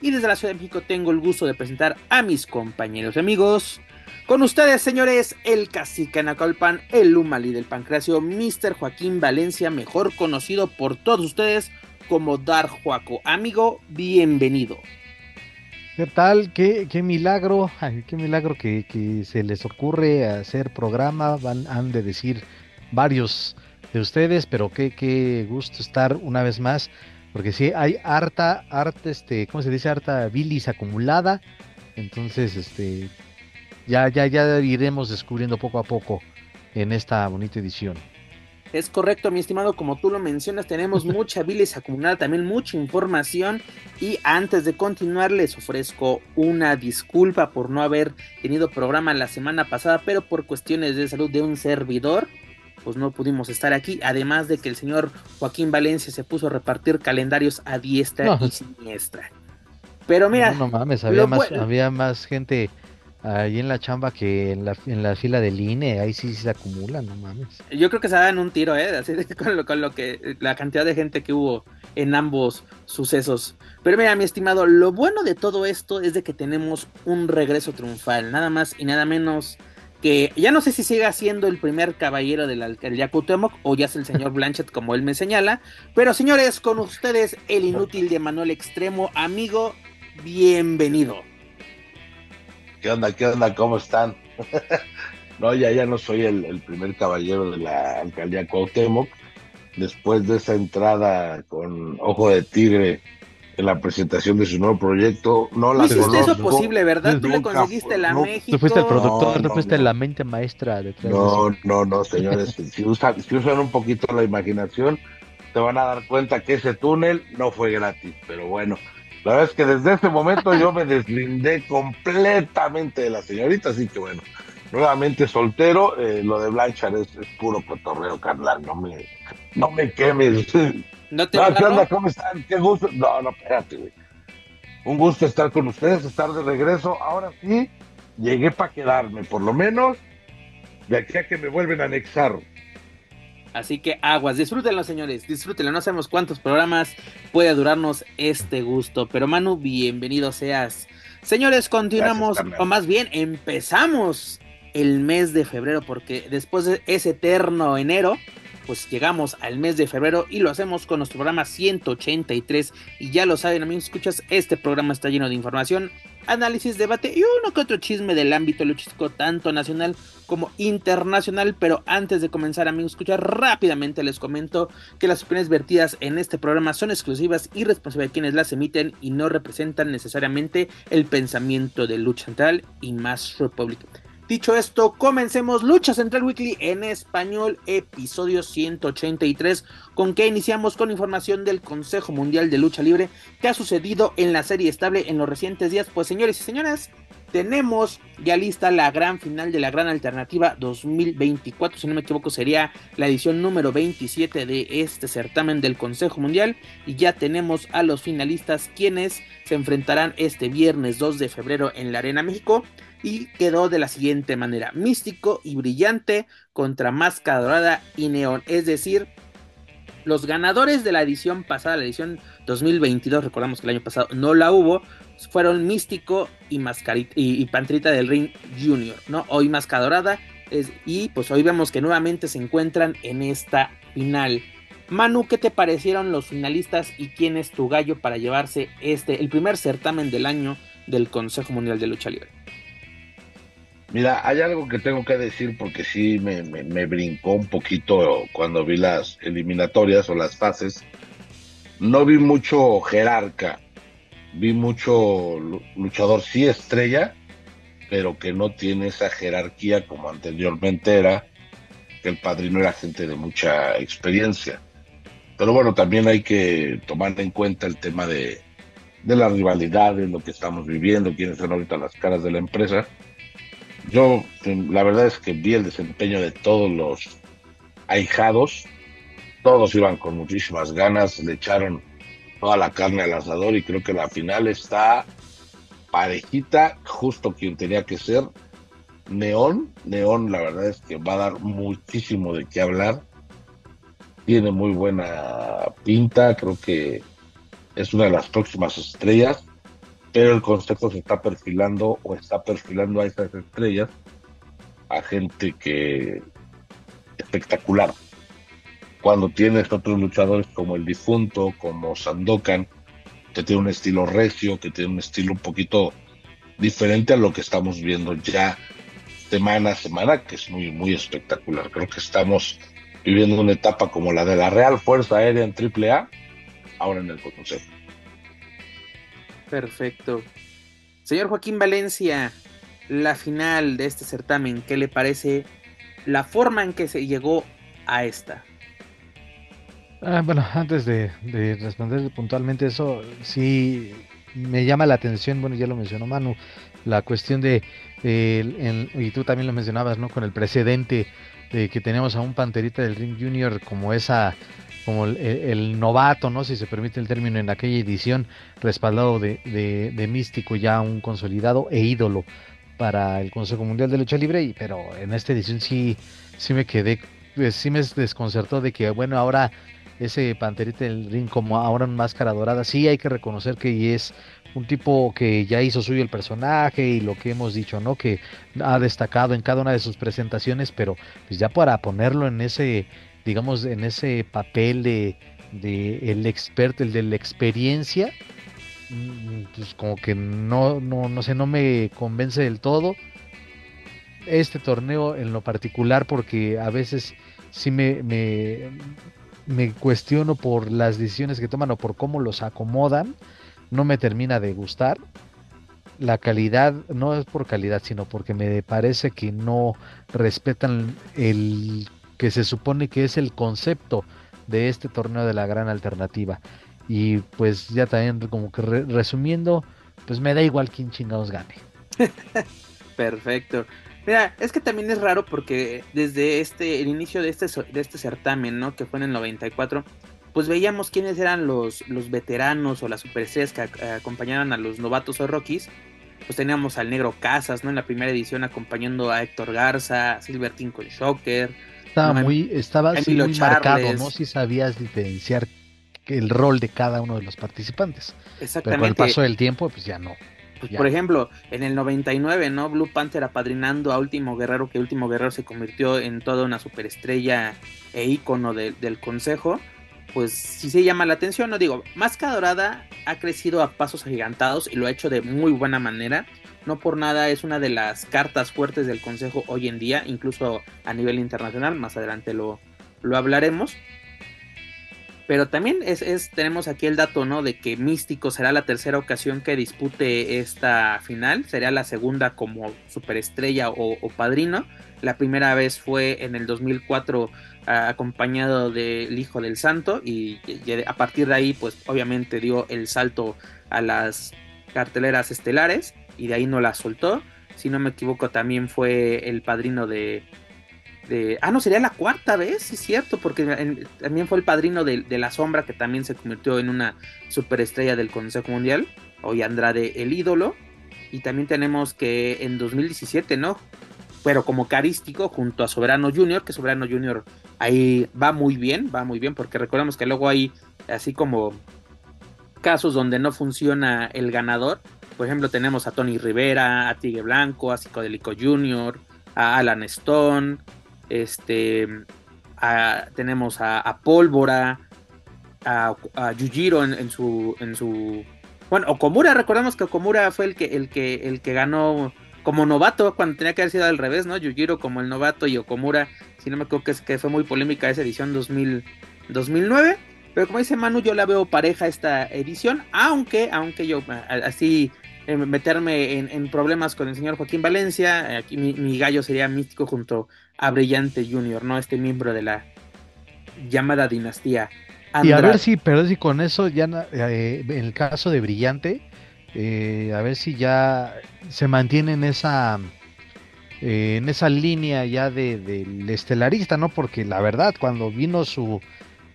y desde la Ciudad de México tengo el gusto de presentar a mis compañeros y amigos. Con ustedes, señores, el cacique Anacolpan, el Humali del Pancracio, Mr. Joaquín Valencia, mejor conocido por todos ustedes como Dar Juaco. Amigo, bienvenido. ¿Qué tal? ¿Qué, qué milagro? qué milagro que, se les ocurre hacer programa. Van, han de decir varios de ustedes, pero qué, qué gusto estar una vez más. Porque sí, hay harta, harta, este, ¿cómo se dice? Harta bilis acumulada. Entonces, este, ya, ya, ya iremos descubriendo poco a poco en esta bonita edición. Es correcto, mi estimado, como tú lo mencionas, tenemos mucha bilis acumulada, también mucha información. Y antes de continuar, les ofrezco una disculpa por no haber tenido programa la semana pasada, pero por cuestiones de salud de un servidor, pues no pudimos estar aquí. Además de que el señor Joaquín Valencia se puso a repartir calendarios a diestra y siniestra. Pero mira, no, mames, había más, había más gente ahí en la chamba que en la, en la fila del INE, ahí sí se acumulan, no mames. Yo creo que se dan un tiro, ¿eh? Así con, lo, con lo que, la cantidad de gente que hubo en ambos sucesos. Pero mira, mi estimado, lo bueno de todo esto es de que tenemos un regreso triunfal, nada más y nada menos que ya no sé si siga siendo el primer caballero de la alcaldía Cuauhtémoc o ya es el señor Blanchett como él me señala, pero señores, con ustedes el inútil de Manuel Extremo, amigo, bienvenido. ¿Qué onda? ¿Qué onda? ¿Cómo están? no, ya, ya no soy el, primer caballero de la alcaldía Cuauhtémoc. Después de esa entrada con ojo de tigre en la presentación de su nuevo proyecto, no la hiciste eso posible, ¿verdad? Tú le conseguiste la México. Tú fuiste el productor, tú fuiste la mente maestra detrás No, no, no, señores. si, usan, si usan un poquito la imaginación, te van a dar cuenta que ese túnel no fue gratis. Pero bueno, la verdad es que desde ese momento yo me deslindé completamente de la señorita, así que bueno, nuevamente soltero, eh, lo de Blanchard es, puro cotorreo, carnal, no me, no me quemes. ¿No te ¿Qué onda? ¿Cómo están? Qué gusto. No, no, espérate, güey. Un gusto estar con ustedes, estar de regreso. Ahora sí, llegué para quedarme, por lo menos de aquí a que me vuelven a anexar. Así que aguas, disfrútenlo señores, disfrútenlo, no sabemos cuántos programas puede durarnos este gusto, pero Manu, bienvenido seas. Señores, continuamos, o más bien empezamos el mes de febrero, porque después de ese eterno enero, pues llegamos al mes de febrero y lo hacemos con nuestro programa 183. Y ya lo saben, amigos, escuchas, este programa está lleno de información, análisis, debate y uno que otro chisme del ámbito luchístico, tanto nacional como internacional. Pero antes de comenzar, amigos, escuchar rápidamente les comento que las opiniones vertidas en este programa son exclusivas y responsables de quienes las emiten y no representan necesariamente el pensamiento de Lucha Central y Más Republic. Dicho esto, comencemos Lucha Central Weekly en español, episodio 183, con que iniciamos con información del Consejo Mundial de Lucha Libre que ha sucedido en la serie estable en los recientes días. Pues señores y señoras, tenemos ya lista la gran final de la gran alternativa 2024, si no me equivoco sería la edición número 27 de este certamen del Consejo Mundial y ya tenemos a los finalistas quienes se enfrentarán este viernes 2 de febrero en la Arena México y quedó de la siguiente manera: Místico y Brillante contra Máscara Dorada y Neón. Es decir, los ganadores de la edición pasada, la edición 2022, recordamos que el año pasado no la hubo, fueron Místico y, Mascarita, y, Pantrita del Ring Junior, ¿no? Hoy Máscara Dorada es, y pues hoy vemos que nuevamente se encuentran en esta final. Manu, ¿qué te parecieron los finalistas y quién es tu gallo para llevarse este, el primer certamen del año del Consejo Mundial de Lucha Libre? Mira, hay algo que tengo que decir porque sí me, brincó un poquito cuando vi las eliminatorias o las fases. No vi mucho jerarca, vi mucho luchador sí estrella, pero que no tiene esa jerarquía como anteriormente era, que el padrino era gente de mucha experiencia. Pero bueno, también hay que tomar en cuenta el tema de, de la rivalidad, de lo que estamos viviendo, quiénes son ahorita las caras de la empresa. Yo, la verdad es que vi el desempeño de todos los ahijados, todos iban con muchísimas ganas, le echaron toda la carne al asador y creo que la final está parejita, justo quien tenía que ser. Neón, Neón la verdad es que va a dar muchísimo de qué hablar. Tiene muy buena pinta, creo que es una de las próximas estrellas, pero el consejo se está perfilando o está perfilando a esas estrellas a gente que espectacular. Cuando tienes otros luchadores como el difunto, como Sandokan, que tiene un estilo recio, que tiene un estilo un poquito diferente a lo que estamos viendo ya semana a semana, que es muy, muy espectacular. Creo que estamos viviendo una etapa como la de la Real Fuerza Aérea en AAA, ahora en el Consejo. Perfecto. Señor Joaquín Valencia, la final de este certamen, ¿qué le parece la forma en que se llegó a esta? Ah, bueno, antes de, responder puntualmente eso, sí me llama la atención, bueno, ya lo mencionó Manu, la cuestión de, y tú también lo mencionabas, ¿no? Con el precedente de que tenemos a un Panterita del Ring Junior como esa como el, novato, ¿no? Si se permite el término, en aquella edición, respaldado de, de, místico ya un consolidado e ídolo para el Consejo Mundial de Lucha Libre, y, pero en esta edición sí, sí me quedé, pues, sí me desconcertó de que, bueno, ahora ese Panterita del Ring como ahora en máscara dorada, sí hay que reconocer que es un tipo que ya hizo suyo el personaje y lo que hemos dicho, ¿no? Que ha destacado en cada una de sus presentaciones, pero pues ya para ponerlo en ese digamos, en ese papel de, el experto, el de la experiencia, mm, pues como que no, no, no sé, no me convence del todo. Este torneo en lo particular, porque a veces sí me, me, me cuestiono por las decisiones que toman o por cómo los acomodan, no me termina de gustar. La calidad no es por calidad, sino porque me parece que no respetan el que se supone que es el concepto de este torneo de la gran alternativa. Y pues ya también como que resumiendo, pues me da igual quién chingados gane. Perfecto. Mira, es que también es raro porque desde este el inicio de este de este certamen, ¿no? Que fue en el 94, pues veíamos quiénes eran los, los veteranos o las superestrellas que acompañaban a los novatos o rookies. Pues teníamos al Negro Casas, ¿no? En la primera edición acompañando a Héctor Garza, Silvertin con Shocker, estaba muy, estaba muy marcado, ¿no? Si sabías diferenciar el rol de cada uno de los participantes. Exactamente. Pero con el paso del tiempo, pues ya no. Pues, por ejemplo, en el 99, ¿no? Blue Panther apadrinando a Último Guerrero, que Último Guerrero se convirtió en toda una superestrella e ícono del consejo, pues sí se llama la atención, ¿no? Digo, Máscara Dorada ha crecido a pasos agigantados y lo ha hecho de muy buena manera. No por nada es una de las cartas fuertes del Consejo hoy en día, incluso a nivel internacional. Más adelante lo, lo hablaremos. Pero también es, tenemos aquí el dato, ¿no? De que Místico será la tercera ocasión que dispute esta final. Sería la segunda como superestrella o, padrino. La primera vez fue en el 2004 acompañado del Hijo del Santo. Y a partir de ahí, pues obviamente dio el salto a las carteleras estelares y de ahí no la soltó. Si no me equivoco, también fue el padrino de. de ah, no, sería la cuarta vez, sí, cierto, porque también fue el padrino de, La Sombra, que también se convirtió en una superestrella del Consejo Mundial. Hoy Andrade, el ídolo. Y también tenemos que en 2017, ¿no? Pero como carístico, junto a Soberano Junior, que Soberano Junior ahí va muy bien, va muy bien, porque recordemos que luego hay así como casos donde no funciona el ganador por ejemplo, tenemos a Tony Rivera, a Tigre Blanco, a Psicodélico Jr., a Alan Stone, este, tenemos a, Pólvora, a, a Yujiro en, su, en su, bueno, Okomura, recordamos que Okomura fue el que, el que, el que ganó como novato cuando tenía que haber sido al revés, ¿no? Yujiro como el novato y Okomura, si no me equivoco, que fue muy polémica esa edición 2000, 2009. Pero como dice Manu, yo la veo pareja esta edición, aunque, aunque yo así meterme en, problemas con el señor Joaquín Valencia. Aquí mi, gallo sería místico junto a Brillante Junior, ¿no? Este miembro de la llamada dinastía Y a ver si, pero si con eso ya, eh, en el caso de Brillante, eh, a ver si ya se mantiene en esa, eh, en esa línea ya del de, estelarista, ¿no? Porque la verdad, cuando vino su,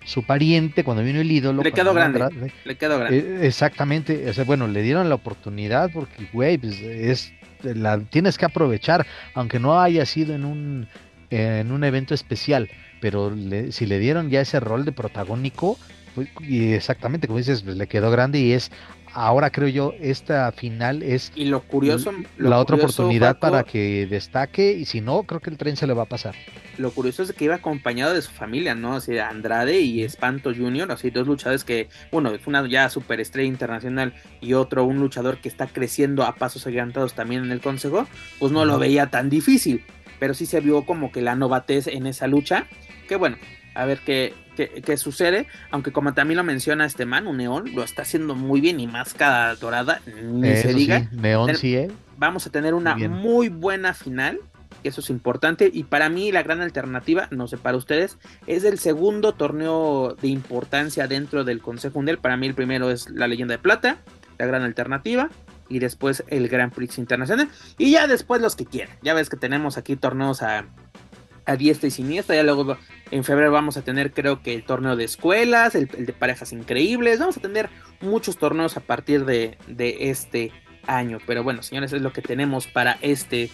su pariente, cuando vino el ídolo. Le quedó grande. le quedó grande. exactamente. bueno, le dieron la oportunidad porque, güey, pues es, la tienes que aprovechar, aunque no haya sido en un, en un evento especial pero si le dieron ya ese rol de protagónico, pues, y exactamente como dices, pues, le quedó grande y es ahora creo yo esta final es y lo curioso la otra oportunidad para que destaque y si no creo que el tren se le va a pasar. lo curioso es que iba acompañado de su familia no así Andrade y Espanto Junior así dos luchadores que bueno es una ya superestrella internacional y otro un luchador que está creciendo a pasos agigantados también en el consejo pues no lo veía tan difícil pero sí se vio como que la novatez en esa lucha que bueno, a ver qué, qué, sucede. Aunque como también lo menciona este man, un Neón lo está haciendo muy bien y máscara dorada, ni se diga. Neón sí, ¿eh? Vamos a tener una muy buena final. Eso es importante. Y para mí, la gran alternativa, no sé para ustedes, es el segundo torneo de importancia dentro del Consejo Mundial. Para mí, el primero es la Leyenda de Plata, la gran alternativa y después el Grand Prix Internacional. Y ya después los que quieran. Ya ves que tenemos aquí torneos a, a diestra y siniestra. Ya luego en febrero vamos a tener creo que el torneo de escuelas, el, de parejas increíbles. Vamos a tener muchos torneos a partir de, de este año. Pero bueno, señores, es lo que tenemos para este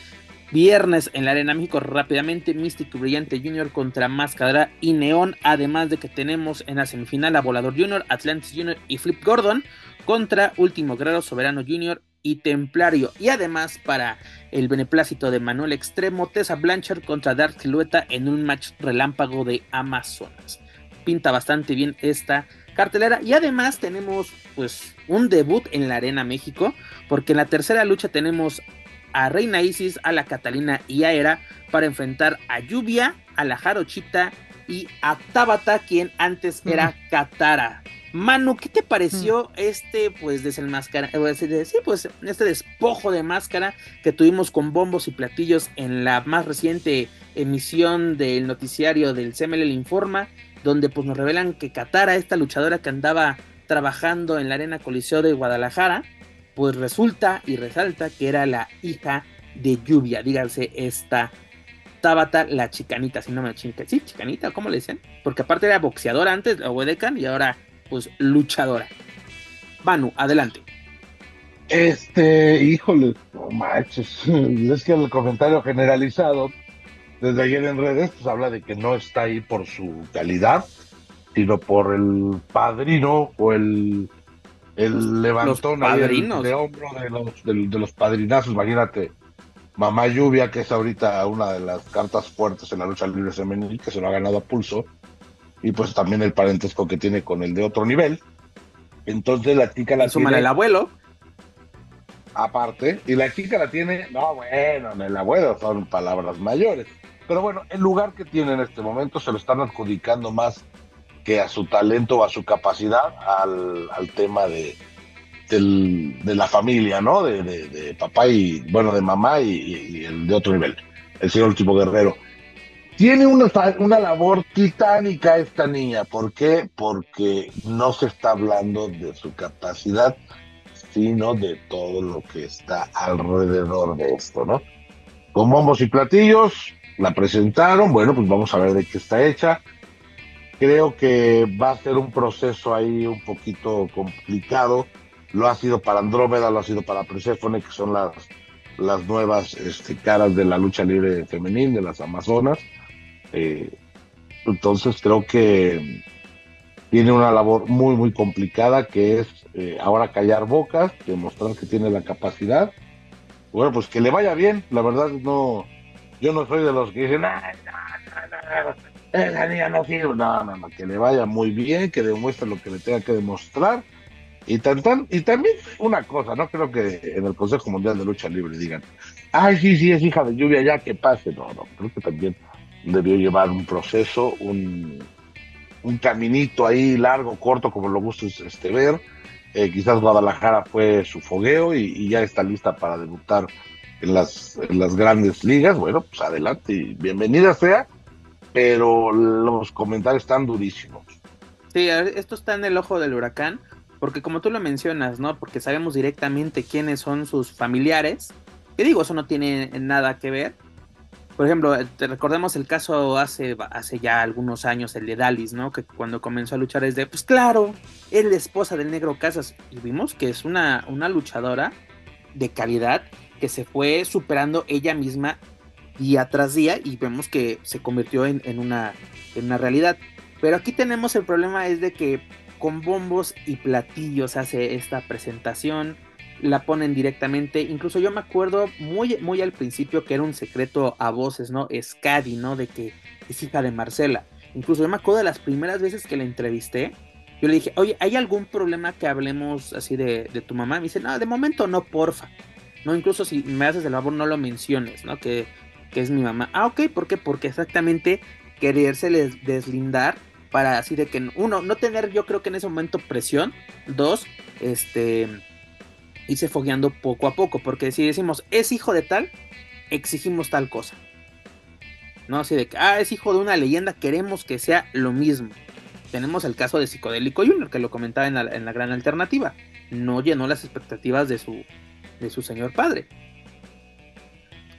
viernes en la Arena México. Rápidamente, Mystic Brillante Junior contra Máscara y Neón. Además de que tenemos en la semifinal a Volador Junior, Atlantis Junior y Flip Gordon contra Último Grado Soberano Junior y Templario. Y además para el beneplácito de Manuel Extremo, Tessa Blanchard contra Dark Silueta en un match relámpago de Amazonas. Pinta bastante bien esta cartelera y además tenemos pues un debut en la Arena México porque en la tercera lucha tenemos a Reina Isis, a la Catalina y a Era para enfrentar a Lluvia, a la Jarochita y a Tabata quien antes era Katara. Manu, ¿qué te pareció este, pues, desenmascara, sí, pues, este despojo de máscara que tuvimos con bombos y platillos en la más reciente emisión del noticiario del CML Informa, donde pues nos revelan que Katara, esta luchadora que andaba trabajando en la Arena Coliseo de Guadalajara, pues resulta y resalta que era la hija de Lluvia, díganse esta Tabata la chicanita, si no me chinga, sí, chicanita, ¿cómo le decían? Porque aparte era boxeadora antes, o Wedecan, y ahora pues luchadora. Manu, adelante. Este, híjole, no manches, es que el comentario generalizado desde ayer en redes pues habla de que no está ahí por su calidad, sino por el padrino o el, el levantón de hombro de los, de, los padrinazos, imagínate. Mamá Lluvia, que es ahorita una de las cartas fuertes en la lucha libre femenil, que se lo ha ganado a pulso, y pues también el parentesco que tiene con el de otro nivel. Entonces la chica la tiene. el abuelo. Aparte, y la chica la tiene, no, bueno, en el abuelo son palabras mayores. Pero bueno, el lugar que tiene en este momento se lo están adjudicando más que a su talento o a su capacidad al, tema de, de la familia, ¿no? De, papá y, bueno, de mamá y, y, el de otro nivel, el señor último guerrero. Tiene una, una labor titánica esta niña. ¿Por qué? Porque no se está hablando de su capacidad, sino de todo lo que está alrededor de esto, ¿no? Con bombos y platillos, la presentaron, bueno, pues vamos a ver de qué está hecha. Creo que va a ser un proceso ahí un poquito complicado. Lo ha sido para Andrómeda, lo ha sido para Persephone, que son las, las nuevas este, caras de la lucha libre femenil, de las Amazonas. Eh, entonces creo que tiene una labor muy, muy complicada que es eh, ahora callar bocas, demostrar que tiene la capacidad. Bueno, pues que le vaya bien. La verdad, no, yo no soy de los que dicen, no, no, no, esa niña no sirve. No, no, no, que le vaya muy bien, que demuestre lo que le tenga que demostrar. Y, tan, y también una cosa, no creo que en el Consejo Mundial de Lucha Libre digan, ay, sí, sí, es hija de lluvia, ya que pase. No, no, creo que también debió llevar un proceso, un, un caminito ahí largo, corto, como lo gusta este, ver. Eh, quizás Guadalajara fue su fogueo y, ya está lista para debutar en las, las grandes ligas. Bueno, pues adelante y bienvenida sea, pero los comentarios están durísimos. Sí, esto está en el ojo del huracán, porque como tú lo mencionas, ¿no? Porque sabemos directamente quiénes son sus familiares. Que digo, eso no tiene nada que ver. Por ejemplo, te recordemos el caso hace, hace ya algunos años, el de Dalis, ¿no? Que cuando comenzó a luchar es de, pues claro, es la esposa del negro Casas. Y vimos que es una, una luchadora de calidad que se fue superando ella misma día tras día y vemos que se convirtió en, una, en una realidad. Pero aquí tenemos el problema es de que con bombos y platillos hace esta presentación, la ponen directamente, incluso yo me acuerdo muy, muy al principio que era un secreto a voces, ¿no? Es ¿no? De que es hija de Marcela. Incluso yo me acuerdo de las primeras veces que la entrevisté, yo le dije, oye, ¿hay algún problema que hablemos así de, de tu mamá? Me dice, no, de momento no, porfa. No, incluso si me haces el favor, no lo menciones, ¿no? Que, que es mi mamá. Ah, ok, ¿por qué? Porque exactamente quererse deslindar para así de que, uno, no tener yo creo que en ese momento presión. Dos, este, irse fogueando poco a poco. Porque si decimos, es hijo de tal, exigimos tal cosa. ¿no? Así de que, ah, es hijo de una leyenda, queremos que sea lo mismo. Tenemos el caso de Psicodélico Junior, que lo comentaba en la, en la gran alternativa. No llenó las expectativas de su, de su señor padre.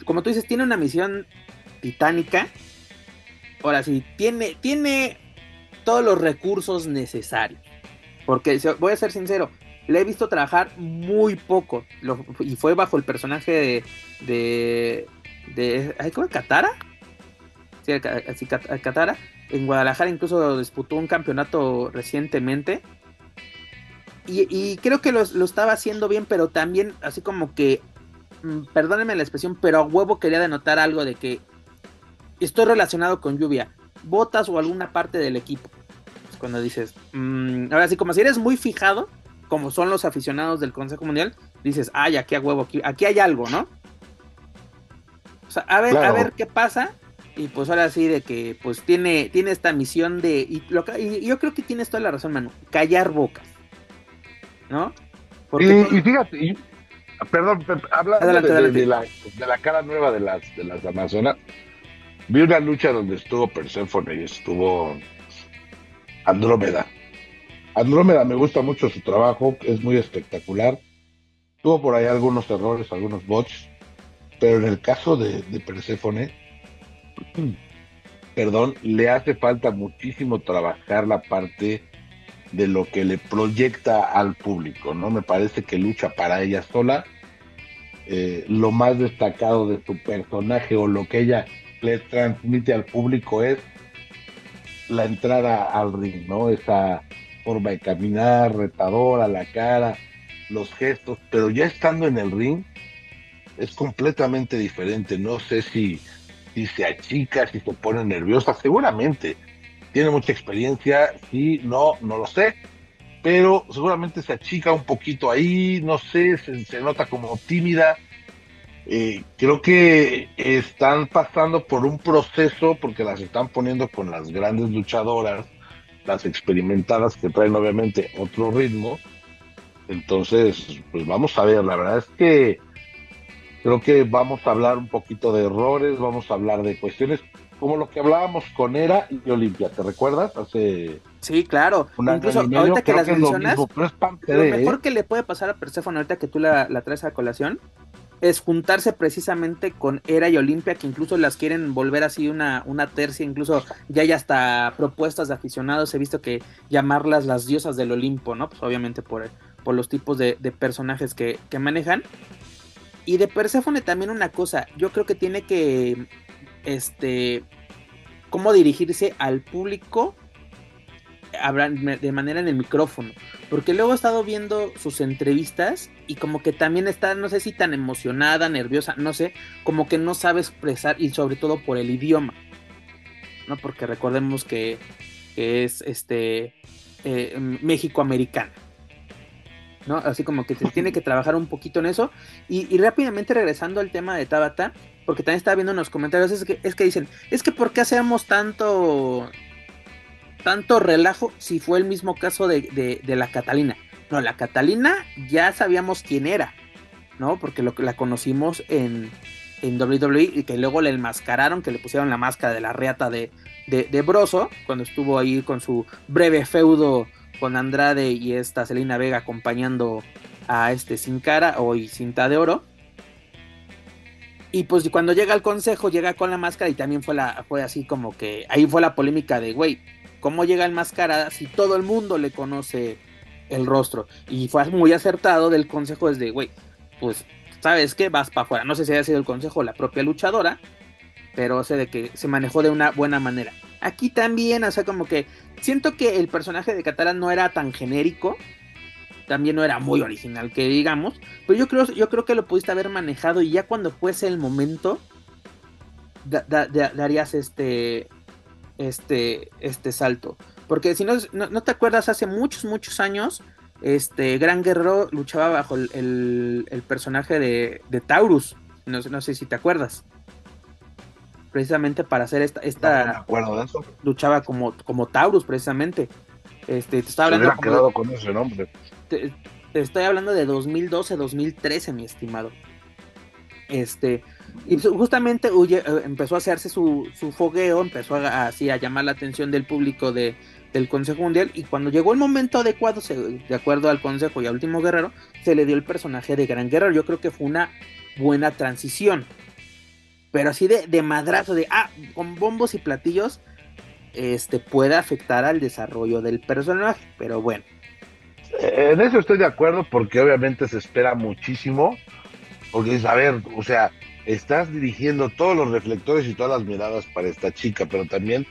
Como tú dices, tiene una misión titánica. Ahora sí, tiene, tiene todos los recursos necesarios. Porque voy a ser sincero, le he visto trabajar muy poco. y fue bajo el personaje de. de, de ¿Cómo? ¿Katara? Sí, así, Katara. En Guadalajara incluso disputó un campeonato recientemente. Y, creo que lo, estaba haciendo bien, pero también así como que, mm, perdónenme la expresión, pero a huevo quería denotar algo de que estoy relacionado con lluvia, botas o alguna parte del equipo. cuando dices, mm, ahora sí, como si eres muy fijado, como son los aficionados del Consejo Mundial, dices, ay, aquí a huevo, aquí, aquí hay algo, ¿no? O sea, a ver, a ver qué pasa. Y pues ahora sí de que pues tiene, tiene esta misión de. Y, y yo creo que tienes toda la razón, Manu. Callar bocas. ¿no? Porque, y, fíjate, perdón, hablando de, la, cara nueva de las, de las Amazonas, vi una lucha donde estuvo Persephone y estuvo Andrómeda. Andrómeda me gusta mucho su trabajo, es muy espectacular. Tuvo por ahí algunos errores, algunos bots, pero en el caso de, de Persephone, perdón, le hace falta muchísimo trabajar la parte de lo que le proyecta al público, ¿no? Me parece que lucha para ella sola. Eh, lo más destacado de su personaje o lo que ella le transmite al público es la entrada al ring, ¿no? Esa forma de caminar, retadora, la cara, los gestos, pero ya estando en el ring es completamente diferente. No sé si, si se achica, si se pone nerviosa, seguramente tiene mucha experiencia, sí, no, no lo sé, pero seguramente se achica un poquito ahí, no sé, se, nota como tímida. Eh, creo que están pasando por un proceso porque las están poniendo con las grandes luchadoras, las experimentadas que traen obviamente otro ritmo. Entonces, pues vamos a ver, la verdad es que creo que vamos a hablar un poquito de errores, vamos a hablar de cuestiones como lo que hablábamos con Era y Olimpia, ¿te recuerdas? Hace Sí, claro. Incluso ahorita que las mencionas, lo, mejor ¿eh? que le puede pasar a Persephone ahorita que tú la, traes a colación es juntarse precisamente con Era y Olimpia, que incluso las quieren volver así una, una tercia, incluso ya hay hasta propuestas de aficionados, he visto que llamarlas las diosas del Olimpo, ¿no? Pues obviamente por, por los tipos de, personajes que, que manejan. Y de Persephone también una cosa, yo creo que tiene que este, cómo dirigirse al público de manera en el micrófono. Porque luego he estado viendo sus entrevistas y como que también está, no sé si tan emocionada, nerviosa, no sé, como que no sabe expresar y sobre todo por el idioma. ¿No? Porque recordemos que, es este eh, México americano. ¿no? Así como que se tiene que trabajar un poquito en eso. Y, y rápidamente regresando al tema de Tabata, porque también estaba viendo en los comentarios, es que, es que dicen, es que ¿por qué hacemos tanto, tanto relajo si fue el mismo caso de, la Catalina? No, la Catalina ya sabíamos quién era, ¿no? Porque lo, la conocimos en, en WWE y que luego le enmascararon, que le pusieron la máscara de la reata de, de, de Broso, cuando estuvo ahí con su breve feudo con Andrade y esta Selena Vega acompañando a este Sin Cara, hoy Cinta de Oro. Y pues cuando llega al consejo, llega con la máscara y también fue, la, fue así como que ahí fue la polémica de, güey, ¿cómo llega el máscara si todo el mundo le conoce el rostro? Y fue muy acertado del consejo desde, güey, pues, ¿sabes qué? Vas para afuera. No sé si haya sido el consejo la propia luchadora, pero sé de que se manejó de una buena manera. Aquí también, o sea, como que siento que el personaje de Katara no era tan genérico, también no era muy original, que digamos, pero yo creo, yo creo que lo pudiste haber manejado y ya cuando fuese el momento, darías este, este, este salto. Porque si no, no, te acuerdas, hace muchos, muchos años, este Gran Guerrero luchaba bajo el, el, personaje de, de Taurus. No, no, sé si te acuerdas. Precisamente para hacer esta. esta acuerdo de eso. Luchaba como, como Taurus, precisamente. Este, te estaba hablando. quedado con ese nombre te, estoy hablando de 2012, 2013, mi estimado. Este, y justamente eh, empezó a hacerse su, fogueo, empezó a, así a llamar la atención del público de, del Consejo Mundial y cuando llegó el momento adecuado, de acuerdo al Consejo y al último guerrero, se le dio el personaje de Gran Guerrero. Yo creo que fue una buena transición. Pero así de, de madrazo, de, ah, con bombos y platillos, este puede afectar al desarrollo del personaje. Pero bueno, en eso estoy de acuerdo porque obviamente se espera muchísimo, porque es, a ver, o sea, estás dirigiendo todos los reflectores y todas las miradas para esta chica, pero también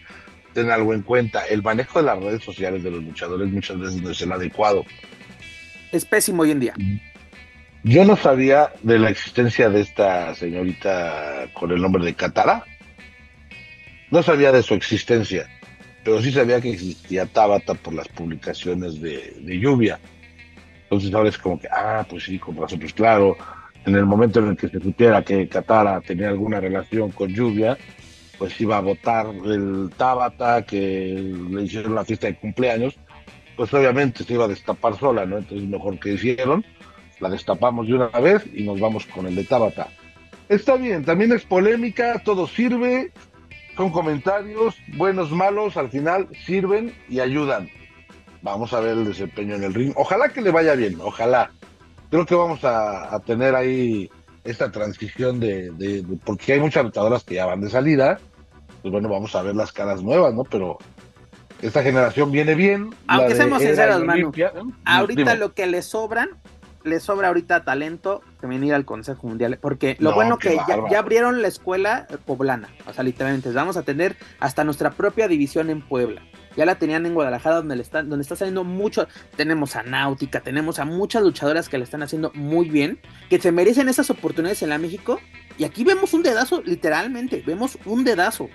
ten algo en cuenta, el manejo de las redes sociales de los luchadores muchas veces no es el adecuado. Es pésimo hoy en día. Yo no sabía de la existencia de esta señorita con el nombre de Katara. No sabía de su existencia pero sí sabía que existía Tabata por las publicaciones de, lluvia. Entonces ahora es como que, ah, pues sí, con razón, pues claro, en el momento en el que se supiera que Katara tenía alguna relación con lluvia, pues iba a votar el Tabata que le hicieron la fiesta de cumpleaños, pues obviamente se iba a destapar sola, ¿no? Entonces mejor que hicieron, la destapamos de una vez y nos vamos con el de Tabata. Está bien, también es polémica, todo sirve, son comentarios, buenos, malos, al final sirven y ayudan. Vamos a ver el desempeño en el ring. Ojalá que le vaya bien, ojalá. Creo que vamos a, tener ahí esta transición de, porque hay muchas luchadoras que ya van de salida. Pues bueno, vamos a ver las caras nuevas, ¿no? Pero esta generación viene bien. Aunque seamos sinceros, Manu. Ahorita lo que le sobran le sobra ahorita talento venir al Consejo Mundial, porque lo bueno que ya, abrieron la escuela poblana, o sea, literalmente, vamos a tener hasta nuestra propia división en Puebla. Ya la tenían en Guadalajara, donde, le están, donde está saliendo mucho. Tenemos a Náutica, tenemos a muchas luchadoras que le están haciendo muy bien, que se merecen esas oportunidades en la México. Y aquí vemos un dedazo, literalmente, vemos un dedazo.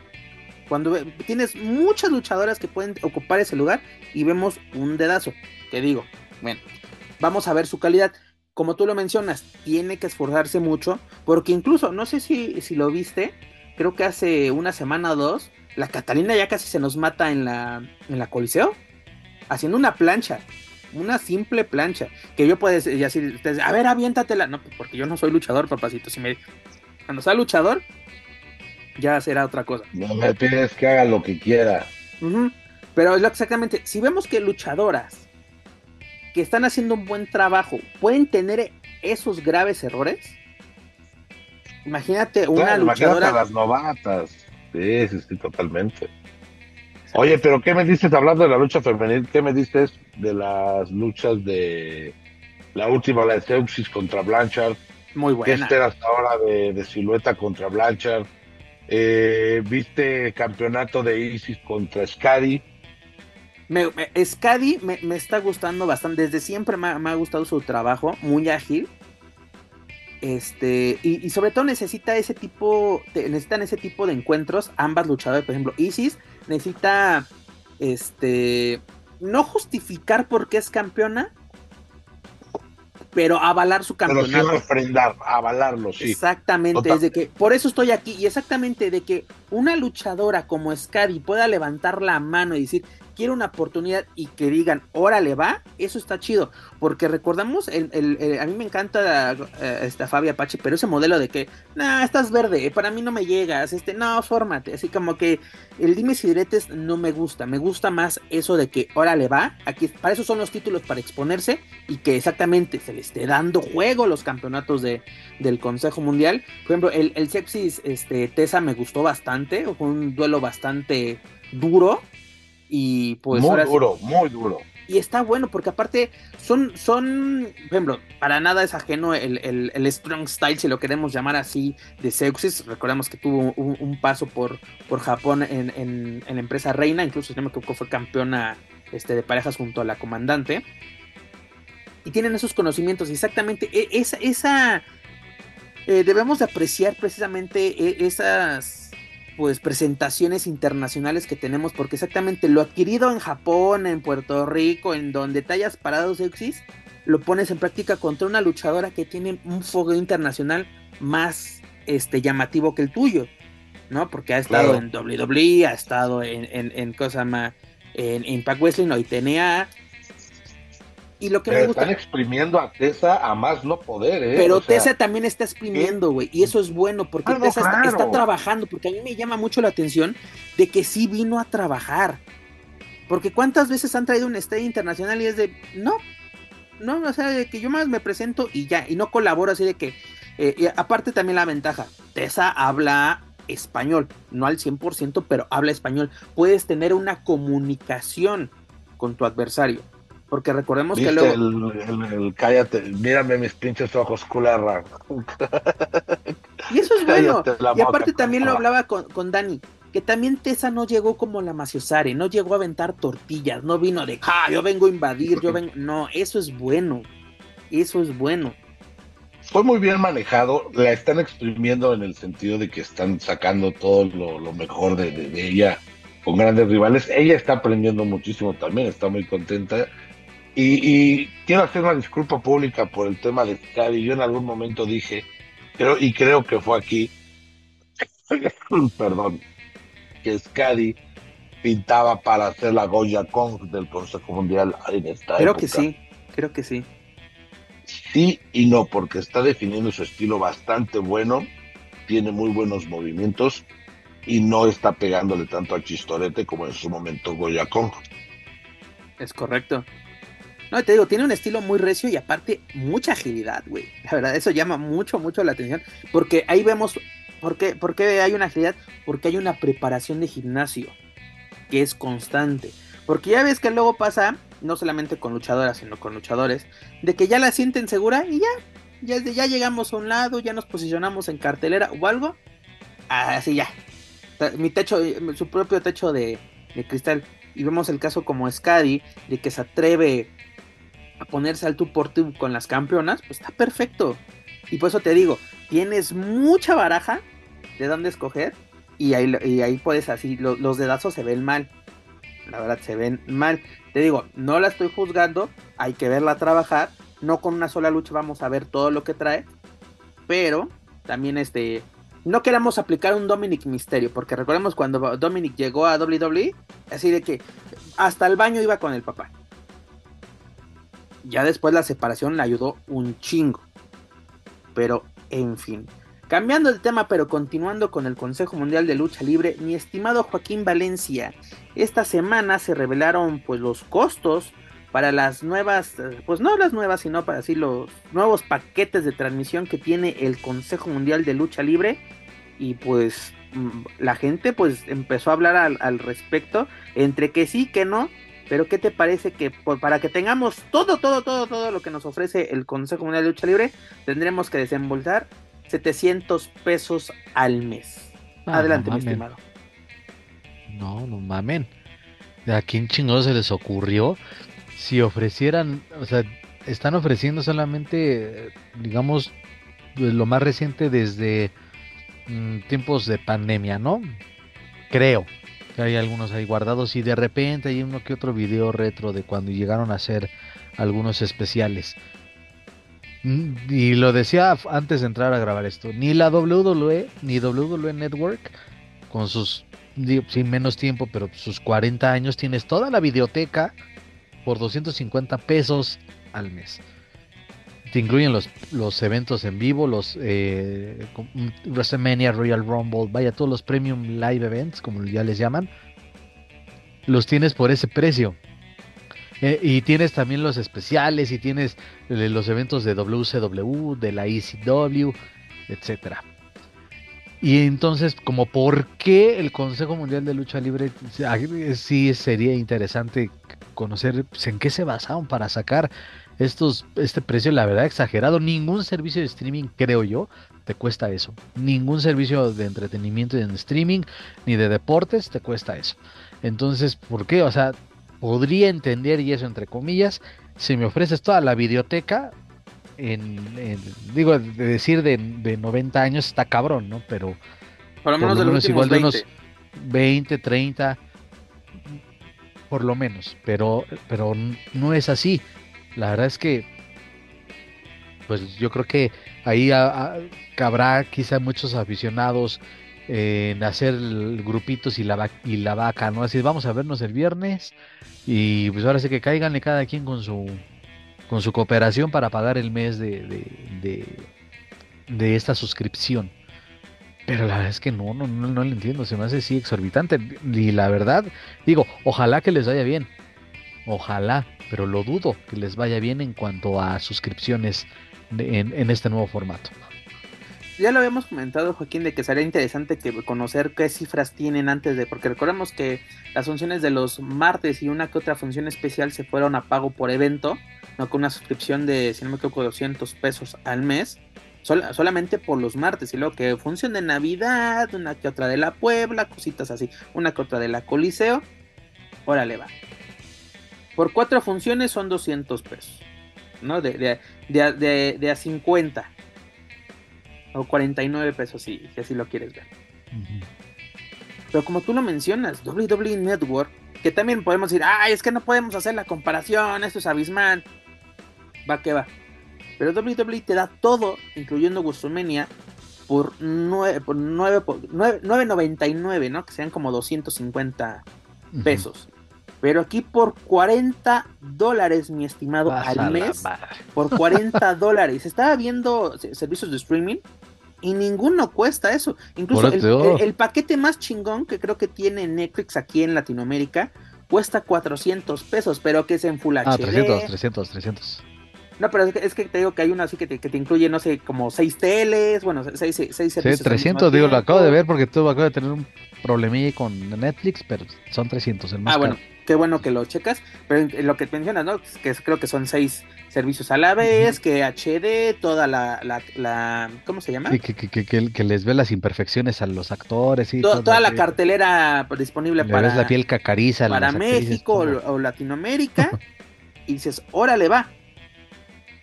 Cuando tienes muchas luchadoras que pueden ocupar ese lugar y vemos un dedazo. Te digo, bueno, vamos a ver su calidad. Como tú lo mencionas, tiene que esforzarse mucho, porque incluso, no sé si, si lo viste, creo que hace una semana o dos, la Catalina ya casi se nos mata en la, en la Coliseo, haciendo una plancha, una simple plancha, que yo puedo decir, a ver, aviéntatela, no, porque yo no soy luchador, papacito, si me, cuando sea luchador, ya será otra cosa. No me pides que haga lo que quiera. Pero exactamente, si vemos que luchadoras que están haciendo un buen trabajo pueden tener esos graves errores. Imagínate una luchadora. Imagínate las novatas. Sí, sí, sí, totalmente. Oye, pero ¿qué me dices hablando de la lucha femenil? ¿Qué me dices de las luchas de la última, la de Seuxis contra Blanchard? Muy buena. ¿Qué esperas ahora de, de Silueta contra Blanchard? Eh, ¿Viste campeonato de Isis contra Scadi? Me, me Scadi me, está gustando bastante. Desde siempre me, ha gustado su trabajo, muy ágil. Este, y, sobre todo necesita ese tipo, necesitan ese tipo de encuentros, ambas luchadoras, por ejemplo, Isis necesita, este, no justificar por qué es campeona, pero avalar su campeonato. Pero sí refrendar, avalarlo, sí. Exactamente, es de que, por eso estoy aquí, y exactamente de que una luchadora como Scadi pueda levantar la mano y decir, quiere una oportunidad y que digan, órale va, eso está chido. Porque recordamos, el, a mí me encanta eh, esta Fabia Apache, pero ese modelo de que, nah, estás verde, para mí no me llegas, este, no, fórmate. Así como que el dime si diretes no me gusta, me gusta más eso de que, órale va, aquí, para eso son los títulos, para exponerse y que exactamente se le esté dando juego los campeonatos de, del Consejo Mundial. Por ejemplo, el, el Sepsis este, Tesa me gustó bastante, fue un duelo bastante duro y pues muy duro, muy duro. Y está bueno porque aparte son, son, por ejemplo, para nada es ajeno el, Strong Style, si lo queremos llamar así, de Seuxis. Recordemos que tuvo un, paso por, por Japón en, en, la empresa Reina, incluso si no me equivoco fue campeona este, de parejas junto a la comandante. Y tienen esos conocimientos, exactamente, e, esa, esa eh, debemos de apreciar precisamente e, esas pues presentaciones internacionales que tenemos, porque exactamente lo adquirido en Japón, en Puerto Rico, en donde te hayas parado lo pones en práctica contra una luchadora que tiene un fuego internacional más este llamativo que el tuyo, ¿no? Porque ha estado en WWE, ha estado en, en, en cosa más, en Impact Wrestling o TNA, y lo que me gusta. Están exprimiendo a Tessa a más no poder, ¿eh? Pero Tessa también está exprimiendo, güey. Y eso es bueno, porque ah, Tessa está, trabajando. Porque a mí me llama mucho la atención de que sí vino a trabajar. Porque cuántas veces han traído un estadio internacional y es de. No. No, o sea, de que yo más me presento y ya. Y no colaboro así de que. Eh, y aparte también la ventaja. Tessa habla español. No al 100%, pero habla español. Puedes tener una comunicación con tu adversario porque recordemos que luego. El, cállate, mírame mis pinches ojos, cularra. Y eso es bueno. Y aparte también lo hablaba con, con Dani, que también Tessa no llegó como la Maciosare, no llegó a aventar tortillas, no vino de, ah, yo vengo a invadir, yo vengo. No, eso es bueno. Eso es bueno. Fue muy bien manejado, la están exprimiendo en el sentido de que están sacando todo lo, mejor de, de ella con grandes rivales. Ella está aprendiendo muchísimo también, está muy contenta y, quiero hacer una disculpa pública por el tema de Scadi. Yo en algún momento dije, creo, y creo que fue aquí, perdón, que Scadi pintaba para hacer la Goya Kong del Consejo Mundial en esta Creo que sí, creo que sí. Sí y no, porque está definiendo su estilo bastante bueno, tiene muy buenos movimientos y no está pegándole tanto al chistorete como en su momento Goya Kong. Es correcto. No, te digo, tiene un estilo muy recio y aparte mucha agilidad, güey. La verdad, eso llama mucho, mucho la atención. Porque ahí vemos, ¿por qué, ¿por qué hay una agilidad? Porque hay una preparación de gimnasio que es constante. Porque ya ves que luego pasa, no solamente con luchadoras, sino con luchadores, de que ya la sienten segura y ya, ya, ya llegamos a un lado, ya nos posicionamos en cartelera o algo. Así ya. Mi techo, su propio techo de, de cristal. Y vemos el caso como Scadi, de que se atreve a ponerse al tú por tú con las campeonas, pues está perfecto. Y por eso te digo, tienes mucha baraja de dónde escoger y ahí, y ahí puedes así, los dedazos se ven mal. La verdad, se ven mal. Te digo, no la estoy juzgando, hay que verla trabajar. No con una sola lucha vamos a ver todo lo que trae. Pero también este, no queramos aplicar un Dominic Misterio, porque recordemos cuando Dominic llegó a WWE, así de que hasta el baño iba con el papá. Ya después la separación le ayudó un chingo. Pero, en fin. Cambiando de tema, pero continuando con el Consejo Mundial de Lucha Libre, mi estimado Joaquín Valencia, esta semana se revelaron pues los costos para las nuevas, pues no las nuevas, sino para así los nuevos paquetes de transmisión que tiene el Consejo Mundial de Lucha Libre. Y pues mm, la gente pues empezó a hablar al respecto, entre que sí, que no, pero ¿qué te parece que para que tengamos todo, todo, todo, todo lo que nos ofrece el Consejo Mundial de Lucha Libre, tendremos que desembolsar 700 pesos al mes? Ah, Adelante, mi estimado. No, no mamen. ¿A quién chingados se les ocurrió? Si ofrecieran, o sea, están ofreciendo solamente, digamos, lo más reciente desde mm, tiempos de pandemia, ¿no? Creo hay algunos ahí guardados y de repente hay uno que otro video retro de cuando llegaron a hacer algunos especiales. Mm, y lo decía antes de entrar a grabar esto, ni la WWE ni WWE Network con sus sin menos tiempo, pero sus 40 años, tienes toda la videoteca por 250 pesos al mes. Te incluyen los, los eventos en vivo, los eh, WrestleMania, Royal Rumble, vaya, todos los Premium Live Events, como ya les llaman, los tienes por ese precio. Eh, y tienes también los especiales y tienes eh, los eventos de WCW, de la ECW, etcétera. Y entonces, como por qué el Consejo Mundial de Lucha Libre sí sería interesante conocer en qué se basaron para sacar estos, este precio, la verdad, exagerado. Ningún servicio de streaming, creo yo, te cuesta eso. Ningún servicio de entretenimiento en streaming ni de deportes te cuesta eso. Entonces, ¿por qué? O sea, podría entender, y eso entre comillas, si me ofreces toda la biblioteca, en, digo, de decir de, 90 años está cabrón, ¿no? Pero por lo menos, de los igual 20. de unos 20, 30, por lo menos, pero, pero no es así. La verdad es que, pues yo creo que ahí habrá quizá muchos aficionados en hacer grupitos y la, y la vaca, ¿no? Así vamos a vernos el viernes y pues ahora sí que cáiganle cada quien con su con su cooperación para pagar el mes de, de, esta suscripción. Pero la verdad es que no, no, no, no lo entiendo, se me hace así exorbitante. Y la verdad, digo, ojalá que les vaya bien. Ojalá, pero lo dudo que les vaya bien en cuanto a suscripciones en, este nuevo formato. Ya lo habíamos comentado, Joaquín, de que sería interesante conocer qué cifras tienen antes de, porque recordemos que las funciones de los martes y una que otra función especial se fueron a pago por evento, no con una suscripción de, si no me equivoco, 200 pesos al mes, solamente por los martes, y luego que función de Navidad, una que otra de la Puebla, cositas así, una que otra de la Coliseo, órale va. Por cuatro funciones son 200 pesos, ¿no? De, de, de, de a 50 o 49 pesos si, si así lo quieres ver. Pero como tú lo mencionas, WWE Network, que también podemos decir, ay, es que no podemos hacer la comparación, esto es abismal. Va que va. Pero WWE te da todo, incluyendo WrestleMania, por 9, por 9, por 9.99, ¿no? Que sean como 250 pesos. Pero aquí por 40 dólares, mi estimado, al mes. Por 40 dólares. Estaba viendo servicios de streaming y ninguno cuesta eso. Incluso el, paquete más chingón que creo que tiene Netflix aquí en Latinoamérica cuesta 400 pesos, pero que es en Full ah, 300, 300, 300. No, pero es que, te digo que hay uno así que te, que te incluye, no sé, como 6 teles, bueno, 6 seis, seis Sí, 300, digo, lo acabo de ver porque tú acabo de tener un problemilla con Netflix, pero son 300 el más Ah, bueno, qué bueno que lo checas, pero lo que mencionas, ¿no? Que creo que son 6 servicios a la vez, que HD, toda la, la, ¿cómo se llama? que, que, que, les ve las imperfecciones a los actores y toda la cartelera disponible para la piel cacariza para México o, Latinoamérica y dices, órale va.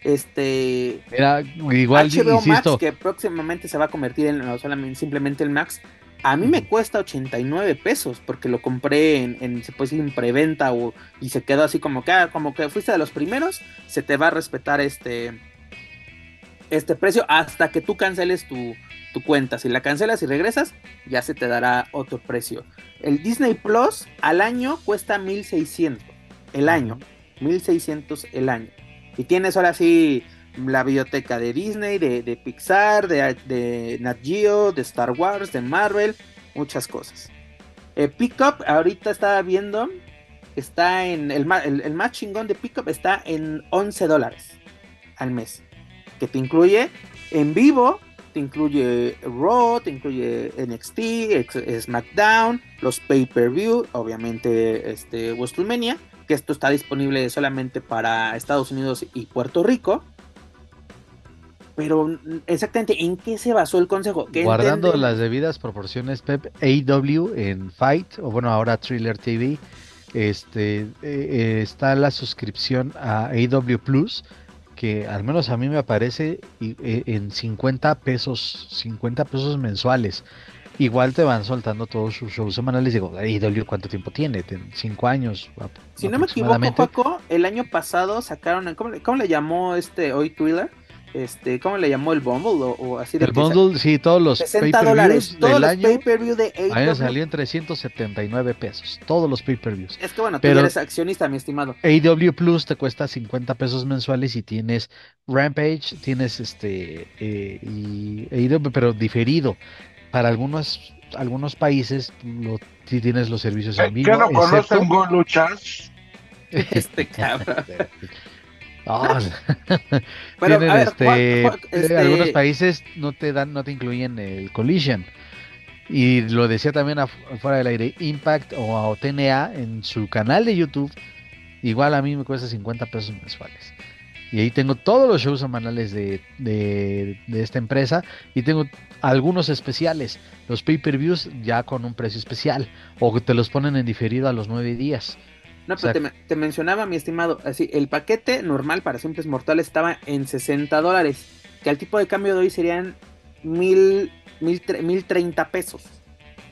Este Mira, igual HBO Max que próximamente se va a convertir en no solamente simplemente el Max a mí me cuesta 89 pesos porque lo compré en, se puede decir, en preventa o, y se quedó así como que, ah, como que fuiste de los primeros, se te va a respetar este, este precio hasta que tú canceles tu, tu cuenta. Si la cancelas y regresas, ya se te dará otro precio. El Disney Plus al año cuesta 1600 el año, 1600 el año. Y tienes ahora sí la biblioteca de Disney, de, Pixar, de, de, Nat Geo, de Star Wars, de Marvel, muchas cosas. Eh, Pickup, ahorita estaba viendo, está en el, el, más chingón de Pickup está en 11 dólares al mes, que te incluye en vivo, te incluye Raw, te incluye NXT, SmackDown, los pay-per-view, obviamente este WrestleMania, que esto está disponible solamente para Estados Unidos y Puerto Rico pero exactamente, ¿en qué se basó el consejo? Guardando las debidas proporciones, Pep, AW en Fight, o bueno, ahora Thriller TV, este, eh, eh, está la suscripción a AW Plus, que al menos a mí me aparece eh, en 50 pesos, 50 pesos mensuales. Igual te van soltando todos sus shows semanales. Digo, AW, ¿cuánto tiempo tiene? ¿Cinco años? Si no me equivoco, Paco, el año pasado sacaron, ¿cómo le, cómo le llamó este hoy Thriller? Este, ¿cómo le llamó el bundle? O, así de el bundle, sí, todos los 60 dólares, todos los pay-per-view de AEW. salió en 379 pesos, todos los pay-per-views. Es que bueno, tú eres accionista, mi estimado. AEW Plus te cuesta 50 pesos mensuales y tienes Rampage, tienes este, eh, y AEW, pero diferido. Para algunos, algunos países, lo, si tienes los servicios en vivo. ¿Qué no conocen Go Luchas? Este cabrón. este, este, algunos países no te dan, no te incluyen el collision. Y lo decía también afuera del aire, Impact o, TNA en su canal de YouTube, igual a mí me cuesta 50 pesos mensuales. Y ahí tengo todos los shows semanales de, de, de esta empresa y tengo algunos especiales, los pay-per-views ya con un precio especial o te los ponen en diferido a los nueve días. No, pero te, mencionaba, mi estimado, así, el paquete normal para simples mortales estaba en 60 dólares, que al tipo de cambio de hoy serían mil, mil, mil treinta pesos,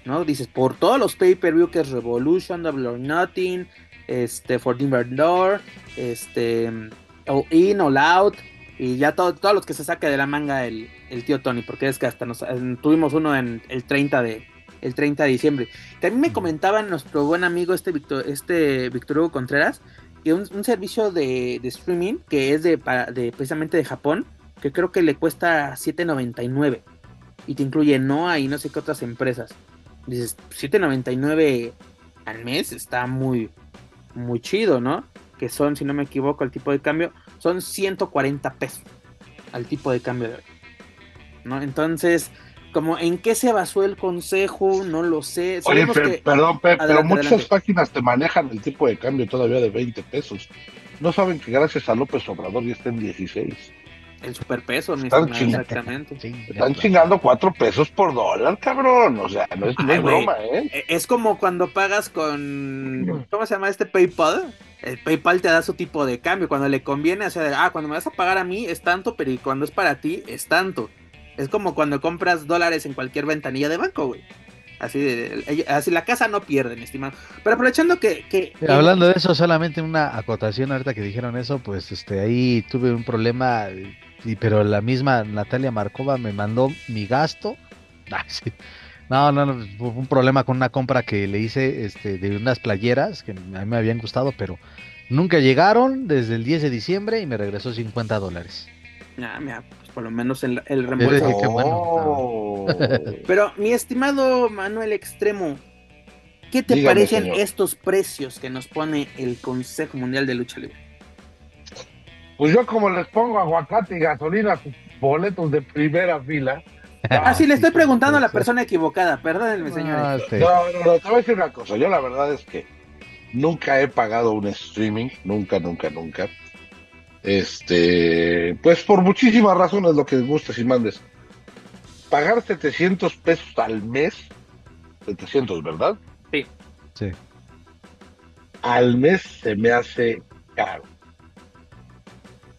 ¿no? Dices, por todos los pay-per-view que es Revolution, Double or Nothing, este, Forbidden Door, este, All In, All Out, y ya todo, todos los que se saque de la manga el, el tío Tony, porque es que hasta nos, tuvimos uno en el 30 de, el 30 de diciembre. También me comentaba nuestro buen amigo este Victor, este Victor Hugo Contreras, que un, servicio de, streaming que es de, de, precisamente de Japón, que creo que le cuesta 7.99 y te incluye Noah y no sé qué otras empresas. Dices, 7.99 al mes está muy, muy chido, ¿no? Que son, si no me equivoco, el tipo de cambio, son 140 pesos al tipo de cambio de hoy. ¿No? Entonces, como en qué se basó el consejo, no lo sé. Oye, perdón, pero muchas páginas te manejan el tipo de cambio todavía de 20 pesos. No saben que gracias a López Obrador ya está en 16. El superpeso, mi están, exactamente. están chingando 4 pesos por dólar, cabrón. O sea, no es, broma, ¿eh? E, es como cuando pagas con. ¿Cómo se llama este PayPal? El PayPal te da su tipo de cambio. Cuando le conviene, o sea, ah, cuando me vas a pagar a mí es tanto, pero cuando es para ti es tanto. Es como cuando compras dólares en cualquier ventanilla de banco, güey. Así, de, así la casa no pierde, mi estimado. Pero aprovechando que, que, Hablando de eso, solamente una acotación ahorita que dijeron eso, pues este ahí tuve un problema, y, pero la misma Natalia Marcova me mandó mi gasto. Ah, no, no, no, fue un problema con una compra que le hice este, de unas playeras que a mí me habían gustado, pero nunca llegaron desde el 10 de diciembre y me regresó 50 dólares. Ah, mira, por lo menos el, el reembolso. Oh. Pero mi estimado Manuel Extremo, ¿qué te parecen estos precios que nos pone el Consejo Mundial de Lucha Libre? Pues yo como les pongo aguacate y gasolina, boletos de primera fila. Ah, sí, le estoy preguntando a la persona equivocada, perdónenme, señores. No, no, no, te voy a decir una cosa, yo la verdad es que nunca he pagado un streaming, nunca, nunca, nunca. Este, pues por muchísimas razones lo que gustes y mandes. Pagar 700 pesos al mes, 700, ¿verdad? Sí. Sí. Al mes se me hace caro.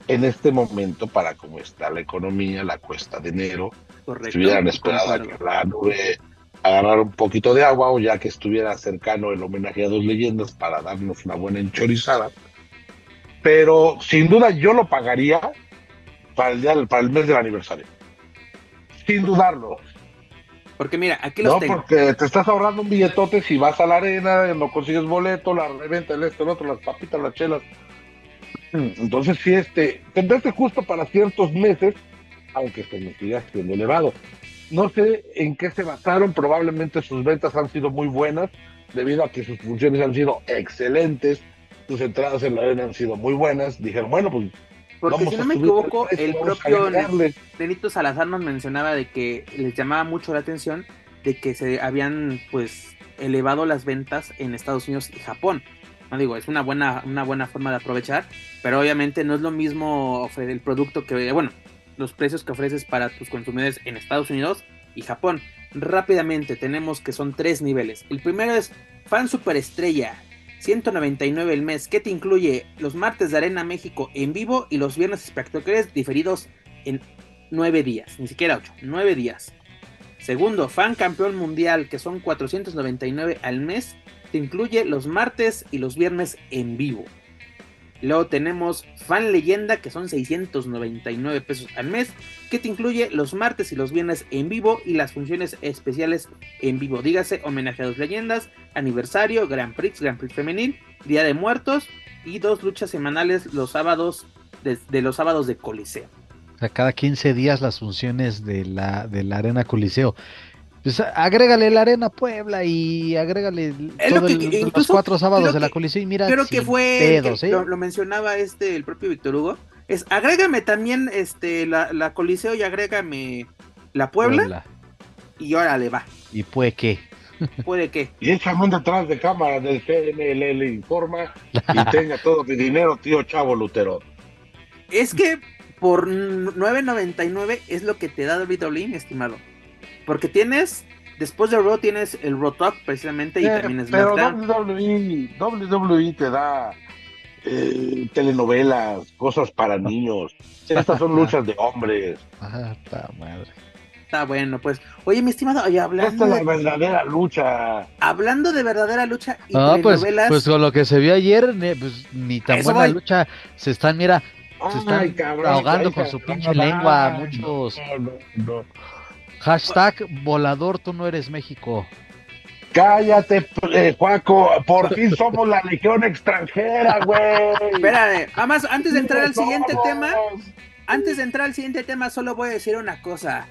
En este momento, para cómo está la economía, la cuesta de enero, si hubieran esperado a que la nube agarrar un poquito de agua o ya que estuviera cercano el homenaje a dos leyendas para darnos una buena enchorizada, pero sin duda yo lo pagaría para el, día, para el mes del aniversario. Sin dudarlo. Porque mira, aquí los no, porque te estás ahorrando un billetote si vas a la arena, no consigues boleto, la reventa, el esto, el otro, las papitas, las chelas. Entonces, si este, tendrás justo para ciertos meses, aunque se me siga siendo elevado. No sé en qué se basaron, probablemente sus ventas han sido muy buenas, debido a que sus funciones han sido excelentes, sus entradas en la arena han sido muy buenas. Dijeron, bueno, pues. Porque si no me equivoco, el, propio Benito Salazar nos mencionaba de que les llamaba mucho la atención de que se habían, pues, elevado las ventas en Estados Unidos y Japón. No digo, es una buena, una buena forma de aprovechar, pero obviamente no es lo mismo ofrecer el producto que, bueno, los precios que ofreces para tus consumidores en Estados Unidos y Japón. Rápidamente tenemos que son tres niveles. El primero es fan superestrella, 199 el mes, que te incluye los martes de Arena México en vivo y los viernes espectaculares diferidos en 9 días, ni siquiera 8, 9 días. Segundo, fan campeón mundial, que son 499 al mes, te incluye los martes y los viernes en vivo. Luego tenemos Fan Leyenda, que son 699 pesos al mes, que te incluye los martes y los viernes en vivo y las funciones especiales en vivo. Dígase homenaje a dos leyendas, aniversario, Grand Prix, Grand Prix femenil, Día de Muertos y dos luchas semanales los sábados de, los sábados de Coliseo. O sea, cada 15 días las funciones de la, de la Arena Coliseo. Pues agrégale la Arena Puebla y agrégale los cuatro sábados de la Coliseo y mira. Creo que fue, ¿eh? lo, mencionaba este el propio Víctor Hugo. Es agrégame también este la, la Coliseo y agrégame la Puebla, y órale va. ¿Y puede qué? Puede que. Y échame detrás de cámara del CNL informa y tenga todo mi dinero, tío Chavo Lutero. Es que por 9.99 es lo que te da WWE, estimado. Porque tienes, después de Raw tienes el Raw Talk precisamente y también es Pero WWE, WWE te da eh, telenovelas, cosas para niños. Estas son luchas de hombres. Ajá, madre. Está bueno, pues. Oye, mi estimado, oye, hablando. Esta es la verdadera lucha. Hablando de verdadera lucha y ah, pues, pues con lo que se vio ayer, pues, ni tan buena lucha. Se están, mira, se están ahogando con su pinche lengua. Muchos. Hashtag volador, tú no eres México. Cállate, eh, Juaco, por fin somos la legión extranjera, güey. Espérame, además, antes de entrar al siguiente tema, antes de entrar al siguiente tema, solo voy a decir una cosa.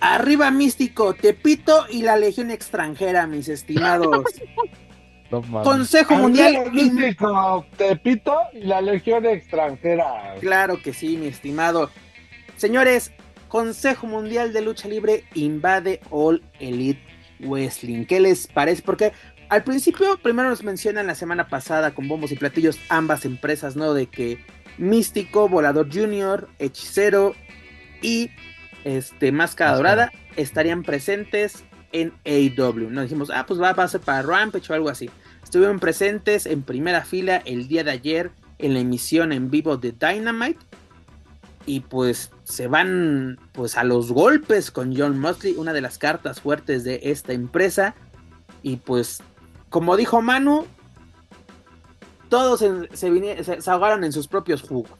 Arriba Místico, Tepito y la legión extranjera, mis estimados. Consejo Mundial. Místico, Tepito y la legión extranjera. Claro que sí, mi estimado. Señores, Consejo Mundial de Lucha Libre invade All Elite Wrestling. ¿Qué les parece? Porque al principio, primero nos mencionan la semana pasada con bombos y platillos ambas empresas, ¿no? De que Místico, Volador Junior, Hechicero y este Máscara Dorada estarían presentes en AEW. No dijimos, ah, pues va, a ser para Rampage o algo así. Estuvieron presentes en primera fila el día de ayer en la emisión en vivo de Dynamite y pues se van pues a los golpes con John Mosley, una de las cartas fuertes de esta empresa y pues como dijo Manu, todos se, ahogaron en sus propios jugos.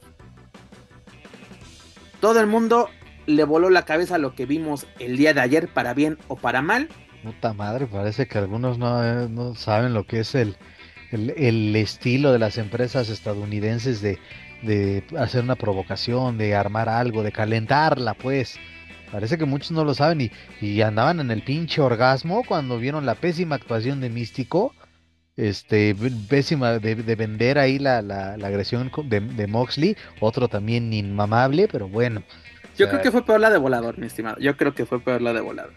Todo el mundo le voló la cabeza lo que vimos el día de ayer, para bien o para mal. Puta madre, parece que algunos no, eh, no saben lo que es el, el, estilo de las empresas estadounidenses de, de hacer una provocación, de armar algo, de calentarla, pues. Parece que muchos no lo saben y, andaban en el pinche orgasmo cuando vieron la pésima actuación de Místico. Este, pésima de, vender ahí la, la, agresión de, de, Moxley. Otro también inmamable, pero bueno. Yo creo que fue peor la de volador, mi estimado. Yo creo que fue peor la de volador.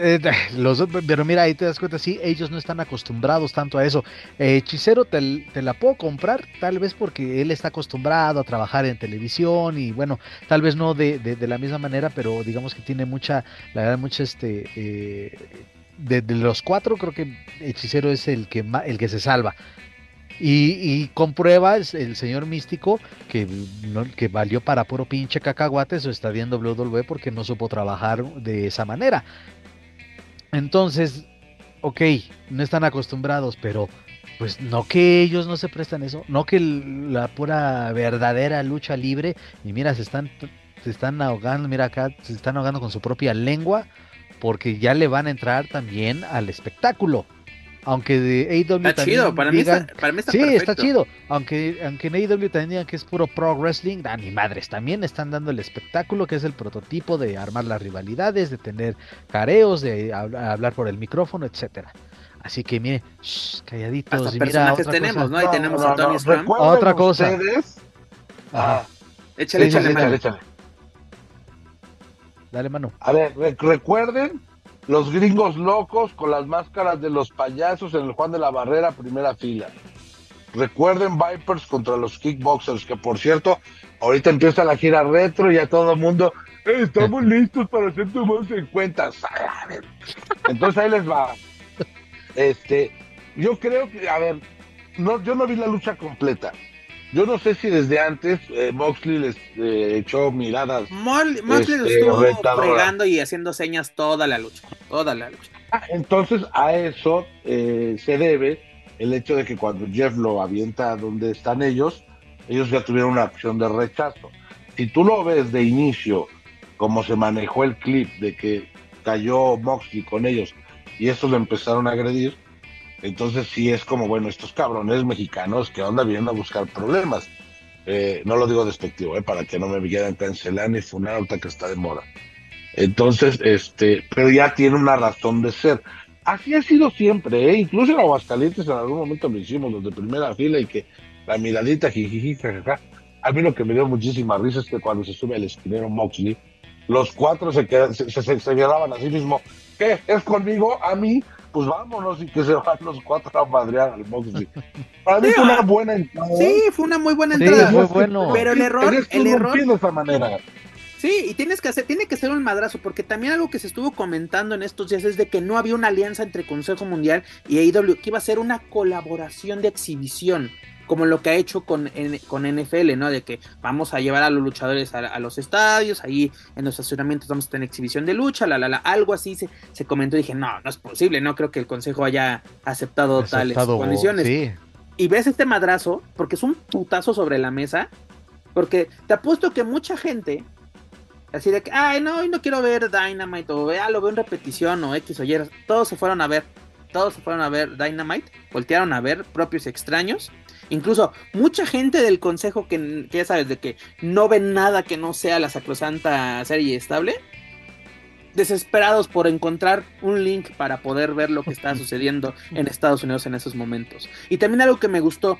Eh, los, pero mira, ahí te das cuenta, sí, ellos no están acostumbrados tanto a eso. Eh, hechicero te, la puedo comprar, tal vez porque él está acostumbrado a trabajar en televisión y bueno, tal vez no de, la misma manera, pero digamos que tiene mucha, la verdad, mucha este... Eh, de, los cuatro creo que Hechicero es el que, el que se salva. Y, comprueba el, señor místico que, que valió para puro pinche cacahuate su estadía en WWE porque no supo trabajar de esa manera. Entonces, ok, no están acostumbrados, pero pues no que ellos no se prestan eso, no que la pura verdadera lucha libre, y mira, se están, se están ahogando, mira acá, se están ahogando con su propia lengua, porque ya le van a entrar también al espectáculo aunque de AEW está chido, para, mí está, para mí está Sí, está chido. Aunque, aunque en AEW también digan que es puro pro wrestling, da ni madres. También están dando el espectáculo que es el prototipo de armar las rivalidades, de tener careos, de hablar por el micrófono, etcétera. Así que mire, calladitos. Hasta personajes tenemos, ¿no? Ahí tenemos a Tony Otra cosa. Ajá. Échale, échale, échale, échale. Dale, mano. A ver, recuerden los gringos locos con las máscaras de los payasos en el Juan de la Barrera, primera fila. Recuerden Vipers contra los Kickboxers, que por cierto, ahorita empieza la gira retro y a todo el mundo, estamos listos para hacer tomados en cuenta. Entonces ahí les va. Este, yo creo que, a ver, no, yo no vi la lucha completa. Yo no sé si desde antes eh, Moxley les eh, echó miradas. Moxley este, estuvo fregando y haciendo señas toda la lucha. Toda la lucha. Ah, entonces a eso eh, se debe el hecho de que cuando Jeff lo avienta donde están ellos, ellos ya tuvieron una acción de rechazo. Si tú lo ves de inicio, como se manejó el clip de que cayó Moxley con ellos y estos lo empezaron a agredir, entonces sí es como, bueno, estos cabrones mexicanos que onda vienen a buscar problemas. Eh, no lo digo despectivo, eh, para que no me quieran cancelar ni funar ahorita que está de moda. Entonces, este, pero ya tiene una razón de ser. Así ha sido siempre, ¿eh? incluso en Aguascalientes en algún momento lo hicimos los de primera fila y que la miradita, jijiji, jajaja. A mí lo que me dio muchísima risa es que cuando se sube el esquinero Moxley, los cuatro se, quedan, se, se, se, a sí mismo. ¿Qué? ¿Es conmigo? ¿A mí? Pues vámonos y que se van los cuatro a madrear al Moxley. Para mí fue una buena entrada. Sí, fue una muy buena entrada. Sí, fue bueno. Pero el error, el error. De esa manera. Sí, y tienes que hacer, tiene que ser un madrazo, porque también algo que se estuvo comentando en estos días es de que no había una alianza entre Consejo Mundial y AEW, que iba a ser una colaboración de exhibición como lo que ha hecho con, con NFL, ¿no? De que vamos a llevar a los luchadores a, los estadios, ahí en los estacionamientos vamos a tener exhibición de lucha, la, la, la, algo así se, se comentó y dije, no, no es posible, no creo que el consejo haya aceptado, tales condiciones. Y ves este madrazo, porque es un putazo sobre la mesa, porque te apuesto que mucha gente, así de que, ay, no, hoy no quiero ver Dynamite, o ah, lo veo en repetición, o X o Y, todos se fueron a ver, todos se fueron a ver Dynamite, voltearon a ver propios extraños, Incluso mucha gente del consejo que, ya sabes, de que no ven nada que no sea la sacrosanta serie estable, desesperados por encontrar un link para poder ver lo que está sucediendo en Estados Unidos en esos momentos. Y también algo que me gustó.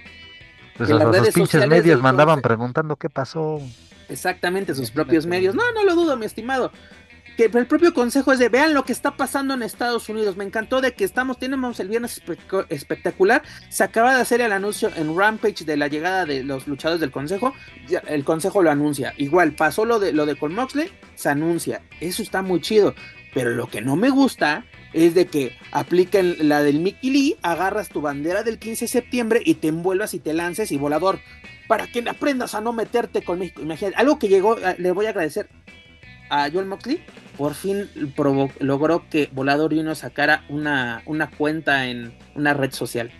Pues las redes pinches medios mandaban preguntando qué pasó. Exactamente, sus propios medios. No, no lo dudo, mi estimado que el propio consejo es de vean lo que está pasando en Estados Unidos. Me encantó de que estamos, tenemos el viernes espectacular. Se acaba de hacer el anuncio en Rampage de la llegada de los luchadores del consejo. El consejo lo anuncia. Igual, pasó lo de lo de con Moxley, se anuncia. Eso está muy chido. Pero lo que no me gusta es de que apliquen la del Mickey Lee, agarras tu bandera del 15 de septiembre y te envuelvas y te lances y volador. Para que aprendas a no meterte con México. Imagínate, algo que llegó, eh, le voy a agradecer a Joel Moxley por fin logró que Volador uno sacara una, una cuenta en una red social.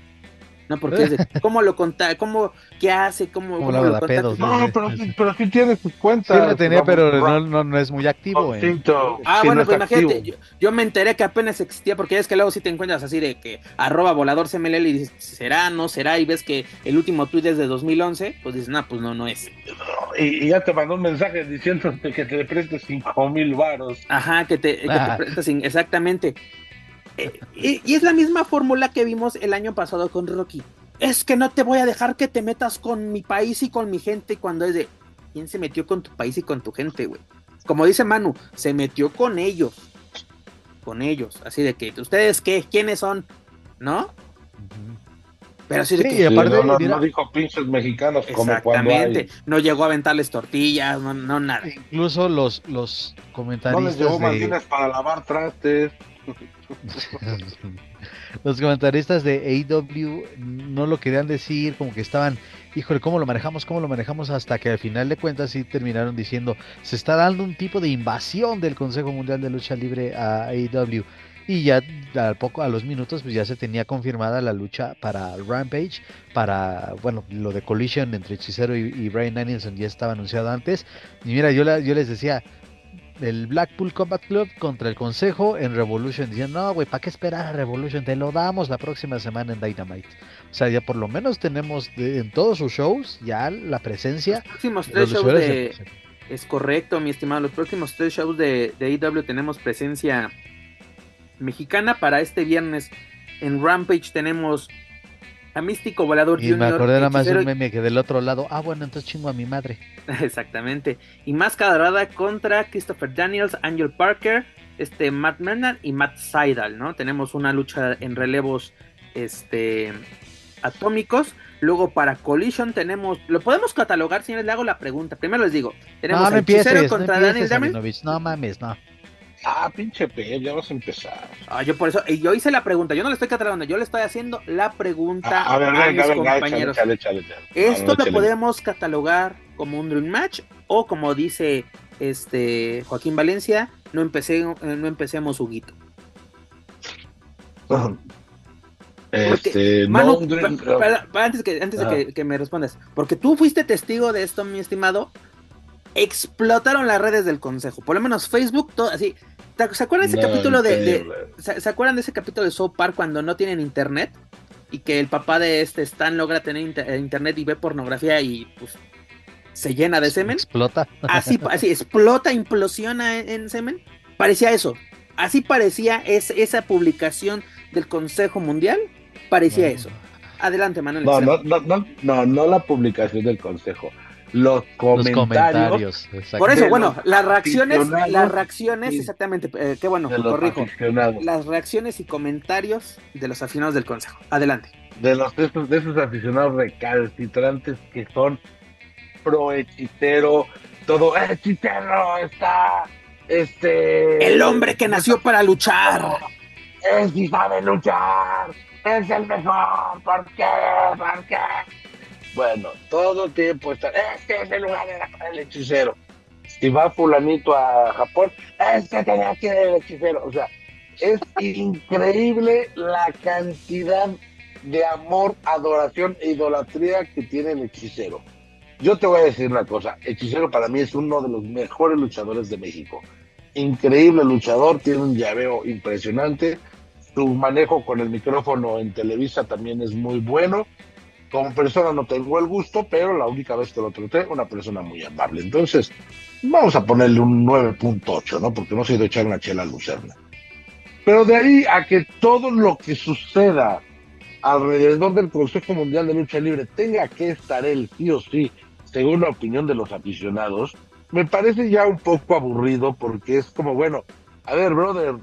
No, porque es de, ¿cómo lo conta? ¿Cómo, qué hace? ¿Cómo, cómo lo pedos, No, pero, pero sí tiene sus cuentas. Sí lo tenía, pero no, no, no, es muy activo. Eh. Ah, bueno, pues imagínate, yo, yo, me enteré que apenas existía, porque es que luego si te encuentras así de que arroba volador CMLL y dices, ¿será? ¿No será? Y ves que el último tweet es de 2011, pues dices, no, pues no, no es. Y, y ya te mandó un mensaje diciendo que te prestes 5 mil varos. Ajá, que te, que te prestes, exactamente. Eh, y, es la misma fórmula que vimos el año pasado con Rocky. Es que no te voy a dejar que te metas con mi país y con mi gente. Cuando es de, ¿quién se metió con tu país y con tu gente, güey? Como dice Manu, se metió con ellos. Con ellos. Así de que, ¿ustedes qué? ¿Quiénes son? ¿No? Pero así de que. Y aparte, no, no, dijo pinches mexicanos como cuando hay... No llegó a aventarles tortillas, no, no nada. Incluso los, los comentaristas. No les llevó de... para lavar trastes. Los comentaristas de AEW no lo querían decir, como que estaban, híjole, ¿cómo lo manejamos? ¿Cómo lo manejamos? Hasta que al final de cuentas sí terminaron diciendo, se está dando un tipo de invasión del Consejo Mundial de Lucha Libre a AEW. Y ya al poco, a los minutos, pues ya se tenía confirmada la lucha para Rampage, para, bueno, lo de Collision entre Hechicero y, Brian Danielson ya estaba anunciado antes. Y mira, yo les decía, el Blackpool Combat Club contra el Consejo en Revolution. Dicen, no, güey, ¿para qué esperar a Revolution? Te lo damos la próxima semana en Dynamite. O sea, ya por lo menos tenemos en todos sus shows ya la presencia. Los próximos tres shows de... Es correcto, mi estimado. Los próximos tres shows de, de AEW tenemos presencia mexicana. Para este viernes en Rampage tenemos a Místico Volador y me acordé nada más de un meme que del otro lado, ah, bueno, entonces chingo a mi madre. Exactamente. Y Máscara Dorada contra Christopher Daniels, Angel Parker, este Matt Mernan y Matt Seidel, ¿no? Tenemos una lucha en relevos este atómicos. Luego para Collision tenemos, lo podemos catalogar, señores, le hago la pregunta. Primero les digo, tenemos no, no contra Daniel No mames, no. Ah, pinche Pep, ya vas a empezar. Ah, yo por eso, y yo hice la pregunta, yo no le estoy catalogando, yo le estoy haciendo la pregunta ah, a, ver, a mis compañeros. Esto lo podemos catalogar como un Dream Match o como dice este Joaquín Valencia, no empecé, no empecemos Huguito. Este, Manu, antes, que, antes de ah. que, me respondas, porque tú fuiste testigo de esto, mi estimado, explotaron las redes del consejo, por lo menos Facebook, todo así. ¿Se acuerdan de ese capítulo de, ¿se, acuerdan de ese capítulo de South Park cuando no tienen internet? Y que el papá de este Stan logra tener internet y ve pornografía y pues se llena de semen. Explota. Así, así explota, implosiona en, semen. Parecía eso. Así parecía esa publicación del Consejo Mundial. Parecía eso. Adelante, Manuel. No, no, no, no, no, la publicación del Consejo. Los comentarios. Por eso, bueno, las reacciones, las reacciones, exactamente, eh, qué bueno, corrijo. Las reacciones y comentarios de los aficionados del Consejo. Adelante. De los de esos, de esos aficionados recalcitrantes que son pro hechicero, todo hechicero está este el hombre que nació para luchar. Es y sabe luchar, es el mejor, ¿por qué? ¿Por qué? Bueno, todo el tiempo está, este es el lugar del hechicero. Si va fulanito a Japón, este tenía que ir el hechicero. O sea, es increíble la cantidad de amor, adoración e idolatría que tiene el hechicero. Yo te voy a decir una cosa, Hechicero para mí es uno de los mejores luchadores de México. Increíble luchador, tiene un llaveo impresionante, su manejo con el micrófono en Televisa también es muy bueno. Como persona no tengo el gusto, pero la única vez que lo traté, una persona muy amable. Entonces, vamos a ponerle un 9.8, ¿no? Porque no se ha ido a echar una chela a Lucerna. Pero de ahí a que todo lo que suceda alrededor del Consejo Mundial de Lucha Libre tenga que estar él sí o sí según la opinión de los aficionados, me parece ya un poco aburrido porque es como, bueno, a ver, brother,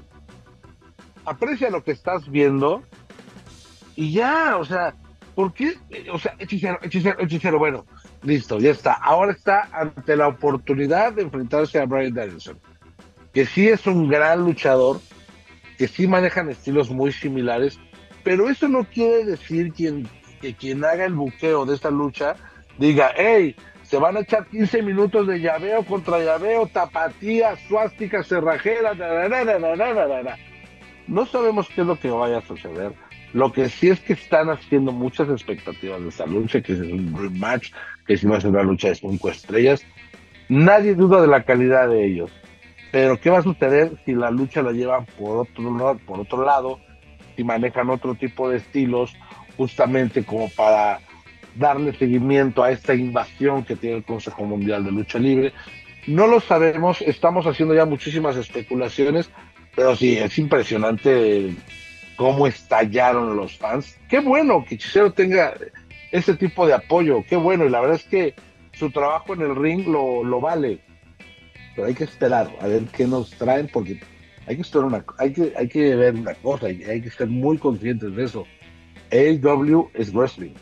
aprecia lo que estás viendo y ya, o sea, ¿por qué? O sea, hechicero, hechicero, hechicero, bueno, listo, ya está. Ahora está ante la oportunidad de enfrentarse a Brian Danielson, que sí es un gran luchador, que sí manejan estilos muy similares, pero eso no quiere decir quien, que quien haga el buqueo de esta lucha diga, hey, se van a echar 15 minutos de llaveo contra llaveo, tapatía, suástica, cerrajera, no sabemos qué es lo que vaya a suceder. Lo que sí es que están haciendo muchas expectativas de esta lucha, que es un rematch, que si a ser una lucha de cinco estrellas. Nadie duda de la calidad de ellos. Pero ¿qué va a suceder si la lucha la llevan por otro, por otro lado, si manejan otro tipo de estilos, justamente como para darle seguimiento a esta invasión que tiene el Consejo Mundial de Lucha Libre. No lo sabemos, estamos haciendo ya muchísimas especulaciones, pero sí, es impresionante cómo estallaron los fans. Qué bueno que Hechicero tenga ese tipo de apoyo, qué bueno, y la verdad es que su trabajo en el ring lo, lo vale. Pero hay que esperar a ver qué nos traen, porque hay que, esperar una, hay que, hay que ver una cosa hay que ser muy conscientes de eso. AEW es wrestling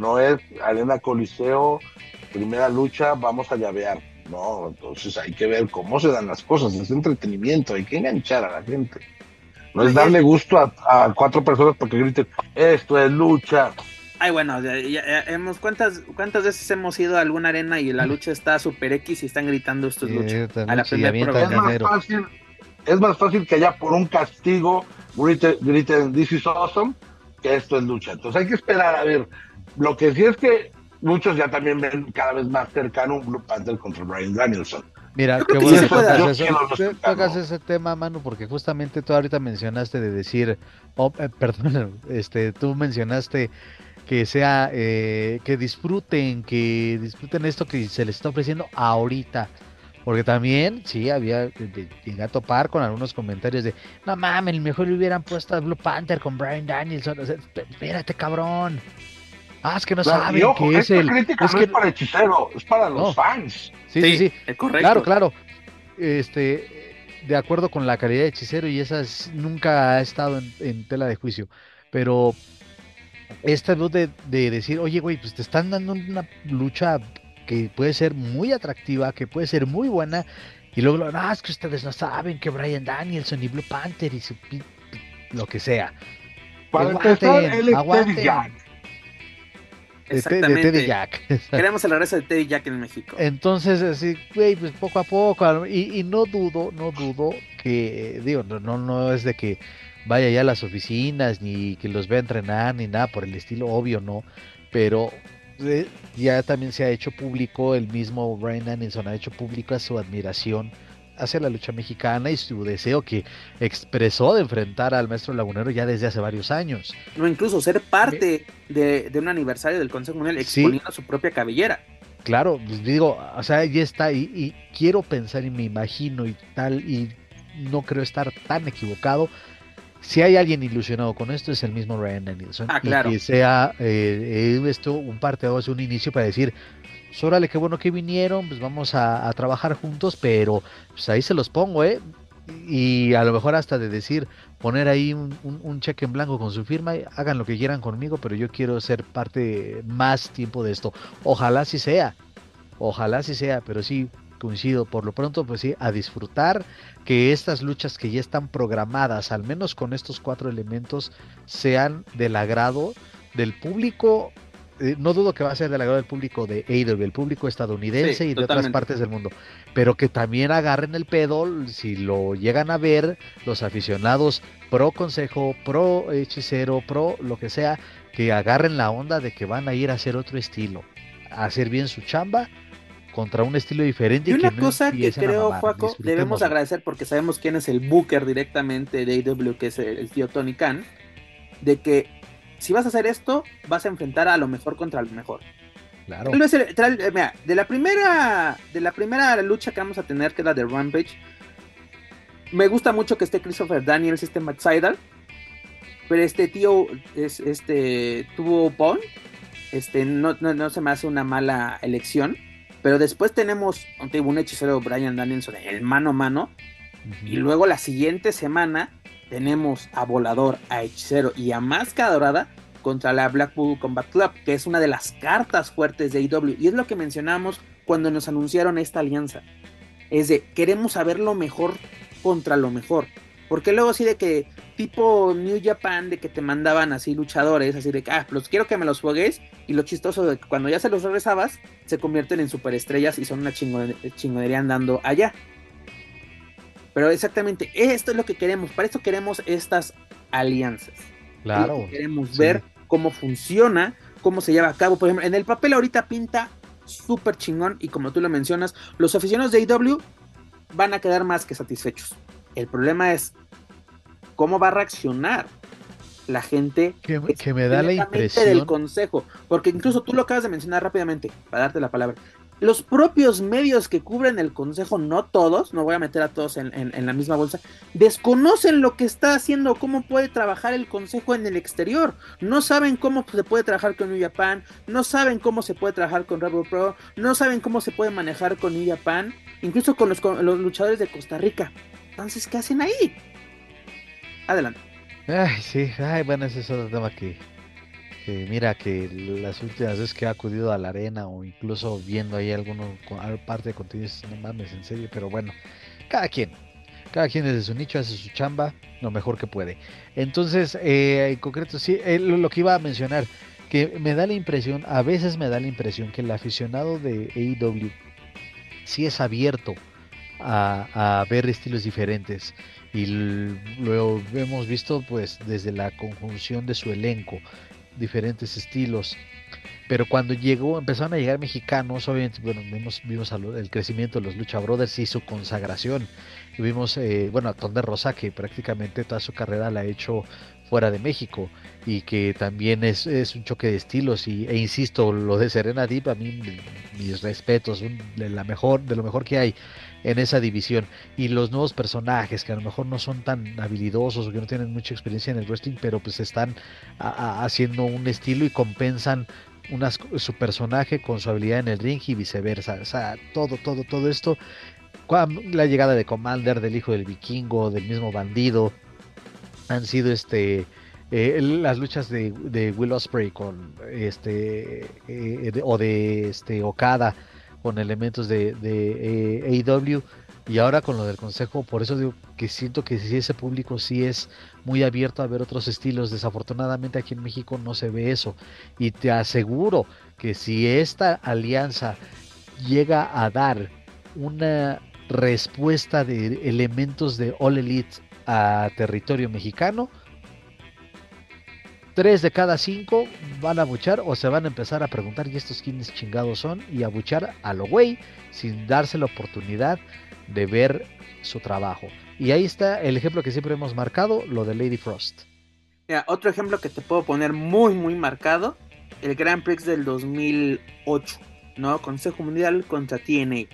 no es arena coliseo, primera lucha, vamos a llavear. No, entonces hay que ver cómo se dan las cosas, es entretenimiento, hay que enganchar a la gente. No es darle gusto a, cuatro personas porque griten, esto es lucha. Ay, bueno, hemos, ¿cuántas, ¿cuántas veces hemos ido a alguna arena y la lucha está super X y están gritando esto es lucha? a la primera es, más fácil, es más fácil que allá por un castigo griten, griten, this is awesome, que esto es lucha. Entonces hay que esperar a ver lo que sí es que muchos ya también ven cada vez más cercano un Blue Panther contra Brian Danielson. Mira, qué bueno que tocas, ese tema, Manu, porque justamente tú ahorita mencionaste de decir, oh, eh, perdón, este, tú mencionaste que sea, eh, que disfruten, que disfruten esto que se les está ofreciendo ahorita. Porque también, sí, había, llegué a topar con algunos comentarios de, no mames, mejor le hubieran puesto a Blue Panther con Brian Danielson. espérate, cabrón. Ah, es que no saben que es el. Es que... es para hechicero, es para los fans. Sí, sí, sí. Es correcto. Claro, claro. Este, de acuerdo con la calidad de hechicero y esas nunca ha estado en, tela de juicio. Pero esta luz de, decir, oye, güey, pues te están dando una lucha que puede ser muy atractiva, que puede ser muy buena. Y luego, no, es que ustedes no saben que Brian Danielson y Blue Panther y su, lo que sea. Para empezar, él de, Teddy Jack. Queremos el regreso de Teddy Jack en México. Entonces, así, güey, pues poco a poco, y, no dudo, no dudo que, digo, no, no, no es de que vaya ya a las oficinas, ni que los vea entrenar, ni nada por el estilo, obvio, no, pero eh, ya también se ha hecho público, el mismo Brian Anderson ha hecho público su admiración hacia la lucha mexicana y su deseo que expresó de enfrentar al maestro lagunero ya desde hace varios años. No, incluso ser parte de, un aniversario del Consejo Mundial exponiendo su propia cabellera. Claro, pues digo, o sea, ahí está, y, y, quiero pensar y me imagino y tal, y no creo estar tan equivocado, si hay alguien ilusionado con esto es el mismo Ryan Danielson. Ah, claro. Y que sea eh, eh, esto un parte o un inicio para decir, pues, órale, qué bueno que vinieron, pues vamos a, trabajar juntos, pero pues ahí se los pongo, ¿eh? Y a lo mejor hasta de decir, poner ahí un, un, cheque en blanco con su firma, hagan lo que quieran conmigo, pero yo quiero ser parte más tiempo de esto. Ojalá sí sea, ojalá sí sea, pero sí, coincido, por lo pronto, pues sí, a disfrutar que estas luchas que ya están programadas, al menos con estos cuatro elementos, sean del agrado del público. Eh, no dudo que va a ser del agrado del público de AEW, el público estadounidense y de otras partes del mundo, pero que también agarren el pedo si lo llegan a ver los aficionados pro consejo, pro hechicero, pro lo que sea, que agarren la onda de que van a ir a hacer otro estilo, a hacer bien su chamba contra un estilo diferente. Y una cosa que creo, Juaco, debemos agradecer porque sabemos quién es el booker directamente de AW, que es el, tío Tony Khan, de que si vas a hacer esto, vas a enfrentar a lo mejor contra lo mejor. Claro. Eh, mira, de la primera de la primera lucha que vamos a tener, que es la de Rampage, me gusta mucho que esté Christopher Daniels, este Matt Seidel, pero este tío es, este tuvo Pon, este no, no, no se me hace una mala elección pero después tenemos un hechicero Brian Danielson, el mano a mano. Y luego la siguiente semana tenemos a Volador, a Hechicero y a Máscara Dorada contra la Blackpool Combat Club, que es una de las cartas fuertes de IW. Y es lo que mencionamos cuando nos anunciaron esta alianza. Es de, queremos saber lo mejor contra lo mejor. Porque luego así de que, tipo New Japan, de que te mandaban así luchadores, así de que, ah, los quiero que me los juegues. Y lo chistoso de que cuando ya se los regresabas, se convierten en superestrellas y son una chingonería andando allá. Pero exactamente, esto es lo que queremos. Para esto queremos estas alianzas. Claro. Queremos ver cómo funciona, cómo se lleva a cabo. Por ejemplo, en el papel ahorita pinta súper chingón. Y como tú lo mencionas, los aficionados de IW van a quedar más que satisfechos. El problema es cómo va a reaccionar la gente que, me da la impresión del consejo, porque incluso tú lo acabas de mencionar rápidamente, para darte la palabra. Los propios medios que cubren el consejo, no todos, no voy a meter a todos en, la misma bolsa, desconocen lo que está haciendo, cómo puede trabajar el consejo en el exterior. No saben cómo se puede trabajar con New Japan, no saben cómo se puede trabajar con Rebel Pro, no saben cómo se puede manejar con New Japan, incluso con los, los luchadores de Costa Rica. Entonces, ¿qué hacen ahí? Adelante. Ay, sí, ay, bueno, ese es otro tema que, mira que las últimas veces que he acudido a la arena o incluso viendo ahí alguno parte de contenido, no mames, en serio, pero bueno, cada quien, cada quien desde su nicho hace su chamba lo mejor que puede. Entonces, eh, en concreto, sí, eh, lo que iba a mencionar, que me da la impresión, a veces me da la impresión que el aficionado de AEW sí es abierto a, ver estilos diferentes y lo hemos visto pues desde la conjunción de su elenco diferentes estilos. Pero cuando llegó empezaron a llegar mexicanos obviamente bueno vimos, vimos el crecimiento de los Lucha Brothers y su consagración. Vimos eh, bueno a Tonde Rosa que prácticamente toda su carrera la ha hecho fuera de México y que también es, es un choque de estilos. Y, e insisto lo de Serena Deep a mí mis respetos de la mejor de lo mejor que hay en esa división. Y los nuevos personajes que a lo mejor no son tan habilidosos o que no tienen mucha experiencia en el wrestling, pero pues están haciendo un estilo y compensan su personaje con su habilidad en el ring y viceversa. O sea, todo, todo, todo esto. La llegada de Commander, del hijo del vikingo, del mismo bandido, han sido este. Eh, las luchas de, Will Osprey con este eh, o de este Okada con elementos de, de eh, AEW y ahora con lo del consejo, por eso digo que siento que si ese público sí es muy abierto a ver otros estilos, desafortunadamente aquí en México no se ve eso. Y te aseguro que si esta alianza llega a dar una respuesta de elementos de All Elite a territorio mexicano, tres de cada cinco van a buchar o se van a empezar a preguntar y estos quiénes chingados son y a buchar a lo güey sin darse la oportunidad de ver su trabajo. Y ahí está el ejemplo que siempre hemos marcado, lo de Lady Frost. otro ejemplo que te puedo poner muy, muy marcado, el Grand Prix del 2008, ¿no? Consejo Mundial contra TNA.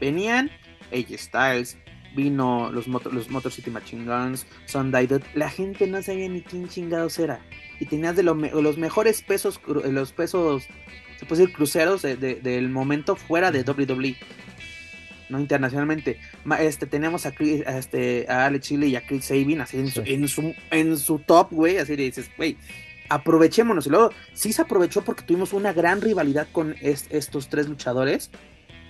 Venían AJ Styles, vino los, los Motor City Machine Guns, Sunday la gente no sabía ni quién chingados era. Y tenías de los mejores pesos, los pesos, se puede decir, cruceros del momento fuera de WWE no internacionalmente. Este, tenemos a, este, a Alex Chile y a Chris Sabin así en, su, en, su, top, güey, así le dices, güey, aprovechémonos. Y luego sí se aprovechó porque tuvimos una gran rivalidad con estos tres luchadores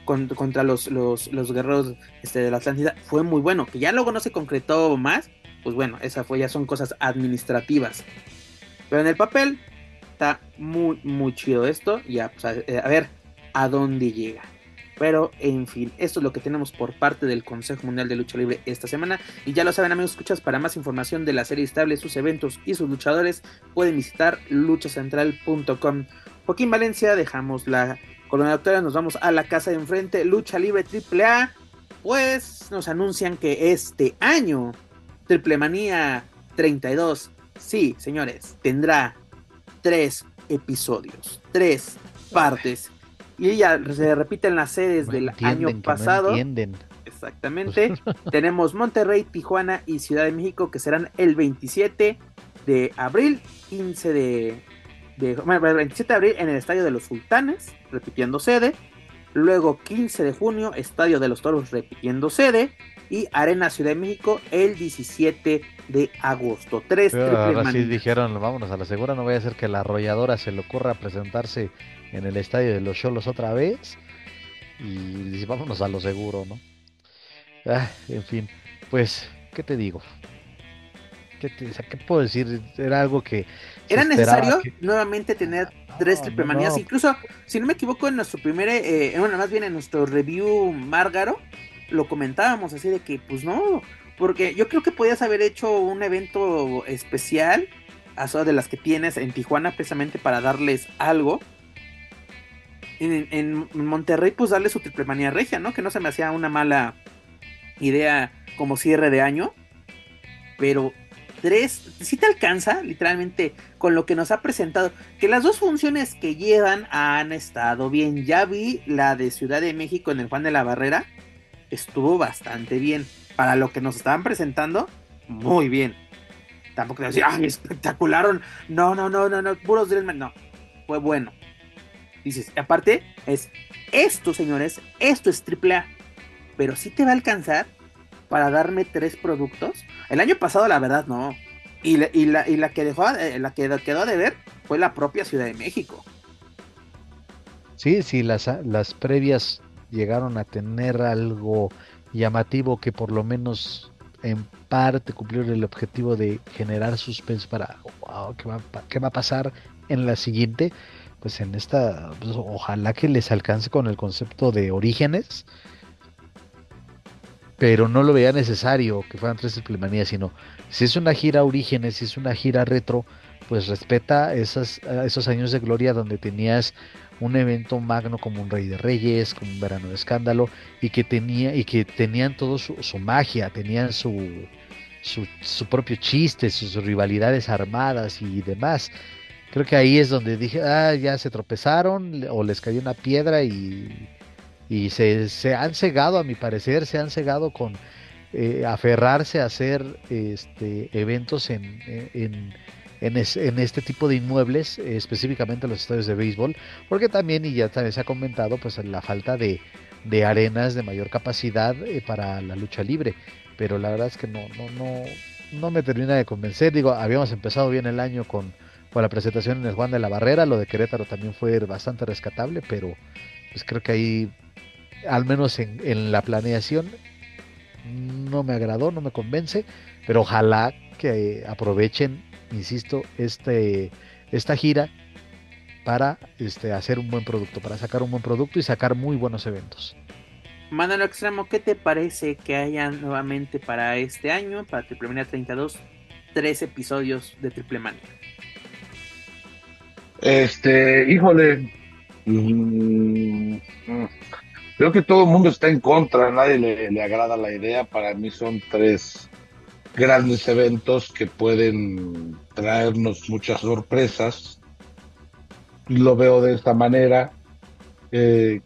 contra los, los, guerreros este, de la Atlántida. Fue muy bueno, que ya luego no se concretó más, pues bueno, esa fue, ya son cosas administrativas. Pero en el papel está muy, muy chido esto. Ya, pues, a ver a dónde llega. Pero en fin, esto es lo que tenemos por parte del Consejo Mundial de Lucha Libre esta semana. Y ya lo saben amigos, escuchas, para más información de la serie estable, sus eventos y sus luchadores, pueden visitar luchacentral.com. Joaquín Valencia, dejamos la corona doctora, nos vamos a la casa de enfrente, Lucha Libre AAA. Pues nos anuncian que este año, Triple Manía 32, sí, señores, tendrá tres episodios, tres partes y ella se repite en las sedes del año pasado. entienden. Exactamente. Tenemos Monterrey, Tijuana y Ciudad de México que serán el 27 de abril, 15 de, de bueno, el 27 de abril en el Estadio de los Sultanes, repitiendo sede. Luego 15 de junio, Estadio de los Toros, repitiendo sede. Y Arena Ciudad de México el 17 de agosto. Tres Así dijeron, vámonos a la segura, no vaya a ser que la arrolladora se le ocurra presentarse en el estadio de los Cholos otra vez. Y vámonos a lo seguro, ¿no? Ah, en fin, pues, ¿qué te digo? ¿Qué, ¿Qué puedo decir? Era algo que... ¿Era necesario nuevamente tener tres triple manías? Incluso, si no me equivoco, en nuestro primer, eh, bueno, más bien en nuestro review Márgaro, lo comentábamos así de que, pues no, porque yo creo que podías haber hecho un evento especial, a de las que tienes en Tijuana, precisamente para darles algo en, Monterrey, pues darle su triple manía regia, ¿no? Que no se me hacía una mala idea como cierre de año. Pero tres, si te alcanza, literalmente, con lo que nos ha presentado. Que las dos funciones que llevan han estado bien. Ya vi la de Ciudad de México en el Juan de la Barrera. Estuvo bastante bien. Para lo que nos estaban presentando, muy bien. Tampoco te decía, ay, espectacularon. No, no, no, no, no, puros Drillman. No, fue bueno. Dices, aparte, es esto, señores, esto es triple. Pero sí te va a alcanzar para darme tres productos. El año pasado, la verdad, no. Y la, que dejó, eh, la que quedó de ver fue la propia Ciudad de México. Sí, sí, las, previas llegaron a tener algo llamativo que por lo menos en parte cumplió el objetivo de generar suspense para wow, ¿qué va, qué va a pasar en la siguiente? pues en esta, pues, ojalá que les alcance con el concepto de orígenes, pero no lo veía necesario que fueran tres triplemanías, sino si es una gira orígenes, si es una gira retro, pues respeta esas, esos años de gloria donde tenías un evento magno como un Rey de Reyes, como un Verano de Escándalo, y que tenía, y que tenían todo su, su magia, tenían su, su, su propio chiste, sus rivalidades armadas y demás. Creo que ahí es donde dije, ah, ya se tropezaron o les cayó una piedra y, y se, se, han cegado, a mi parecer, se han cegado con eh, aferrarse a hacer este, eventos en, en, en, este tipo de inmuebles, específicamente los estadios de béisbol, porque también, y ya también se ha comentado, pues la falta de, de arenas de mayor capacidad eh, para la lucha libre. Pero la verdad es que no, no, no, no me termina de convencer. Digo, habíamos empezado bien el año con con la presentación en el Juan de la Barrera. Lo de Querétaro también fue bastante rescatable, pero pues creo que ahí, al menos en, en la planeación, no me agradó, no me convence, pero ojalá que aprovechen, insisto, este, esta gira para este, hacer un buen producto, para sacar un buen producto y sacar muy buenos eventos. Manuel Extremo, ¿qué te parece que haya nuevamente para este año, para Triple Mania 32, tres episodios de Triple Mania? Este, híjole, mm, creo que todo el mundo está en contra, a nadie le, agrada la idea. Para mí son tres grandes eventos que pueden traernos muchas sorpresas. Lo veo de esta manera. Eh,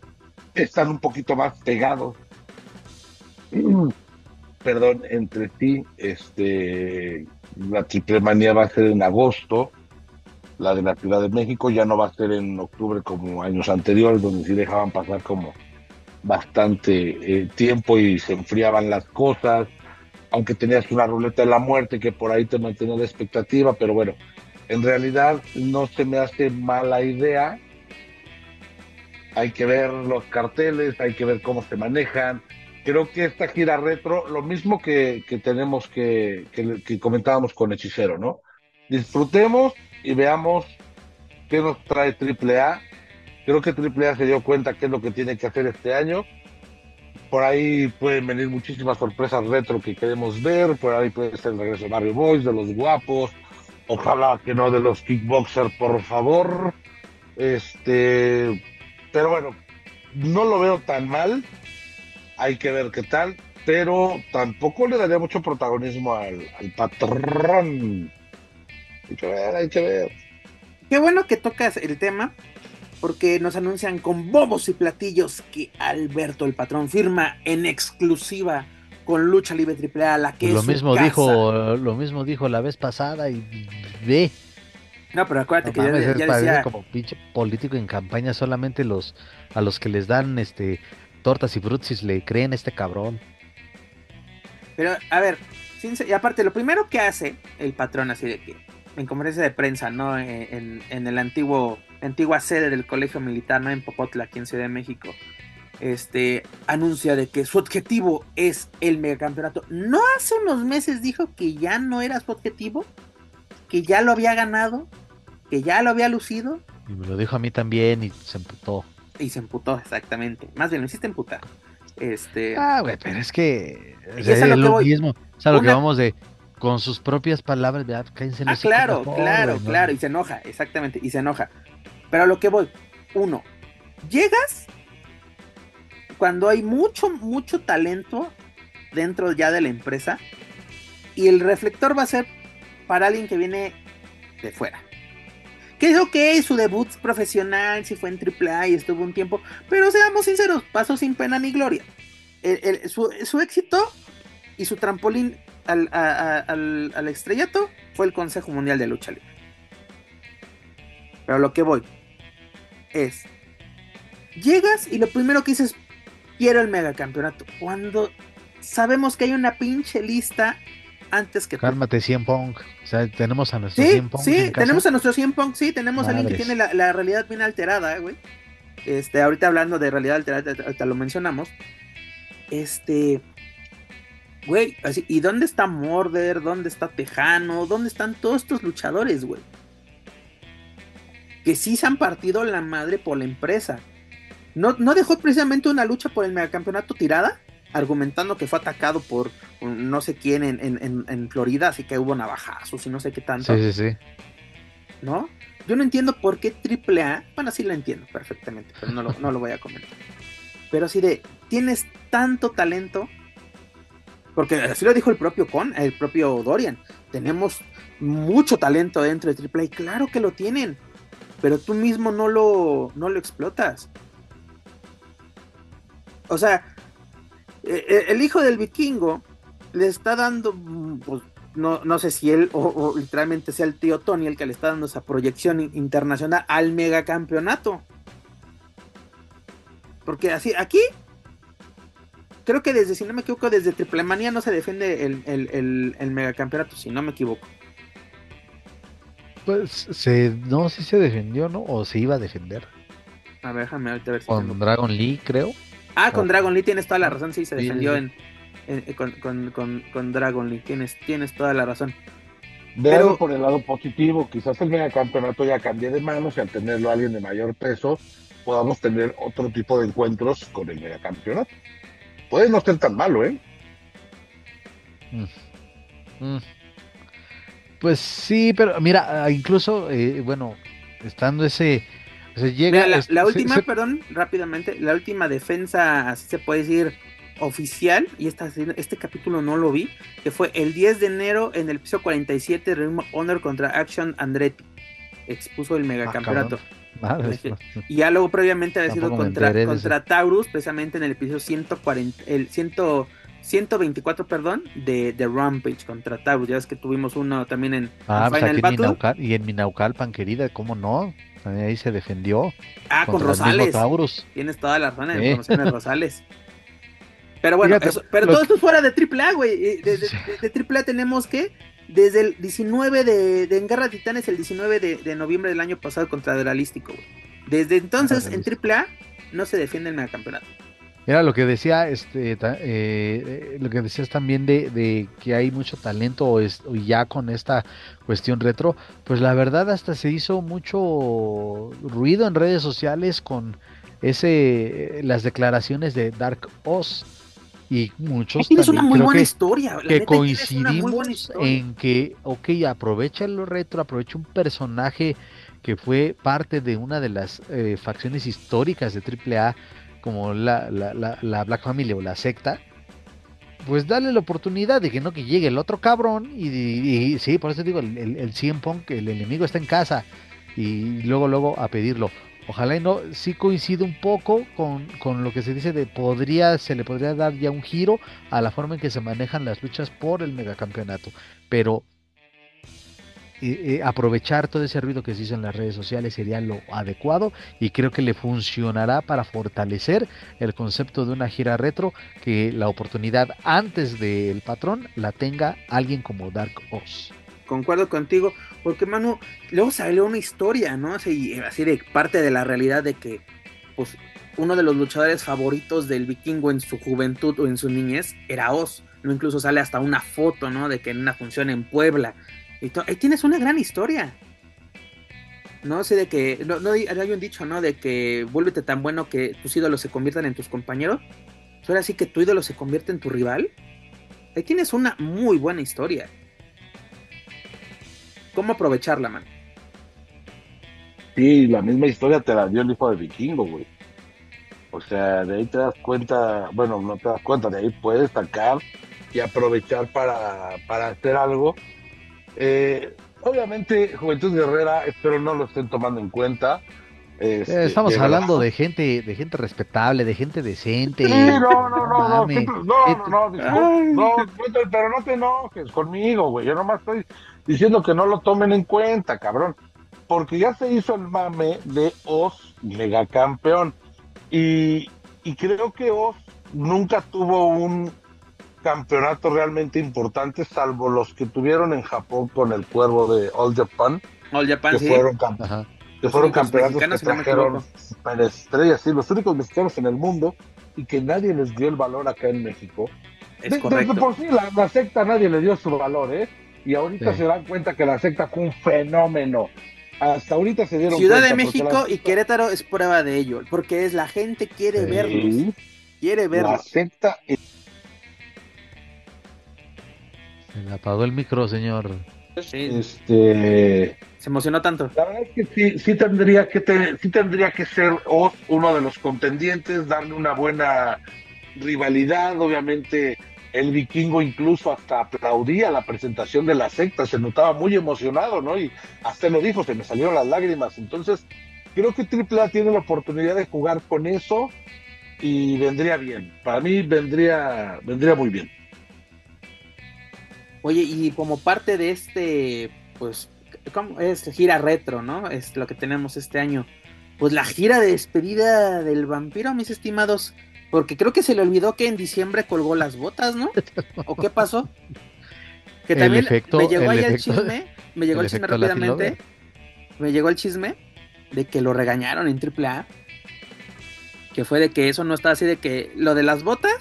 están un poquito más pegados. Perdón, entre ti, este, la triple manía va a ser en agosto, la de la Ciudad de México ya no va a ser en octubre como años anteriores, donde sí dejaban pasar como bastante eh, tiempo y se enfriaban las cosas, aunque tenías una ruleta de la muerte que por ahí te mantenía la expectativa, pero bueno, en realidad no se me hace mala idea. Hay que ver los carteles, hay que ver cómo se manejan. Creo que esta gira retro, lo mismo que, que tenemos que, que, que comentábamos con Hechicero, ¿no? Disfrutemos y veamos qué nos trae AAA. Creo que AAA se dio cuenta qué es lo que tiene que hacer este año. Por ahí pueden venir muchísimas sorpresas retro que queremos ver. Por ahí puede ser el regreso de Mario Boys, de los guapos. Ojalá que no de los kickboxers, por favor. Este, pero bueno, no lo veo tan mal. Hay que ver qué tal. Pero tampoco le daría mucho protagonismo al, al patrón. Hay que ver, hay que ver. Qué bueno que tocas el tema, porque nos anuncian con bobos y platillos que Alberto el patrón firma en exclusiva con Lucha Libre AAA, la que Pues lo es su mismo casa. dijo, lo mismo dijo la vez pasada y ve. No, pero acuérdate No que ya- mames, ya, parece decía, como pinche político en campaña, solamente los a los que les dan este tortas y frutsis le creen a este cabrón. pero a ver, y aparte lo primero que hace el patrón así de que en conferencia de prensa, ¿no? En, en- en el antiguo antigua sede del Colegio Militar, ¿no? En Popotla, aquí en Ciudad de México. Este anuncia de que su objetivo es el megacampeonato. ¿No hace unos meses dijo que ya no era su objetivo? ¿Que ya lo había ganado? ¿Que ya lo había lucido? Y me lo dijo a mí también y se emputó. Y se emputó, exactamente. Más bien, lo hiciste emputar. Este. Ah, güey, pero es que o Y sea, es lo mismo. O sea, lo que vamos de con sus propias palabras, ¿verdad? Cállense Ah, claro, claro, claro. Y se enoja, exactamente. Y se enoja. Pero a lo que voy. Uno, llegas cuando hay mucho, mucho talento dentro ya de la empresa. Y el reflector va a ser para alguien que viene de fuera. Que es ok, su debut profesional, si fue en AAA y estuvo un tiempo. Pero seamos sinceros, pasó sin pena ni gloria. Su, su éxito y su trampolín al, a- a- al, al estrellato fue el Consejo Mundial de Lucha Libre. Pero lo que voy es, llegas y lo primero que dices, quiero el megacampeonato. Cuando sabemos que hay una pinche lista antes que. Cálmate, 100 Punk. O sea, tenemos a nuestro Sí, 100 Punk sí, casa. tenemos a nuestro 100 Punk, sí, tenemos a alguien que tiene la, la realidad bien alterada, eh, güey. Este, ahorita hablando de realidad alterada, ahorita lo mencionamos. Este, güey, así, ¿y dónde está Morder? ¿Dónde está Tejano? ¿Dónde están todos estos luchadores, güey? Que sí se han partido la madre por la empresa. ¿No, no dejó precisamente una lucha por el megacampeonato tirada? Argumentando que fue atacado por no sé quién en, en- en- en Florida, así que hubo navajazos y no sé qué tanto. Sí, sí, sí. ¿no? Yo no entiendo por qué AAA, bueno, sí lo entiendo perfectamente, pero no lo, no lo voy a comentar. Pero así de, tienes tanto talento, porque así lo dijo el propio Con, el propio Dorian, tenemos mucho talento dentro de AAA, y claro que lo tienen, pero tú mismo no lo, no lo explotas. O sea, eh, eh, el hijo del vikingo le está dando, pues, no, no sé si él o, literalmente sea el tío Tony el que le está dando esa proyección in- internacional al megacampeonato. Porque así, aquí, creo que desde, si no me equivoco, desde Triple Manía no se defiende el, el, el, el megacampeonato, si no me equivoco. Pues se, no sé si se defendió, ¿no? O se iba a defender. A ver, déjame ahorita ver si Con tengo- Dragon Lee, creo. Ah, con Oh. Dragon Lee tienes toda la razón, sí, se defendió sí. en, en- con, con, con, con Dragon Lee, tienes, tienes toda la razón. Pero- por el lado positivo, quizás el megacampeonato ya cambie de manos y al tenerlo alguien de mayor peso, podamos tener otro tipo de encuentros con el megacampeonato. Puede no ser tan malo, ¿eh? Mm. Pues sí, pero mira, ah, incluso, eh, bueno, estando ese, llega Mira, la, este- la última, se- perdón, rápidamente, la última defensa, así se puede decir, oficial, y esta, este capítulo no lo vi, que fue el 10 de enero en el episodio 47 de Ring Honor contra Action Andretti. Expuso el megacampeonato. Madres, Dije, no. y ya luego previamente había sido contra, contra Taurus, precisamente en el episodio 140, el 100, 124, perdón, de, de Rampage contra Taurus. Ya ves que tuvimos uno también en, Ah, en pues Final aquí en Battle. Minaucal, y en Minaucalpan, querida, ¿cómo no? Ahí se defendió Ah, con Rosales. Taurus. Tienes toda la razón en Sí. de Rosales. Pero bueno, Fíjate, eso- pero todo que- esto es fuera de AAA, güey. Eh, De, de, de- de AAA tenemos que, desde el 19 de, de En Guerra de Titanes, el 19 de, de noviembre del año pasado contra Duralístico, güey. Desde entonces, en AAA, no se defiende el megacampeonato. Era lo que decía, este, eh, eh, lo que decías también de, de que hay mucho talento es- ya con esta cuestión retro, pues la verdad hasta se hizo mucho ruido en redes sociales con ese, eh, las declaraciones de Dark Oz y muchos Tienes una también muy creo buena que, historia. la que coincidimos historia. en que, ok, aprovecha lo retro, aprovecha un personaje que fue parte de una de las eh, facciones históricas de AAA, como la, la, la, la Black Family o la secta, pues dale la oportunidad de que no que llegue el otro cabrón y, sí, por eso digo, el, el, el CM Punk, el enemigo está en casa y luego, luego a pedirlo. Ojalá y no, sí coincido un poco con, con lo que se dice de podría, se le podría dar ya un giro a la forma en que se manejan las luchas por el megacampeonato, pero aprovechar todo ese ruido que se hizo en las redes sociales sería lo adecuado y creo que le funcionará para fortalecer el concepto de una gira retro que la oportunidad antes del patrón la tenga alguien como Dark Oz. Concuerdo contigo, porque Manu, luego salió una historia, ¿no? Así, así de parte de la realidad de que, pues, uno de los luchadores favoritos del vikingo en su juventud o en su niñez era Oz. ¿no? Incluso sale hasta una foto, ¿no? De que en una función en Puebla. Y ahí tienes una gran historia. No sé de que, no, no hay un dicho, ¿no? De que vuélvete tan bueno que tus ídolos se conviertan en tus compañeros. Pues Ahora sí que tu ídolo se convierte en tu rival. Ahí tienes una muy buena historia. ¿Cómo aprovecharla, man? Sí, la misma historia te la dio el hijo de Vikingo, güey. O sea, de ahí te das cuenta, bueno, no te das cuenta, de ahí puedes sacar y aprovechar para, para hacer algo. Eh, obviamente, Juventud Guerrera, espero no lo estén tomando en cuenta. Este, Eh, Estamos de hablando verdad. de gente, de gente respetable, de gente decente. Sí, no, no, no, no, no, no, no, disculpe, pero no te enojes conmigo, güey. Yo nomás estoy diciendo que no lo tomen en cuenta, cabrón. Porque ya se hizo el mame de Oz megacampeón. Y, y creo que Oz nunca tuvo un campeonato realmente importante, salvo los que tuvieron en Japón con el cuervo de All Japan, All Japan, que sí. fueron campeones Ajá. que Los fueron campeonatos que trajeron equivoco. superestrellas, sí, los únicos mexicanos en el mundo y que nadie les dio el valor acá en México. Es De- correcto. de por sí, la, la secta nadie le dio su valor, ¿eh? Y ahorita Sí. se dan cuenta que la secta fue un fenómeno. Hasta ahorita se dieron Ciudad de cuenta. México la y Querétaro es prueba de ello, porque es la gente quiere Sí. verlos, quiere La verlos. secta Se le apagó el micro, señor. Sí, este, se emocionó tanto. La verdad es que sí, sí tendría que te- sí tendría que ser Oz uno de los contendientes, darle una buena rivalidad, obviamente el vikingo incluso hasta aplaudía la presentación de la secta, se notaba muy emocionado, ¿no? Y hasta lo dijo, se me salieron las lágrimas. Entonces, creo que AAA tiene la oportunidad de jugar con eso y vendría bien. Para mí vendría, vendría muy bien. Oye, y como parte de este, pues, ¿cómo es gira retro, no? Es lo que tenemos este año. Pues la gira de despedida del vampiro, mis estimados. Porque creo que se le olvidó que en diciembre colgó las botas, ¿no? ¿O qué pasó? Que El también efecto- me llegó ahí el efecto- chisme, me llegó el el, chisme rápidamente, me llegó el chisme de que lo regañaron en AAA que fue de que eso no está así de que lo de las botas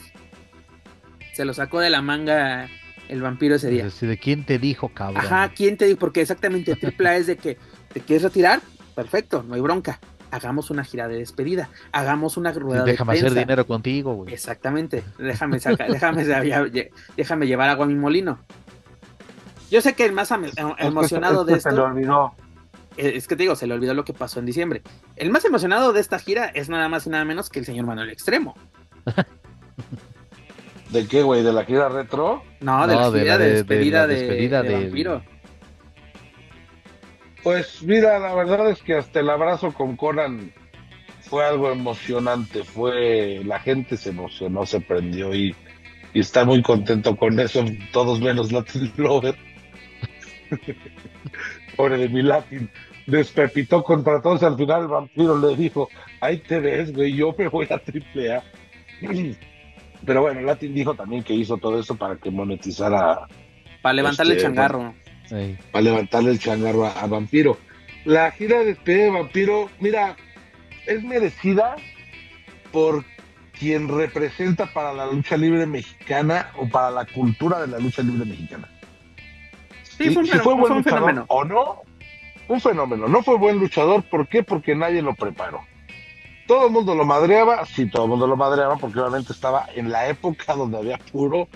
se lo sacó de la manga el vampiro ese día. ¿De quién te dijo, cabrón? Ajá, ¿quién te dijo? Porque exactamente triple A es de que te quieres retirar, perfecto, no hay bronca. Hagamos una gira de despedida, hagamos una rueda de Déjame hacer dinero contigo, güey. Exactamente, déjame, déjame, déjame llevar agua a mi molino. Yo sé que el más emocionado de esto. Se le olvidó. Eh, es que te digo, se le olvidó lo que pasó en diciembre. El más emocionado de esta gira es nada más y nada menos que el señor Manuel Extremo. ¿De qué, güey? ¿De la gira retro? No, de la gira de, despedida, de, vampiro. Pues mira, la verdad es que hasta el abrazo con Conan fue algo emocionante. Fue la gente se emocionó, se prendió y, y está muy contento con eso. Todos menos Latin Lover. Pobre de mi Latin. Despepitó contra todos. Al final el vampiro le dijo: Ahí te ves, güey. Yo me voy a triple A. Pero bueno, Latin dijo también que hizo todo eso para que monetizara. Para levantarle el este, changarro. Para levantarle el changarro a, Vampiro. La gira de despedida de Vampiro, mira, es merecida por quien representa para la lucha libre mexicana o para la cultura de la lucha libre mexicana. Sí, fue un, si fue buen fenómeno. o no, un fenómeno. No fue buen luchador, ¿por qué? Porque nadie lo preparó. Todo el mundo lo madreaba, sí, todo el mundo lo madreaba porque obviamente estaba en la época donde había puro,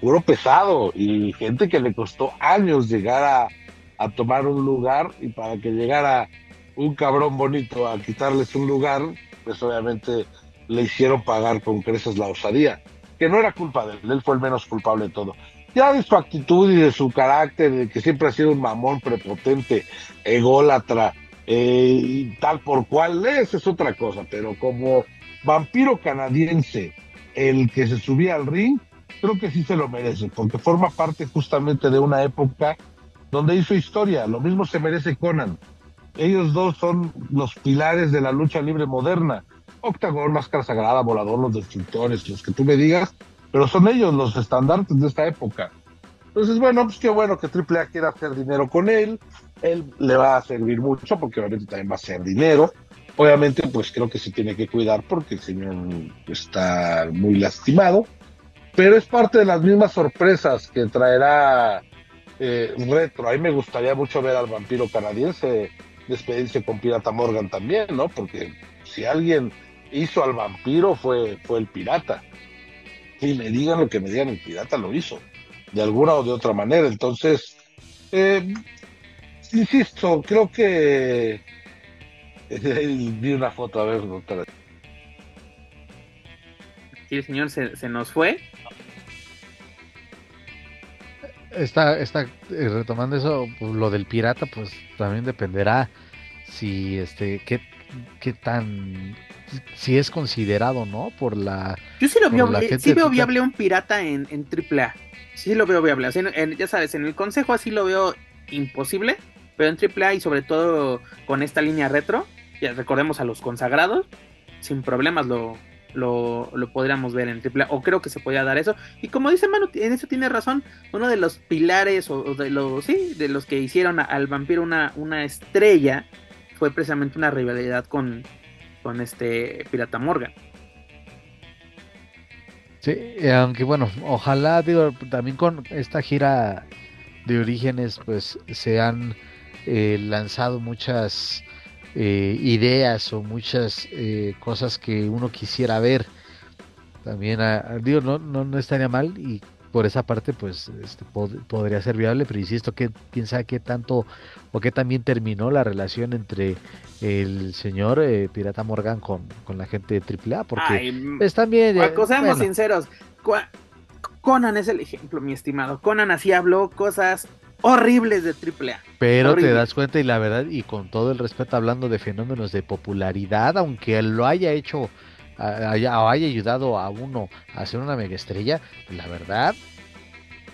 puro pesado y gente que le costó años llegar a, a tomar un lugar y para que llegara un cabrón bonito a quitarles un lugar, pues obviamente le hicieron pagar con creces la osadía, que no era culpa de él, él fue el menos culpable de todo. Ya de su actitud y de su carácter, de que siempre ha sido un mamón prepotente, ególatra, eh, tal por cual, esa es otra cosa, pero como vampiro canadiense, el que se subía al ring, creo que sí se lo merece, porque forma parte justamente de una época donde hizo historia, lo mismo se merece Conan. Ellos dos son los pilares de la lucha libre moderna. Octagon, Máscara Sagrada, Volador, los destructores, los que tú me digas, pero son ellos los estandartes de esta época. Entonces, bueno, pues qué bueno que AAA quiera hacer dinero con él, él le va a servir mucho porque obviamente también va a ser dinero. Obviamente, pues creo que se tiene que cuidar porque el señor está muy lastimado, pero es parte de las mismas sorpresas que traerá eh, Retro. A mí me gustaría mucho ver al vampiro canadiense despedirse con Pirata Morgan también, ¿no? Porque si alguien hizo al vampiro fue, fue el pirata. Y me digan lo que me digan, el pirata lo hizo, de alguna o de otra manera. Entonces, eh, insisto, creo que vi una foto, a ver, doctora. Sí, el señor se, nos fue. Está, está eh, retomando eso, pues, lo del pirata, pues también dependerá si este, qué, qué tan si es considerado, ¿no? Por la. Yo sí lo veo, sí veo viable un pirata en, en AAA. Sí lo veo viable. ya sabes, en el consejo así lo veo imposible. Pero en AAA y sobre todo con esta línea retro, ya recordemos a los consagrados, sin problemas lo, lo, podríamos ver en AAA, o creo que se podía dar eso. Y como dice Manu, en eso tiene razón, uno de los pilares, o, de los, sí, de los que hicieron al vampiro una, una estrella, fue precisamente una rivalidad con, con este Pirata Morgan. Sí, aunque bueno, ojalá, digo, también con esta gira de orígenes, pues se han eh, lanzado muchas eh, ideas o muchas eh, cosas que uno quisiera ver. También, ah, digo, no, no, estaría mal y por esa parte pues este, podría ser viable, pero insisto que quién sabe qué tanto o qué también terminó la relación entre el señor Pirata Morgan con, la gente de AAA, porque es también... seamos sinceros, Conan es el ejemplo, mi estimado. Conan así habló cosas horribles de AAA. Pero te das cuenta y la verdad, y con todo el respeto hablando de fenómenos de popularidad, aunque lo haya hecho haya, o haya ayudado a uno a ser una mega estrella, la verdad,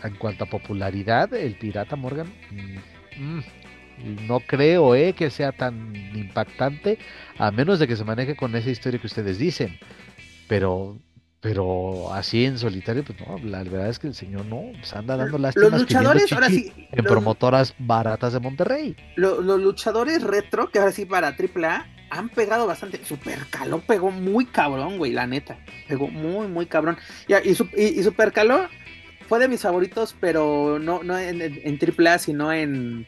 en cuanto a popularidad, el pirata Morgan, mm, mm, no creo eh, que sea tan impactante, a menos de que se maneje con esa historia que ustedes dicen. Pero pero así en solitario, pues no, la verdad es que el señor no, pues anda dando lástimas los luchadores, ahora sí, en promotoras baratas de Monterrey. los luchadores retro, que ahora sí para AAA, han pegado bastante. Super Caló pegó muy cabrón, güey, la neta. Pegó muy, muy cabrón. Y, y, Super Caló fue de mis favoritos, pero no, no en, en, AAA, sino en,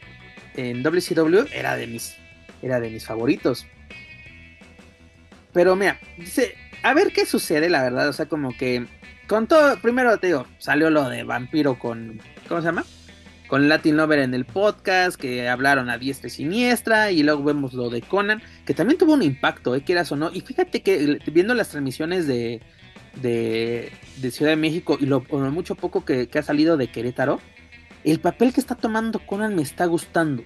en WCW. Era de mis, era de mis favoritos. Pero mira, dice, a ver qué sucede, la verdad. O sea, como que con todo, primero te digo, salió lo de vampiro con, ¿cómo se llama? Con Latin Lover en el podcast, que hablaron a diestra y siniestra, y luego vemos lo de Conan, que también tuvo un impacto, ¿eh? quieras o no. Y fíjate que viendo las transmisiones de, de, Ciudad de México y lo, mucho poco que ha salido de Querétaro, el papel que está tomando Conan me está gustando.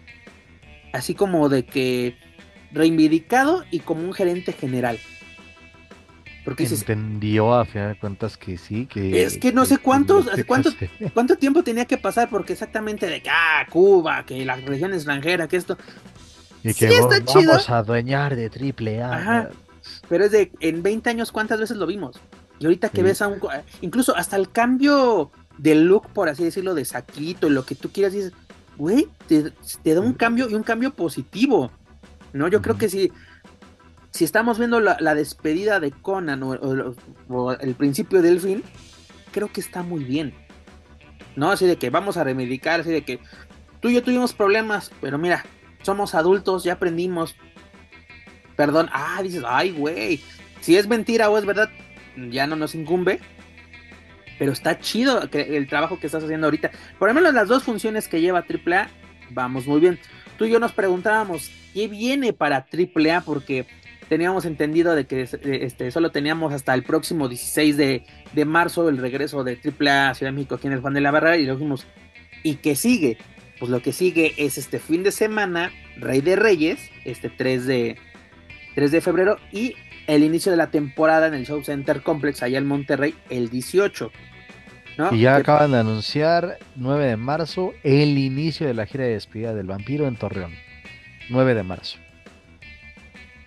Así como de que reivindicado y como un gerente general. Porque entendió a final de cuentas que sí, que es que no sé cuántos, cuánto, cuánto tiempo tenía que pasar porque exactamente de que ah, Cuba, que la región extranjera, que esto y que vamos a adueñar de triple A. Pero es de en 20 años cuántas veces lo vimos. Y ahorita que ves a un incluso hasta el cambio de look, por así decirlo, de saquito, lo que tú quieras dices, güey, te, te da un cambio y un cambio positivo. ¿No? Yo creo que sí si estamos viendo la, despedida de Conan o, el principio del fin, creo que está muy bien. ¿No? Así de que vamos a remedicar, así de que tú y yo tuvimos problemas, pero mira, somos adultos, ya aprendimos. Perdón, ah, dices, ay, güey, si es mentira o es verdad, ya no nos incumbe. Pero está chido el trabajo que estás haciendo ahorita. Por lo menos las dos funciones que lleva AAA, vamos muy bien. Tú y yo nos preguntábamos, ¿qué viene para AAA? Porque teníamos entendido de que este, solo teníamos hasta el próximo 16 de, marzo el regreso de AAA Ciudad de México aquí en el Juan de la Barra y lo dijimos, ¿y qué sigue? Pues lo que sigue es este fin de semana, Rey de Reyes, este 3 de, 3 de febrero y el inicio de la temporada en el Show Center Complex allá en Monterrey el 18. Y ya acaban de anunciar 9 de marzo el inicio de la gira de despedida del vampiro en Torreón. 9 de marzo.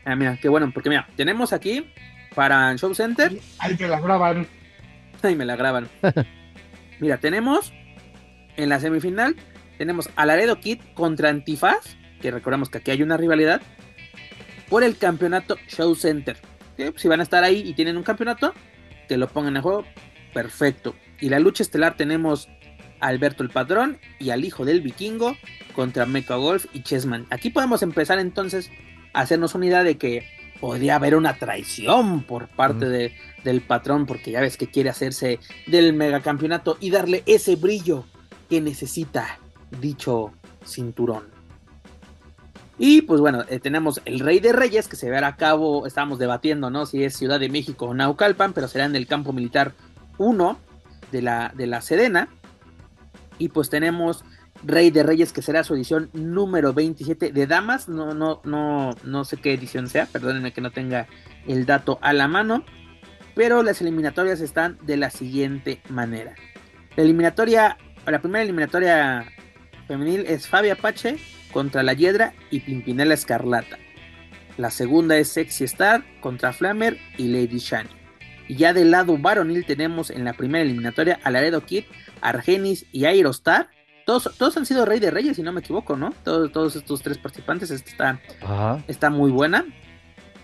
Ah, mira, qué bueno, porque mira, tenemos aquí para el Show Center. Ahí me la graban. Ahí me la graban. mira, tenemos en la semifinal, tenemos a Laredo Kid contra Antifaz, que recordamos que aquí hay una rivalidad, por el campeonato Show Center. Si van a estar ahí y tienen un campeonato, que lo pongan en juego, perfecto. Y la lucha estelar tenemos a Alberto el Padrón y al hijo del vikingo contra Mecha Golf y Chessman. Aquí podemos empezar entonces hacernos una idea de que podría haber una traición por parte de, del patrón, porque ya ves que quiere hacerse del megacampeonato y darle ese brillo que necesita dicho cinturón. Y pues bueno, eh, tenemos el Rey de Reyes que se verá a cabo, estábamos debatiendo, ¿no? Si es Ciudad de México o Naucalpan, pero será en el campo militar 1 de la, de la Sedena. Y pues tenemos Rey de Reyes, que será su edición número 27 de Damas. No, no, no, no sé qué edición sea, perdónenme que no tenga el dato a la mano. Pero las eliminatorias están de la siguiente manera. La eliminatoria, la primera eliminatoria femenil es Fabia Apache contra La Hiedra y Pimpinela Escarlata. La segunda es Sexy Star contra Flammer y Lady Shani. Y ya del lado varonil tenemos en la primera eliminatoria a Laredo Kid, Argenis y Aerostar todos, han sido Rey de Reyes, si no me equivoco, ¿no? Todos, todos estos tres participantes. está, está muy buena.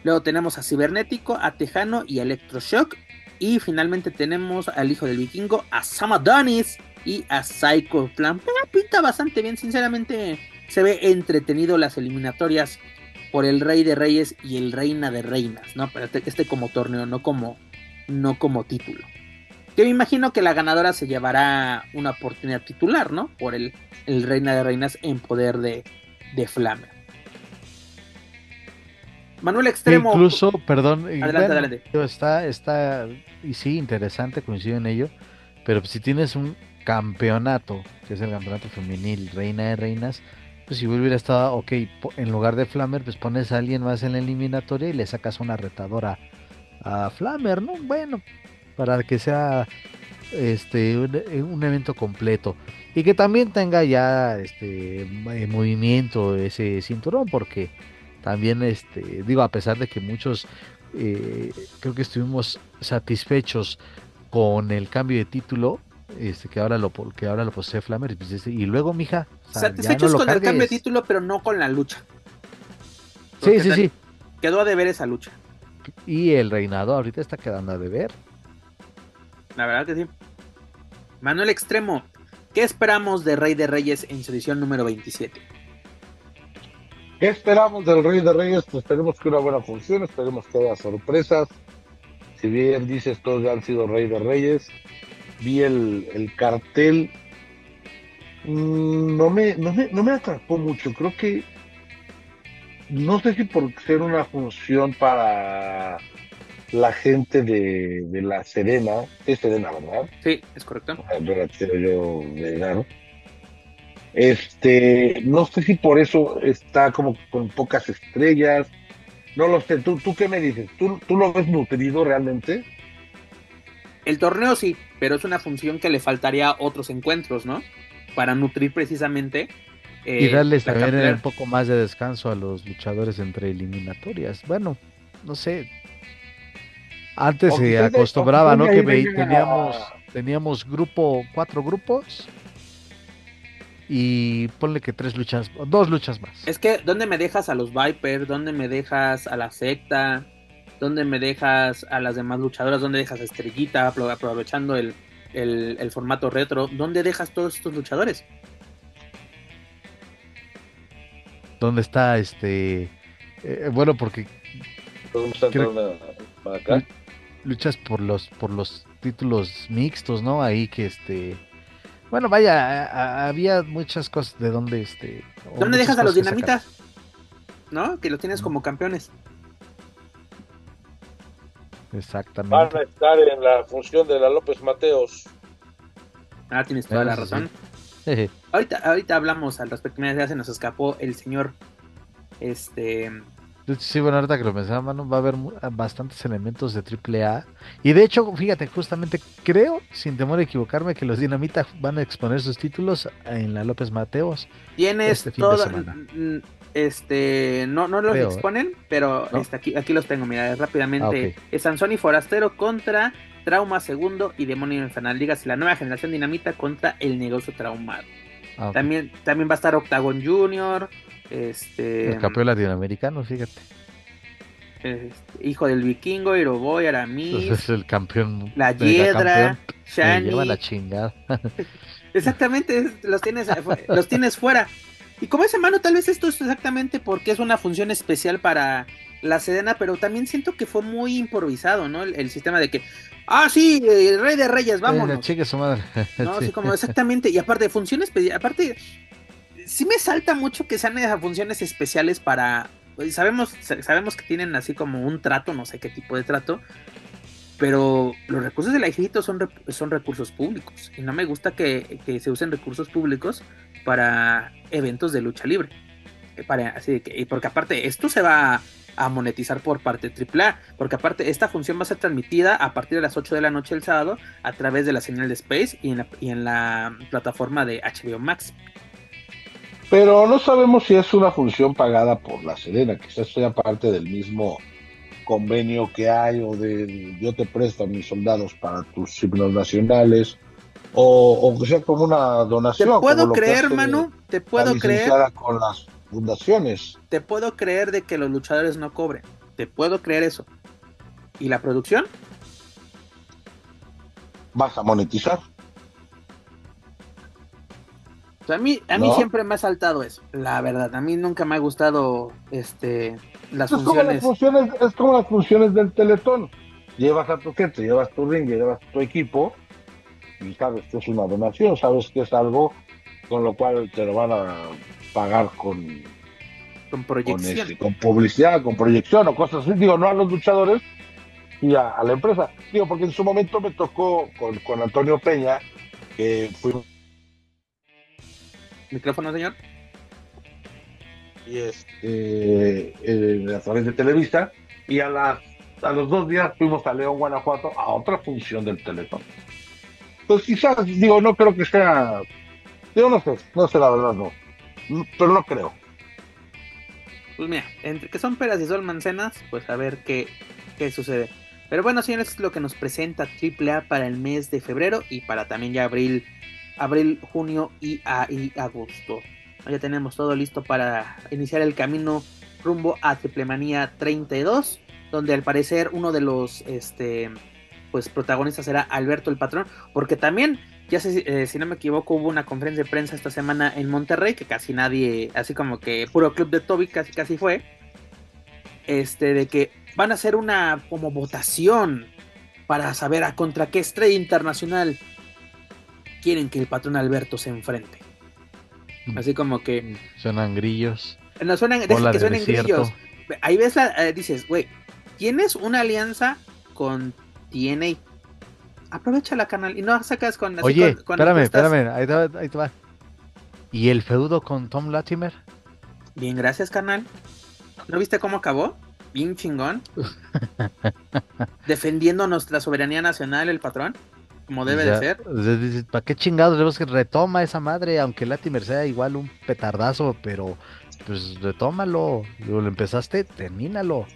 Luego tenemos a Cibernético, a Tejano y a Electroshock. Y finalmente tenemos al hijo del vikingo, a Sam y a Psycho Plan. Pinta bastante bien, sinceramente. Se ve entretenido las eliminatorias por el Rey de Reyes y el Reina de Reinas, ¿no? Pero este, este como torneo, no como, no como título. Que me imagino que la ganadora se llevará una oportunidad titular, ¿no? Por el, Reina de Reinas en poder de, de Flamer. Manuel Extremo. Incluso, perdón. Adelante, adelante. Está, está, y sí, interesante, coincido en ello. Pero si tienes un campeonato, que es el campeonato femenil, Reina de Reinas, pues si hubiera estado, ok, en lugar de Flamer, pues pones a alguien más en la eliminatoria y le sacas una retadora a Flamer, ¿no? Bueno, para que sea este eh, un, evento completo y que también tenga ya este eh, movimiento ese cinturón porque también este digo a pesar de que muchos eh, creo que estuvimos satisfechos con el cambio de título este que ahora lo que ahora lo posee Flammer pues, este, y luego mija satisfechos con el cambio de título pero no con la lucha sí sí sí quedó a deber esa lucha. Y el reinado ahorita está quedando a deber. La verdad que sí. Manuel Extremo, ¿qué esperamos de Rey de Reyes en su edición número 27? ¿Qué esperamos del Rey de Reyes? Pues esperemos que una buena función, esperemos que haya sorpresas. Si bien dices todos ya han sido Rey de Reyes, vi el, el cartel, mm, no, me, no, me, no me atrapó mucho, creo que no sé si por ser una función para la gente de, de la Serena, es Serena, ¿verdad? Sí, es correcto. Yo yo vegano. Este, no sé si por eso está como con pocas estrellas. No lo sé, ¿tú, tú qué me dices? ¿Tú, ¿Tú lo ves nutrido realmente? El torneo sí, pero es una función que le faltaría a otros encuentros, ¿no? Para nutrir precisamente y eh, darles también un poco más de descanso a los luchadores entre eliminatorias. Bueno, no sé. Antes se acostumbraba, ¿no? Que teníamos, teníamos grupo, cuatro grupos. Y ponle que tres luchas, dos luchas más. Es que, ¿dónde me dejas a los Vipers? ¿Dónde me dejas a la secta? ¿Dónde me dejas a las demás luchadoras? ¿Dónde dejas a Estrellita aprovechando el, el formato retro? ¿Dónde dejas todos estos luchadores? dónde está este eh, bueno porque luchas por los por los títulos mixtos no ahí que este bueno vaya había muchas cosas de dónde este dónde dejas a los dinamitas no que los tienes como campeones. Exactamente. Van a estar en la función de la López Mateos. Ah tienes toda la razón. Ahorita, ahorita hablamos al respecto. ya se nos escapó el señor. Este. Sí, bueno, ahorita que lo pensaba, va a haber bastantes elementos de AAA. Y de hecho, fíjate, justamente creo, sin temor a equivocarme, que los Dinamita van a exponer sus títulos en la López Mateos. Tienes este Este, no, no los exponen, pero este, aquí, aquí los tengo, mira, rápidamente. Ah, es Sansón y Forastero contra Trauma Segundo y Demonio Infernal. Digas la nueva generación dinamita contra el negocio traumado. Ah, también, también va a estar Octagon Junior. Este, el campeón latinoamericano, fíjate. Este, hijo del vikingo, Iroboy, Aramis. Es el campeón. La Hiedra, Shani. Lleva la chingada. Exactamente, los tienes, los tienes fuera. Y como ese mano, tal vez esto es exactamente porque es una función especial para la Sedena, pero también siento que fue muy improvisado, ¿no? El, sistema de que, ah, sí, el Rey de Reyes, vámonos. Eh, su madre. no, sí. como exactamente, y aparte, funciones, aparte, sí me salta mucho que sean funciones especiales para, pues, sabemos, sabemos que tienen así como un trato, no sé qué tipo de trato, pero los recursos del ejército son, son recursos públicos, y no me gusta que, que se usen recursos públicos para eventos de lucha libre. Eh, porque aparte, esto se va a monetizar por parte de AAA, porque aparte esta función va a ser transmitida a partir de las 8 de la noche el sábado a través de la señal de Space y en la plataforma de HBO Max. Pero no sabemos si es una función pagada por la Serena, quizás sea parte del mismo convenio que hay o de yo te presto a mis soldados para tus signos nacionales o, que sea como una donación. Te puedo creer, hermano, te puedo creer. Con las fundaciones. Te puedo creer de que los luchadores no cobren. Te puedo creer eso. ¿Y la producción? Vas a monetizar. A mí, a mí siempre me ha saltado eso, la verdad. A mí nunca me ha gustado este las es funciones. Como las funciones. Es como las funciones del Teletón. Llevas a tu gente, llevas tu ring, llevas tu equipo y sabes que es una donación, sabes que es algo con lo cual te lo van a pagar con, con proyección. Este, con, publicidad, con proyección o cosas así. Digo, no a los luchadores y a, la empresa. Digo, porque en su momento me tocó con, Antonio Peña, que fue. ¿Micrófono, señor? Y este, eh, a través de Televisa, y a, las, a los dos días fuimos a León, Guanajuato, a otra función del Teletón. Pues quizás, digo, no creo que sea. Digo, no sé, no sé la verdad, no pero no creo. Pues mira, entre que son peras y son manzanas, pues a ver qué, qué sucede. Pero bueno, señores, es lo que nos presenta AAA para el mes de febrero y para también ya abril, abril, junio y, agosto. Ya tenemos todo listo para iniciar el camino rumbo a Triplemanía 32, donde al parecer uno de los este, pues, protagonistas será Alberto el Patrón, porque también, ya sé, eh, si no me equivoco, hubo una conferencia de prensa esta semana en Monterrey, que casi nadie, así como que puro club de Toby casi casi fue, este, de que van a hacer una como votación para saber a contra qué estrella internacional quieren que el patrón Alberto se enfrente. Mm. Así como que. Suenan grillos. No suenan, deja que suenen grillos. Ahí ves, la, eh, dices, güey, tienes una alianza con TNA. Aprovecha la canal y no sacas con. Oye, espérame, espérame, ahí te, va, ahí te va. ¿Y el feudo con Tom Latimer? Bien, gracias, canal. ¿No viste cómo acabó? Bien chingón. Defendiendo nuestra soberanía nacional, el patrón como debe de ser. ¿Para qué chingados que retoma esa madre? Aunque Latimer sea igual un petardazo, pero pues retómalo. Lo empezaste, termínalo.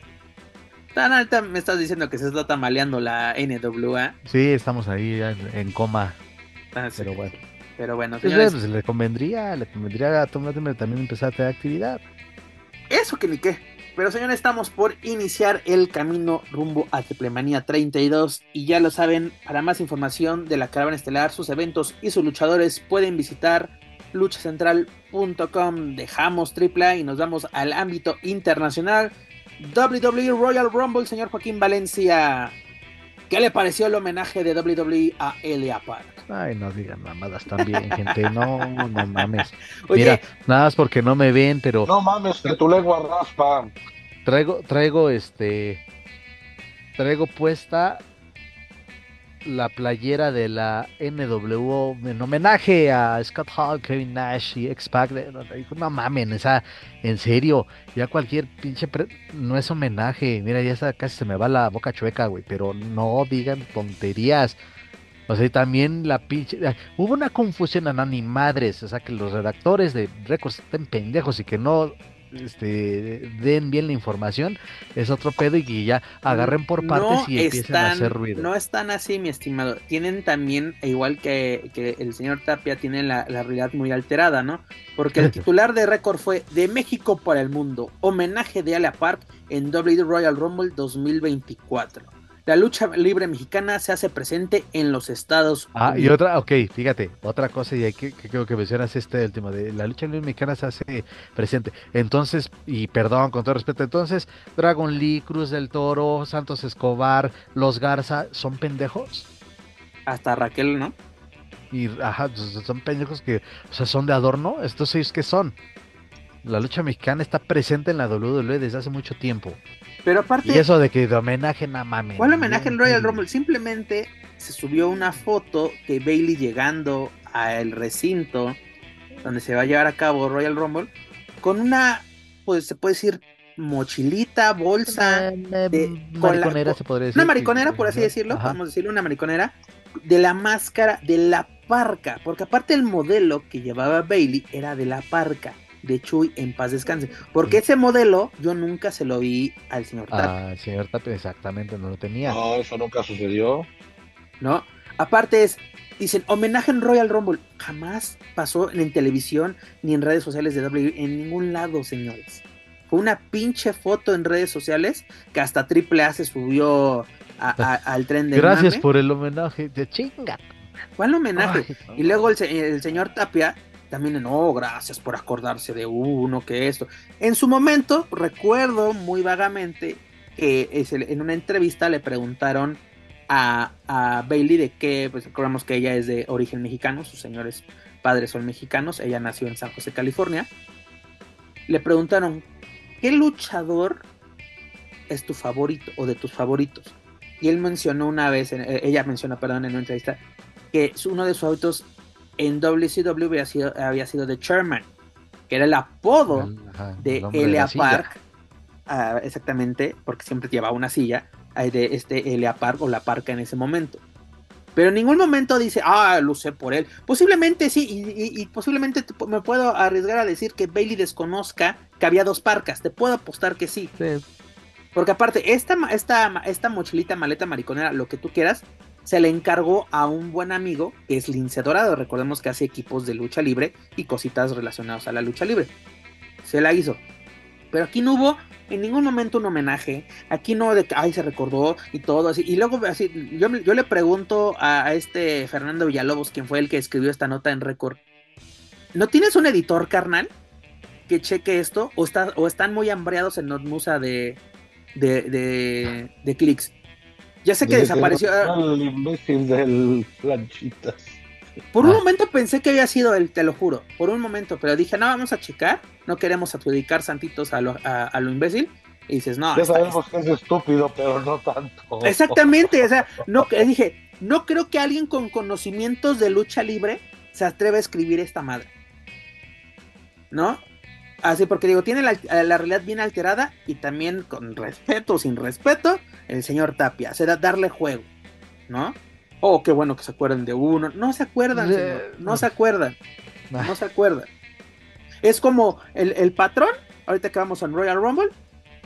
Tan alta me estás diciendo que se está tamaleando la NWA. Sí, estamos ahí en coma. Ah, pero bueno. Pero bueno, pues. Pues, le convendría, le convendría a Tom Latimer también empezar a tener actividad. Eso que ni qué. Pero señores, estamos por iniciar el camino rumbo a Triplemanía 32 y ya lo saben, para más información de la caravana estelar, sus eventos y sus luchadores pueden visitar luchacentral.com. Dejamos AAA y nos vamos al ámbito internacional. WWE Royal Rumble, señor Joaquín Valencia. ¿Qué le pareció el homenaje de WWE a Elia Park? Ay, no digan mamadas también, gente. No, no mames. Mira, nada más porque no me ven, pero. No mames, que tu lengua raspa. Traigo, traigo este. Traigo puesta la playera de la NW en homenaje a Scott Hall, Kevin Nash y X-Pac. No mames, esa, en serio, ya cualquier pinche. no es homenaje. Mira, ya casi se me va la boca chueca, güey. Pero no digan tonterías. O sea, también la pinche. Hubo una confusión a ni madres. O sea, que los redactores de récords estén pendejos y que no este, den bien la información. Es otro pedo y que ya agarren por partes y empiecen a hacer ruido. No están así, mi estimado. Tienen también, igual que, que el señor Tapia, tiene la, la realidad muy alterada, ¿no? Porque el titular de récord fue De México para el Mundo. Homenaje de Alia Park en WWE Royal Rumble 2024 la lucha libre mexicana se hace presente en los Estados Unidos. Ah, y otra, ok, fíjate, otra cosa, y hay que, creo que mencionas este último, de la lucha libre mexicana se hace presente. Entonces, y perdón, con todo respeto, entonces, Dragon Lee, Cruz del Toro, Santos Escobar, Los Garza, ¿son pendejos? Hasta Raquel, ¿no? Y, ajá, pues, son pendejos que, o sea, son de adorno, estos seis que son. La lucha mexicana está presente en la WWE desde hace mucho tiempo. Pero aparte. Y eso de que de homenaje, nada mames. ¿Cuál homenaje en Royal Rumble? Simplemente se subió una foto de Bailey llegando al recinto donde se va a llevar a cabo Royal Rumble con una, pues se puede decir, mochilita, bolsa. De, mariconera, se podría decir. Una mariconera, por así decirlo, podemos decirlo, una mariconera de la máscara de la parca. Porque aparte el modelo que llevaba Bailey era de la parca de Chuy en paz descanse. Porque ese modelo yo nunca se lo vi al señor Tapia. Ah, el señor Tapia exactamente no lo tenía. No, eso nunca sucedió. No, aparte es, dicen, homenaje en Royal Rumble. Jamás pasó en televisión ni en redes sociales de W, en ningún lado, señores. Fue una pinche foto en redes sociales que hasta Triple A se subió al tren de Gracias por el homenaje de chinga. ¿Cuál homenaje? y luego el señor Tapia también, no, gracias por acordarse de uno, que esto. En su momento, recuerdo muy vagamente que en una entrevista le preguntaron a, Bailey de que, pues recordamos que ella es de origen mexicano, sus señores padres son mexicanos, ella nació en San José, California. Le preguntaron, ¿qué luchador es tu favorito o de tus favoritos? Y él mencionó una vez, eh, ella mencionó, perdón, en una entrevista, que uno de sus favoritos en WCW había sido, había sido The Chairman, que era el apodo de Elia Park, ah, exactamente, porque siempre llevaba una silla, de este Elia Park o la Parca en ese momento. Pero en ningún momento dice, ah, lo sé por él. Posiblemente sí, y, posiblemente me puedo arriesgar a decir que Bailey desconozca que había dos parcas. Te puedo apostar que sí. Porque aparte, esta, esta, esta mochilita, maleta mariconera, lo que tú quieras, se le encargó a un buen amigo que es Lince Dorado. Recordemos que hace equipos de lucha libre y cositas relacionadas a la lucha libre. Se la hizo. Pero aquí no hubo en ningún momento un homenaje. Aquí no de que, ay, se recordó y todo así. Y luego, así, yo, yo le pregunto a, este Fernando Villalobos, quien fue el que escribió esta nota en récord. ¿No tienes un editor, carnal? Que cheque esto. O, está, o están muy hambreados en Notmusa de, de, de, de clics. Ya sé que desapareció. El imbécil del planchitas. Por un ah. momento pensé que había sido él, te lo juro. Por un momento, pero dije, no, vamos a checar. No queremos adjudicar santitos a lo, a, lo imbécil. Y dices, no. Ya sabemos que es estúpido, pero no tanto. Exactamente, o sea, no, dije, no creo que alguien con conocimientos de lucha libre se atreva a escribir esta madre. ¿No? Así porque digo, tiene la, la realidad bien alterada y también con respeto o sin respeto, el señor Tapia, sea, darle juego, ¿no? Oh, qué bueno que se acuerden de uno. No se acuerdan, No se acuerdan. No se acuerdan. Es como el, patrón, ahorita que vamos en Royal Rumble,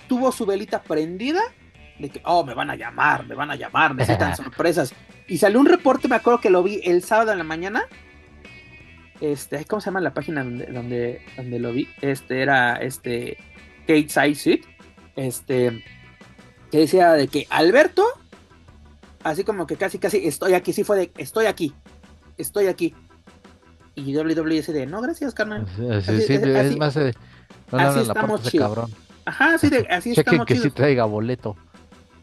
tuvo su velita prendida de que, oh, me van a llamar, me van a llamar, necesitan sorpresas. Y salió un reporte, me acuerdo que lo vi el sábado en la mañana. Este, ¿cómo se llama la página donde, donde, donde lo vi? Este era este Kate Side Este, que decía de que Alberto así como que casi, casi estoy aquí, sí fue de estoy aquí, estoy aquí. Y WWE dice de no, gracias, carnal. Sí, sí, es más, eh, no así estamos chido. Cabrón. Ajá, así de, así Chequen estamos que sí traiga boleto.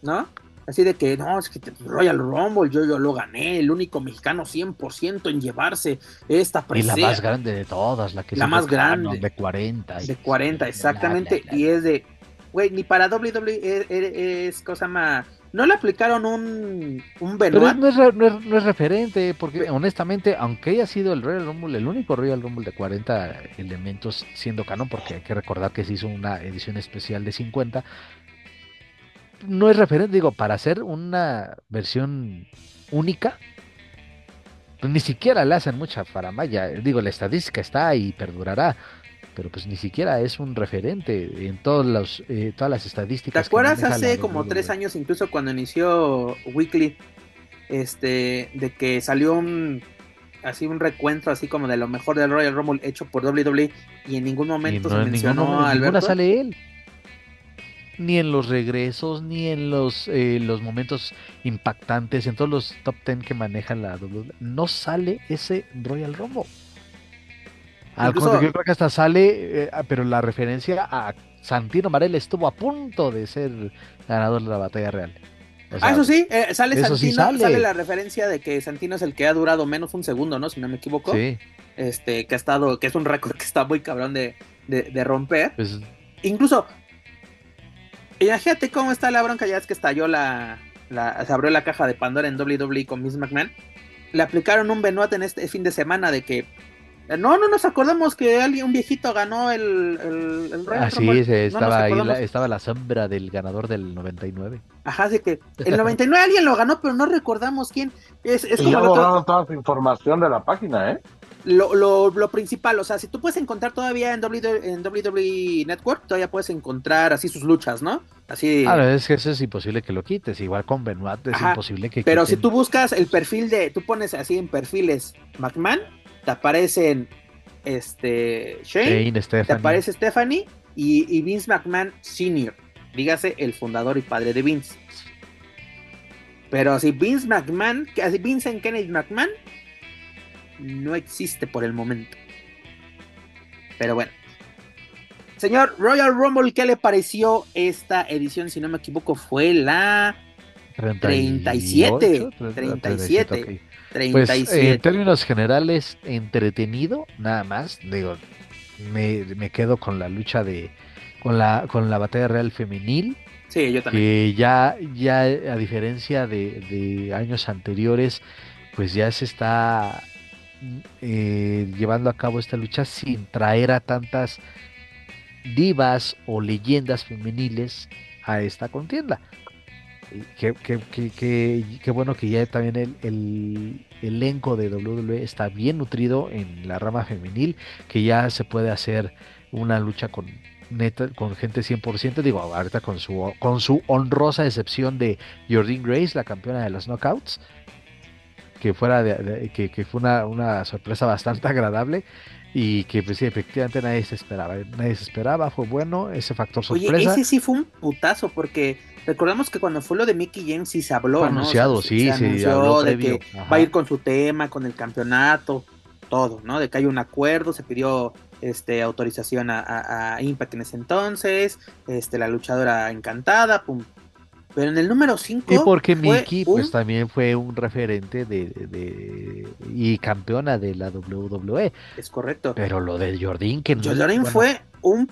¿No? Así de que, no, es que Royal Rumble, yo, yo lo gané, el único mexicano 100% en llevarse esta presea. Y la más grande de todas, la que La más grande. De 40. De 40, exactamente. y es de, güey, ni para WWE es, es cosa más no le aplicaron un, un Benoit. no, es, referente, porque honestamente, aunque haya sido el Royal Rumble, el único Royal Rumble de 40 elementos siendo canon, porque hay que recordar que se hizo una edición especial de 50, no es referente, digo, para hacer una versión única, pues ni siquiera le hacen mucha faramaya. Digo, la estadística está y perdurará pero pues ni siquiera es un referente en todos los, eh, todas las estadísticas. ¿Te acuerdas hace como tres años, incluso cuando inició Weekly, este, de que salió un así un recuento así como de lo mejor del Royal Rumble hecho por WWE y en ningún momento se mencionó a Alberto? sale él. Ni en los regresos, ni en los, eh, los momentos impactantes, en todos los top ten que maneja la WWE, no sale ese Royal Rumble. Al contrario, yo creo que hasta sale, eh, pero la referencia a Santino Marel estuvo a punto de ser ganador de la batalla real. ah, eso sí, eh, sale Santino, sale. la referencia de que Santino es el que ha durado menos un segundo, ¿no? Si no me equivoco. Sí. Este, que ha estado, que es un récord que está muy cabrón de, de, romper. Pues, Incluso, imagínate cómo está la bronca, ya es que estalló la, la, se abrió la caja de Pandora en WWE con Miss McMahon. Le aplicaron un Benoit en este fin de semana de que eh, no, no nos acordamos que alguien, un viejito ganó el, el, el Ah, sí, estaba ahí, la, estaba la sombra del ganador del 99. Ajá, así que el 99 alguien lo ganó, pero no recordamos quién. Es, es y como ya toda esa información de la página, ¿eh? Lo, lo, lo, principal, o sea, si tú puedes encontrar todavía en WWE, en WWE Network, todavía puedes encontrar así sus luchas, ¿no? Así. Ah, es que eso es imposible que lo quites, igual con Benoit es imposible que Pero si tú buscas el perfil de, tú pones así en perfiles McMahon, te aparecen este Shane, te aparece Stephanie y, Vince McMahon Sr., dígase el fundador y padre de Vince. Pero así Vince McMahon, así Vincent Kennedy McMahon, no existe por el momento. Pero bueno. Señor Royal Rumble, ¿qué le pareció esta edición? Si no me equivoco, fue la 37. 37. Pues, en términos generales, entretenido, nada más. Digo, me, quedo con la lucha de. con la, con la batalla real femenil. Sí, yo también. Que ya, ya a diferencia de, años anteriores, pues ya se está eh, llevando a cabo esta lucha sin traer a tantas divas o leyendas femeniles a esta contienda. Qué, bueno que ya también el, el, elenco de WWE está bien nutrido en la rama femenil, que ya se puede hacer una lucha con neta, con gente 100%, digo, ahorita con su, con su honrosa excepción de Jordyn Grace, la campeona de los knockouts, que fuera de, que, fue una, una, sorpresa bastante agradable. y que pues sí, efectivamente nadie se esperaba, nadie se esperaba, fue bueno, ese factor sorpresa. Oye, ese sí fue un putazo, porque recordamos que cuando fue lo de Mickey James sí se habló, fue anunciado, sí, se, anunció de que va a ir con su tema, con el campeonato, todo, ¿no? De que hay un acuerdo, se pidió este autorización a, a Impact en ese entonces, este la luchadora encantada, pum, pero en el número 5. Y porque Mickey, pues también fue un referente de, y campeona de la WWE. Es correcto. Pero lo de Jordan, que no. Jordan fue un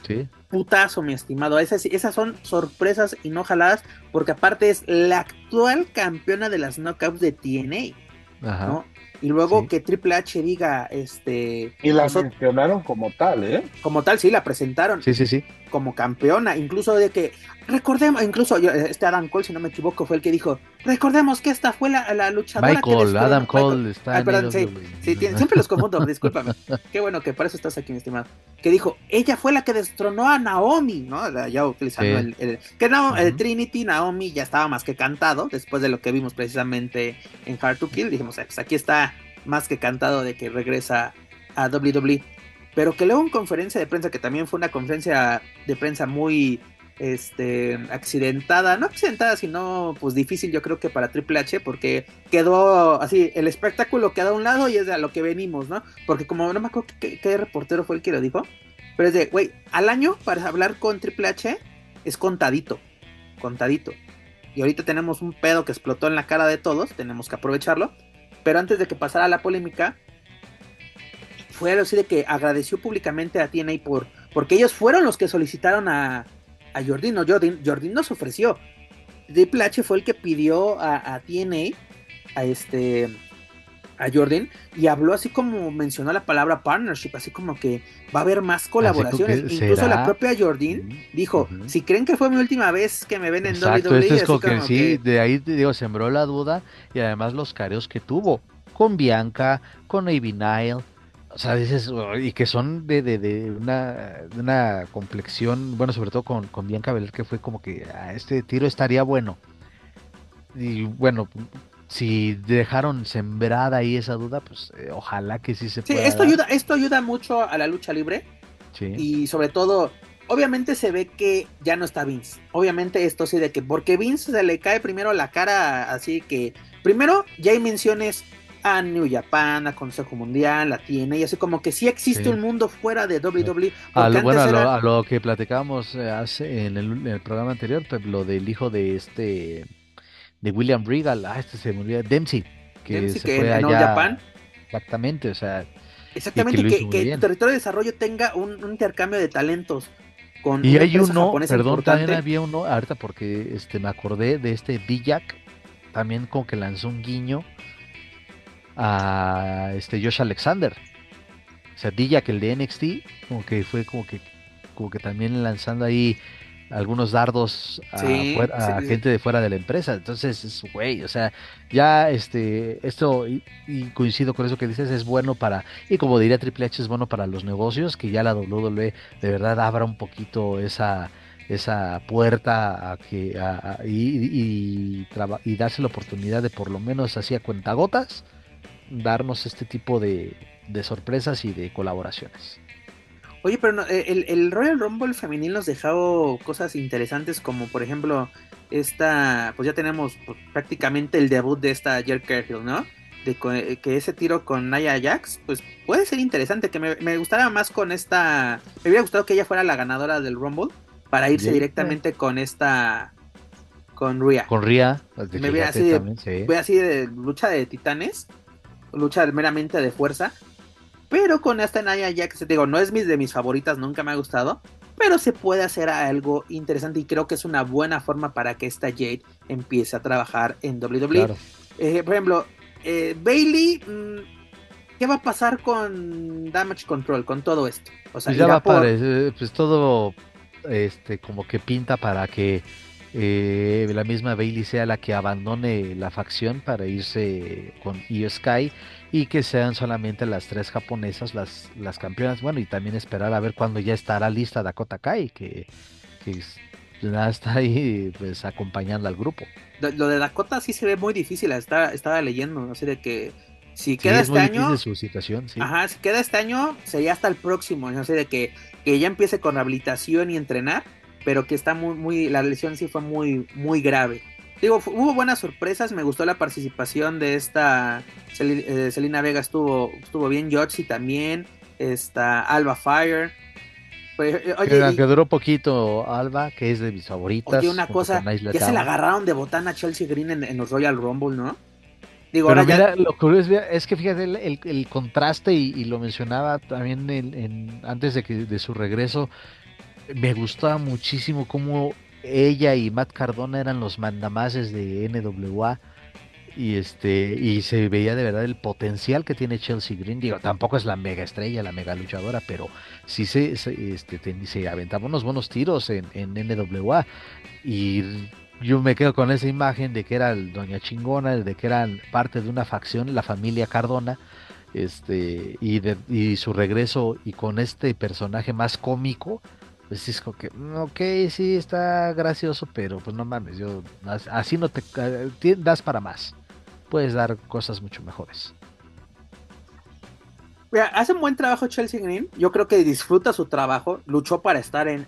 putazo, mi estimado. Esas, esas son sorpresas y no jaladas, porque aparte es la actual campeona de las knockouts de TNA. Ajá. Y luego que Triple H diga, este... Y la mencionaron como tal, ¿eh? Como tal, sí, la presentaron. Sí, sí, sí. Como campeona, incluso de que, recordemos, incluso este Adam Cole, si no me equivoco, fue el que dijo, recordemos que esta fue la, la luchadora Michael, Adam Cole está ah, perdón, sí, sí, siempre los confundo, discúlpame. Qué bueno que para eso estás aquí, mi estimado. Que dijo, ella fue la que destronó a Naomi, ¿no? Ya utilizando el, Que no, el Trinity, Naomi ya estaba más que cantado, después de lo que vimos precisamente en Hard to Kill, dijimos, pues aquí está más que cantado de que regresa a WWE. Pero que luego en conferencia de prensa, que también fue una conferencia de prensa muy este accidentada, no accidentada, sino pues difícil yo creo que para Triple H, porque quedó así, el espectáculo quedó a un lado y es de a lo que venimos, ¿no? Porque como no me acuerdo qué, reportero fue el que lo dijo, pero es de, güey, al año para hablar con Triple H es contadito, contadito. Y ahorita tenemos un pedo que explotó en la cara de todos, tenemos que aprovecharlo. Pero antes de que pasara la polémica, fue así de que agradeció públicamente a TNA por, porque ellos fueron los que solicitaron a, a no, Jordan, Jordan nos ofreció. Triple H fue el que pidió a, a TNA, a este, a Jordan, y habló así como mencionó la palabra partnership, así como que va a haber más colaboraciones. Incluso la propia Jordan dijo, si creen que fue mi última vez que me ven en Exacto, WWE, es como que, sí, de ahí digo, sembró la duda y además los careos que tuvo con Bianca, con Avi Nile, o sea, dices, y que son de, de, de, una, de una complexión, bueno, sobre todo con, con Bianca Belair, que fue como que a ah, este tiro estaría bueno. Y bueno, si dejaron sembrada ahí esa duda, pues eh, ojalá que sí se pueda. Sí, esto ayuda, esto ayuda mucho a la lucha libre. Sí. Y sobre todo, obviamente se ve que ya no está Vince. Obviamente esto sí de que, porque Vince se le cae primero la cara, así que, primero ya hay menciones a New Japan, a Consejo Mundial, a TNA, y así como que sí existe un mundo fuera de WWE. A lo, bueno, a lo, que platicábamos eh, hace en el, programa anterior, pues, lo del hijo de este, de William Regal, ah, este se murió, Dempsey, que se fue allá. Japan. Exactamente, o sea. Exactamente, que, el territorio de desarrollo tenga un, intercambio de talentos. Con y hay uno, perdón, también había uno, ahorita porque este me acordé de este Dijak, también como que lanzó un guiño a este Josh Alexander. O sea, que el de NXT, como que fue como que, como que también lanzando ahí algunos dardos a, gente de fuera de la empresa. Entonces, es güey, o sea, ya este, esto, y, coincido con eso que dices, es bueno para, y como diría Triple H, es bueno para los negocios, que ya la WWE de verdad abra un poquito esa esa puerta a que y, y, y, darse la oportunidad de por lo menos así a cuentagotas darnos este tipo de, sorpresas y de colaboraciones. Oye, pero eh, el, el, Royal Rumble femenil nos dejado cosas interesantes como por ejemplo esta, pues ya tenemos prácticamente el debut de esta Jerk Kerfield, ¿no? De eh, que ese tiro con Naya Jax, pues puede ser interesante, que me, me gustara más con esta, me hubiera gustado que ella fuera la ganadora del Rumble para irse directamente con esta, con Rhea. Con Rhea, me hubiera así, de, así de lucha de titanes lucha meramente de fuerza. Pero con esta Naya Jax, te digo, no es mis de mis favoritas, nunca me ha gustado. Pero se puede hacer algo interesante y creo que es una buena forma para que esta Jade empiece a trabajar en WWE. Eh, por ejemplo, eh, Bailey, mm, ¿qué va a pasar con Damage Control, con todo esto? O sea, pues ya va por... pues todo este como que pinta para que eh, la misma Bailey sea la que abandone la facción para irse con Io Sky y que sean solamente las tres japonesas las, las campeonas. Bueno, y también esperar a ver cuándo ya estará lista Dakota Kai, que, que está ahí pues acompañando al grupo. Lo de Dakota sí se ve muy difícil, estaba, estaba leyendo, así de que Si queda este año. Su situación, Ajá, si queda este año, sería hasta el próximo. No sé, de que, que ya empiece con rehabilitación y entrenar, pero que está muy, muy. La lesión sí fue muy, muy grave. Digo, hubo buenas sorpresas, me gustó la participación de esta eh, Selena Vega, estuvo, estuvo bien, Georgie también, está Alba Fire. Pues, eh, que, duró poquito Alba, que es de mis favoritas. Oye, una cosa, ya se la agarraron de botana a Chelsea Green en, los Royal Rumble, ¿no? Digo, ahora ya... lo curioso es que fíjate el, contraste y, lo mencionaba también en, antes de, que, de su regreso, me gustaba muchísimo cómo ella y Matt Cardona eran los mandamases de NWA y este y se veía de verdad el potencial que tiene Chelsea Green. Digo tampoco es la mega estrella la mega luchadora pero sí se, este se aventaba unos buenos tiros en, en, NWA y yo me quedo con esa imagen de que era el Doña Chingona de que eran parte de una facción la familia Cardona este y, de, y su regreso y con este personaje más cómico pues es como que, mm, ok, sí, está gracioso, pero pues no mames, yo así no te das para más. Puedes dar cosas mucho mejores. Mira, hace un buen trabajo Chelsea Green. Yo creo que disfruta su trabajo. Luchó para estar en,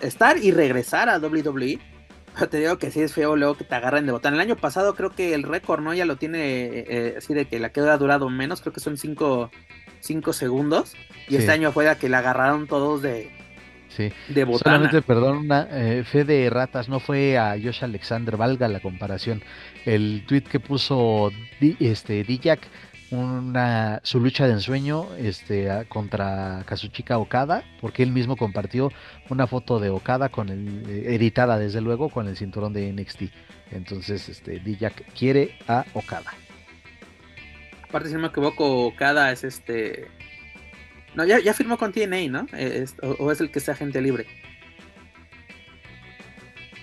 estar y regresar a WWE. Pero te digo que sí es feo luego que te agarren de botán. El año pasado creo que el récord, ¿no? Ya lo tiene eh, así de que la queda durado menos. Creo que son 5 segundos. Y este año fue la que la agarraron todos de, Sí. De Solamente, perdón, una eh, fe de ratas, no fue a Josh Alexander, valga la comparación. El tweet que puso este Dijak, una su lucha de ensueño este contra Kazuchika Okada, porque él mismo compartió una foto de Okada con el eh, editada desde luego con el cinturón de NXT. Entonces, este Dijak quiere a Okada. Aparte si no me equivoco, Okada es este no, ya, ya firmó con TNA, ¿no? Eh, o, es el que sea agente libre?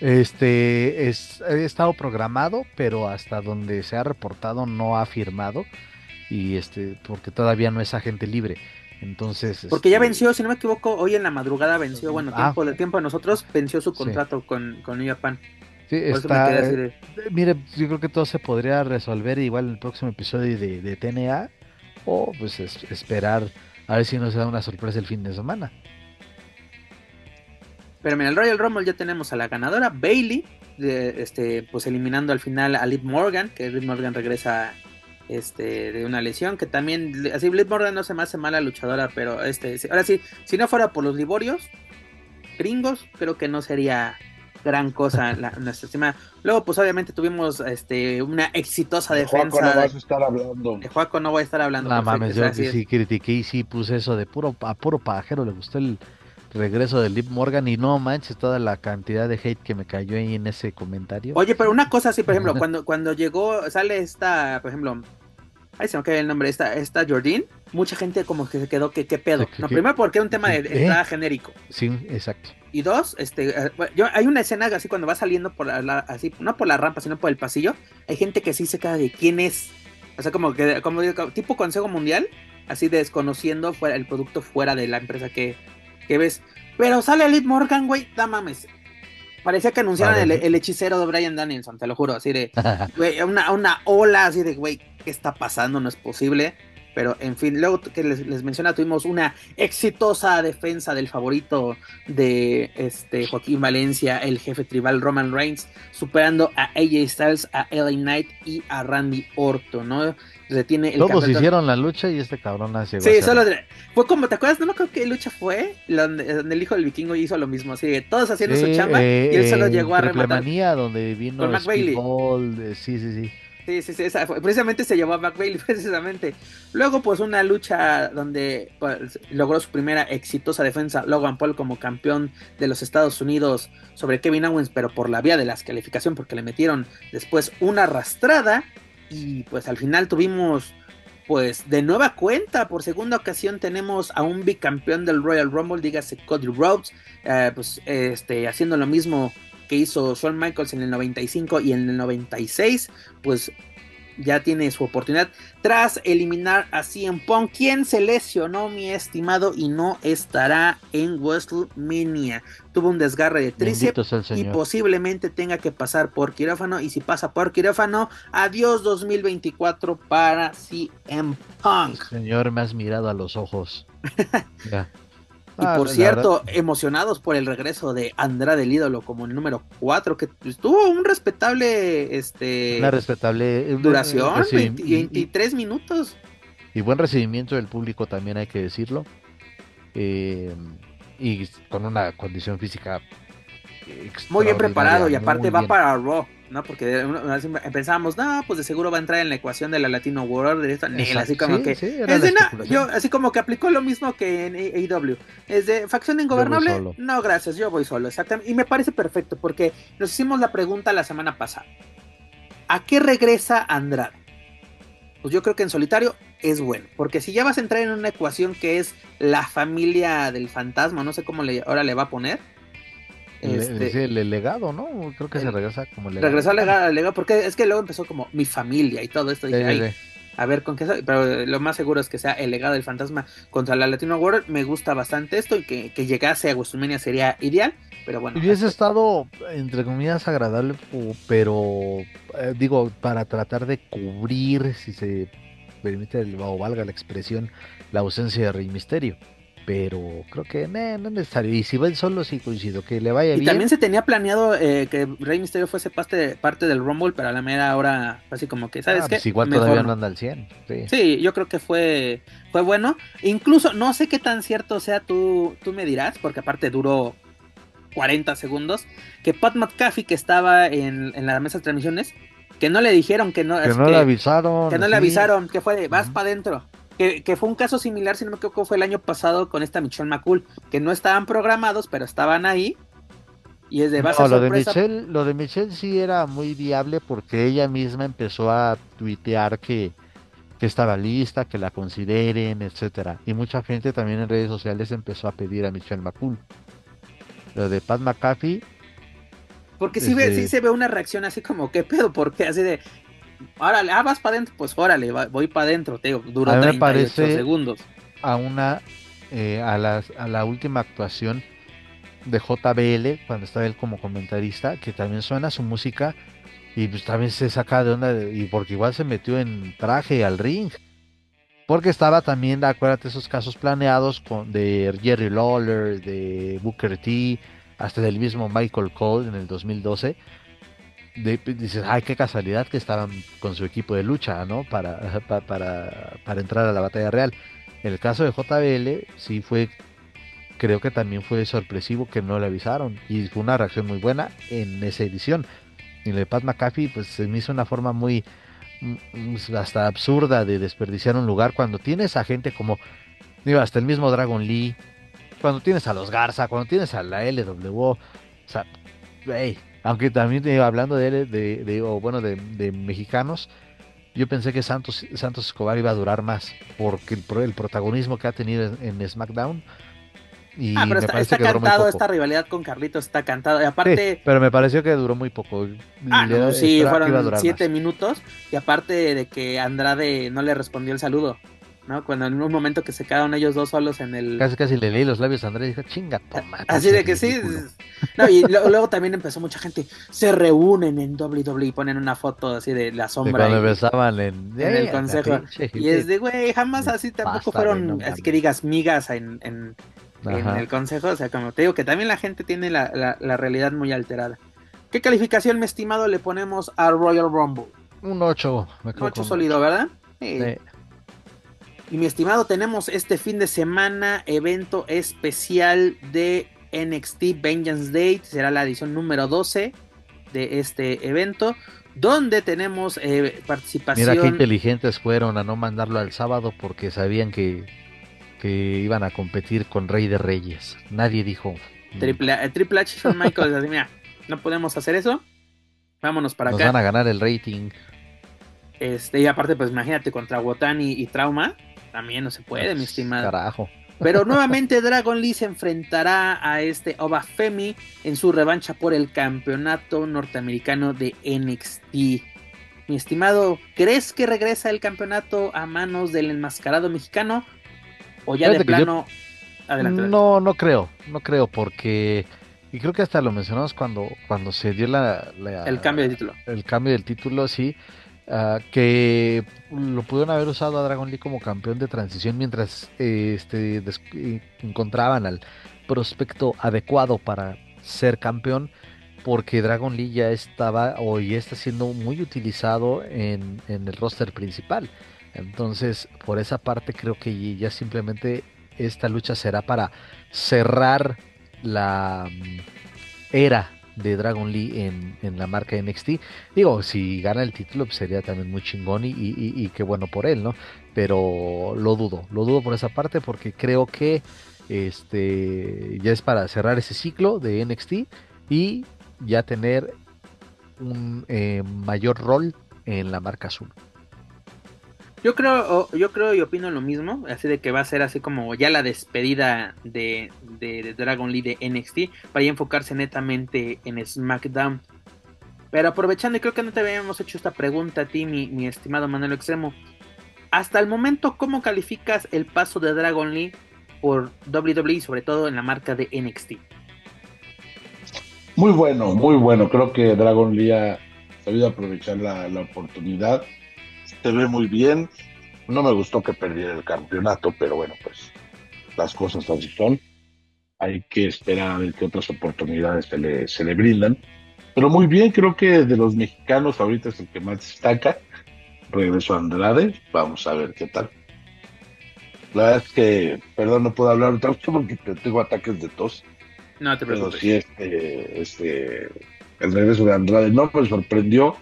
Este es, ha estado programado, pero hasta donde se ha reportado no ha firmado. Y este, porque todavía no es agente libre. Entonces. Porque ya este, venció, si no me equivoco, hoy en la madrugada venció, bueno, ah. tiempo, de tiempo de nosotros, venció su contrato con, con New Japan. Sí, está. Eh, mire, yo creo que todo se podría resolver igual en el próximo episodio de, de TNA. O pues esperar a ver si nos da una sorpresa el fin de semana. Pero en el Royal Rumble ya tenemos a la ganadora, Bailey, este, pues eliminando al final a Liv Morgan, que Liv Morgan regresa este, de una lesión, que también, así Liv Morgan no se me hace mala luchadora, pero este, ahora sí, si no fuera por los liborios gringos, creo que no sería gran cosa la, nuestra estima. Luego, pues obviamente tuvimos este una exitosa defensa. Juaco no vas a estar hablando. De Juaco no voy a estar hablando. No mames, yo sí critiqué y sí puse eso de puro, a puro pajero, le gustó el regreso de Liv Morgan y no manches toda la cantidad de hate que me cayó ahí en ese comentario. Oye, pero una cosa así, por ejemplo, cuando, cuando llegó, sale esta, por ejemplo, ahí se me cae el nombre, esta, esta Jordine, mucha gente como que se quedó que qué pedo. No, primero porque es un tema de entrada genérico. Sí, exacto. Y dos, este, eh, yo, hay una escena así cuando va saliendo por la, así, no por la rampa, sino por el pasillo, hay gente que sí se queda de quién es. O sea, como que, como tipo Consejo Mundial, así desconociendo fuera, el producto fuera de la empresa que, que ves. Pero sale Elite Morgan, güey, da mames. Parecía que anunciaron el, hechicero de Brian Danielson, te lo juro, así de, güey, una, una ola así de, güey, ¿qué está pasando? No es posible. Pero en fin, luego que les, les, menciona, tuvimos una exitosa defensa del favorito de este Joaquín Valencia, el jefe tribal Roman Reigns, superando a AJ Styles, a LA Knight y a Randy Orton, ¿no? Retiene el Todos hicieron la lucha y este cabrón hace. Sí, solo fue como, ¿te acuerdas? No me acuerdo qué lucha fue, donde, el hijo del vikingo hizo lo mismo, así, todos haciendo su chamba y él solo llegó a rematar. donde vino con Mac sí, sí, sí. Sí, sí, sí, precisamente se llevó a Mac precisamente. Luego, pues una lucha donde pues, logró su primera exitosa defensa Logan Paul como campeón de los Estados Unidos sobre Kevin Owens, pero por la vía de la descalificación, porque le metieron después una arrastrada. Y pues al final tuvimos, pues de nueva cuenta, por segunda ocasión tenemos a un bicampeón del Royal Rumble, dígase Cody Rhodes, eh, pues este, haciendo lo mismo que hizo Shawn Michaels en el 95 y en el 96, pues ya tiene su oportunidad tras eliminar a CM Punk, quien se lesionó, mi estimado, y no estará en WrestleMania. Tuvo un desgarre de tríceps y posiblemente tenga que pasar por quirófano. Y si pasa por quirófano, adiós 2024 para CM Punk. Señor, me has mirado a los ojos. Y ah, por cierto, emocionados por el regreso de Andrade el ídolo como el número 4, que tuvo un respetable este una respetable eh, duración, 23 minutos. Y buen recibimiento del público también hay que decirlo. Eh, y con una condición física muy bien preparado y aparte va para Raw. ¿No? Porque pensábamos, no, pues de seguro va a entrar en la ecuación de la Latino World, así como que, yo, así como que aplicó lo mismo que en AEW, es de facción ingobernable, no, gracias, yo voy solo, exactamente, y me parece perfecto, porque nos hicimos la pregunta la semana pasada, ¿a qué regresa Andrade? Pues yo creo que en solitario es bueno, porque si ya vas a entrar en una ecuación que es la familia del fantasma, no sé cómo le, ahora le va a poner, este, el, legado, ¿no? Creo que se regresa como legado. Regresó al legado, porque es que luego empezó como mi familia y todo esto. Dije, a ver con qué pero lo más seguro es que sea el legado del fantasma contra la Latino World. Me gusta bastante esto y que, llegase a WrestleMania sería ideal. Pero bueno. Hubiese estado, entre comillas, agradable, pero eh, digo, para tratar de cubrir, si se permite o valga la expresión, la ausencia de Rey Misterio pero creo que no es necesario. Y si va solo, sí coincido, que le vaya bien. Y también se tenía planeado eh, que Rey Mysterio fuese parte, parte del Rumble, pero a la mera hora, así como que, ¿sabes ah, qué? Pues igual todavía no anda al 100. Sí. yo creo que fue, fue bueno. Incluso, no sé qué tan cierto sea, tú, tú me dirás, porque aparte duró 40 segundos, que Pat McAfee, que estaba en, en la mesa de transmisiones, que no le dijeron que no. Que no le avisaron. Que no le avisaron, que fue de, vas para adentro. Que, fue un caso similar, si no me equivoco, fue el año pasado con esta Michelle McCool, que no estaban programados, pero estaban ahí. Y es de base lo de Michelle, lo de Michelle sí era muy viable porque ella misma empezó a tuitear que, que estaba lista, que la consideren, etcétera. Y mucha gente también en redes sociales empezó a pedir a Michelle McCool. Lo de Pat McAfee. Porque sí, ve, sí se ve una reacción así como, ¿qué pedo? Porque así de, órale, ah, vas para adentro, pues órale, voy para adentro, te digo, duró 38 segundos. A una, eh, a, a la última actuación de JBL, cuando estaba él como comentarista, que también suena su música y pues también se saca de onda, y porque igual se metió en traje al ring. Porque estaba también, acuérdate, esos casos planeados con, de Jerry Lawler, de Booker T, hasta del mismo Michael Cole en el 2012 dices, ay, qué casualidad que estaban con su equipo de lucha, ¿no? Para, para, para, entrar a la batalla real. En el caso de JBL, sí fue, creo que también fue sorpresivo que no le avisaron. Y fue una reacción muy buena en esa edición. Y el de Pat McAfee, pues se me hizo una forma muy, mm, hasta absurda de desperdiciar un lugar cuando tienes a gente como, digo, hasta el mismo Dragon Lee, cuando tienes a los Garza, cuando tienes a la LWO, o sea, hey, aunque también eh, hablando de, de, de bueno, de, mexicanos, yo pensé que Santos, Santos Escobar iba a durar más porque el, el protagonismo que ha tenido en, SmackDown. Y ah, pero está, está cantado esta rivalidad con Carlitos, está cantado. Y aparte. pero me pareció que duró muy poco. Ah, sí, fueron siete minutos. Y aparte de que Andrade no le respondió el saludo. ¿No? Cuando en un momento que se quedaron ellos dos solos en el... Casi casi le leí los labios a Andrés y dijo, chinga, toma. Así de que sí. No, y luego, también empezó mucha gente, se reúnen en WWE y ponen una foto así de la sombra. De cuando besaban en, el consejo. y es de, güey, jamás así tampoco fueron, así que digas, migas en, en, el consejo. O sea, como te digo, que también la gente tiene la, la, realidad muy alterada. ¿Qué calificación, mi estimado, le ponemos a Royal Rumble? Un 8. Un 8 sólido, ¿verdad? sí. Y mi estimado, tenemos este fin de semana evento especial de NXT Vengeance Day. Será la edición número 12 de este evento. Donde tenemos eh, participación. Mira qué inteligentes fueron a no mandarlo al sábado porque sabían que, que iban a competir con Rey de Reyes. Nadie dijo. Mm". Triple, eh, Triple H y Shawn Michaels. mira, no podemos hacer eso. Vámonos para acá. Nos van a ganar el rating. Este, y aparte, pues imagínate contra Wotan y Trauma. También no se puede, mi estimado. Carajo. Pero nuevamente Dragon Lee se enfrentará a este Oba Femi en su revancha por el campeonato norteamericano de NXT. Mi estimado, ¿crees que regresa el campeonato a manos del enmascarado mexicano? ¿O ya de plano? Adelante, No, no creo, no creo, porque. Y creo que hasta lo mencionamos cuando, cuando se dio la, el cambio de título. El cambio del título, sí. Ah, que lo pudieron haber usado a Dragon Lee como campeón de transición mientras este, encontraban al prospecto adecuado para ser campeón porque Dragon Lee ya estaba o ya está siendo muy utilizado en, el roster principal. Entonces, por esa parte creo que ya simplemente esta lucha será para cerrar la mm, era de Dragon Lee en, la marca NXT. Digo, si gana el título pues sería también muy chingón y, y, qué bueno por él, ¿no? Pero lo dudo, lo dudo por esa parte porque creo que este ya es para cerrar ese ciclo de NXT y ya tener un eh, mayor rol en la marca azul. Yo creo, yo creo y opino lo mismo, así de que va a ser así como ya la despedida de, Dragon Lee de NXT para enfocarse netamente en SmackDown. Pero aprovechando, y creo que no te habíamos hecho esta pregunta a ti, mi, mi estimado Manuel Extremo. Hasta el momento, ¿cómo calificas el paso de Dragon Lee por WWE, sobre todo en la marca de NXT? Muy bueno, muy bueno. Creo que Dragon Lee ha sabido aprovechar la, oportunidad. Se ve muy bien. No me gustó que perdiera el campeonato, pero bueno, pues las cosas así son. Hay que esperar a ver qué otras oportunidades se le, se le brindan. Pero muy bien, creo que de los mexicanos ahorita es el que más destaca. Regreso a Andrade, vamos a ver qué tal. La verdad es que, perdón, no puedo hablar otra vez porque tengo ataques de tos. No te preocupes. Pero sí, este, este, el regreso de Andrade no me sorprendió,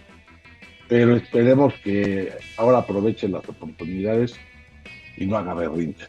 pero esperemos que ahora aproveche las oportunidades y no haga berrinche.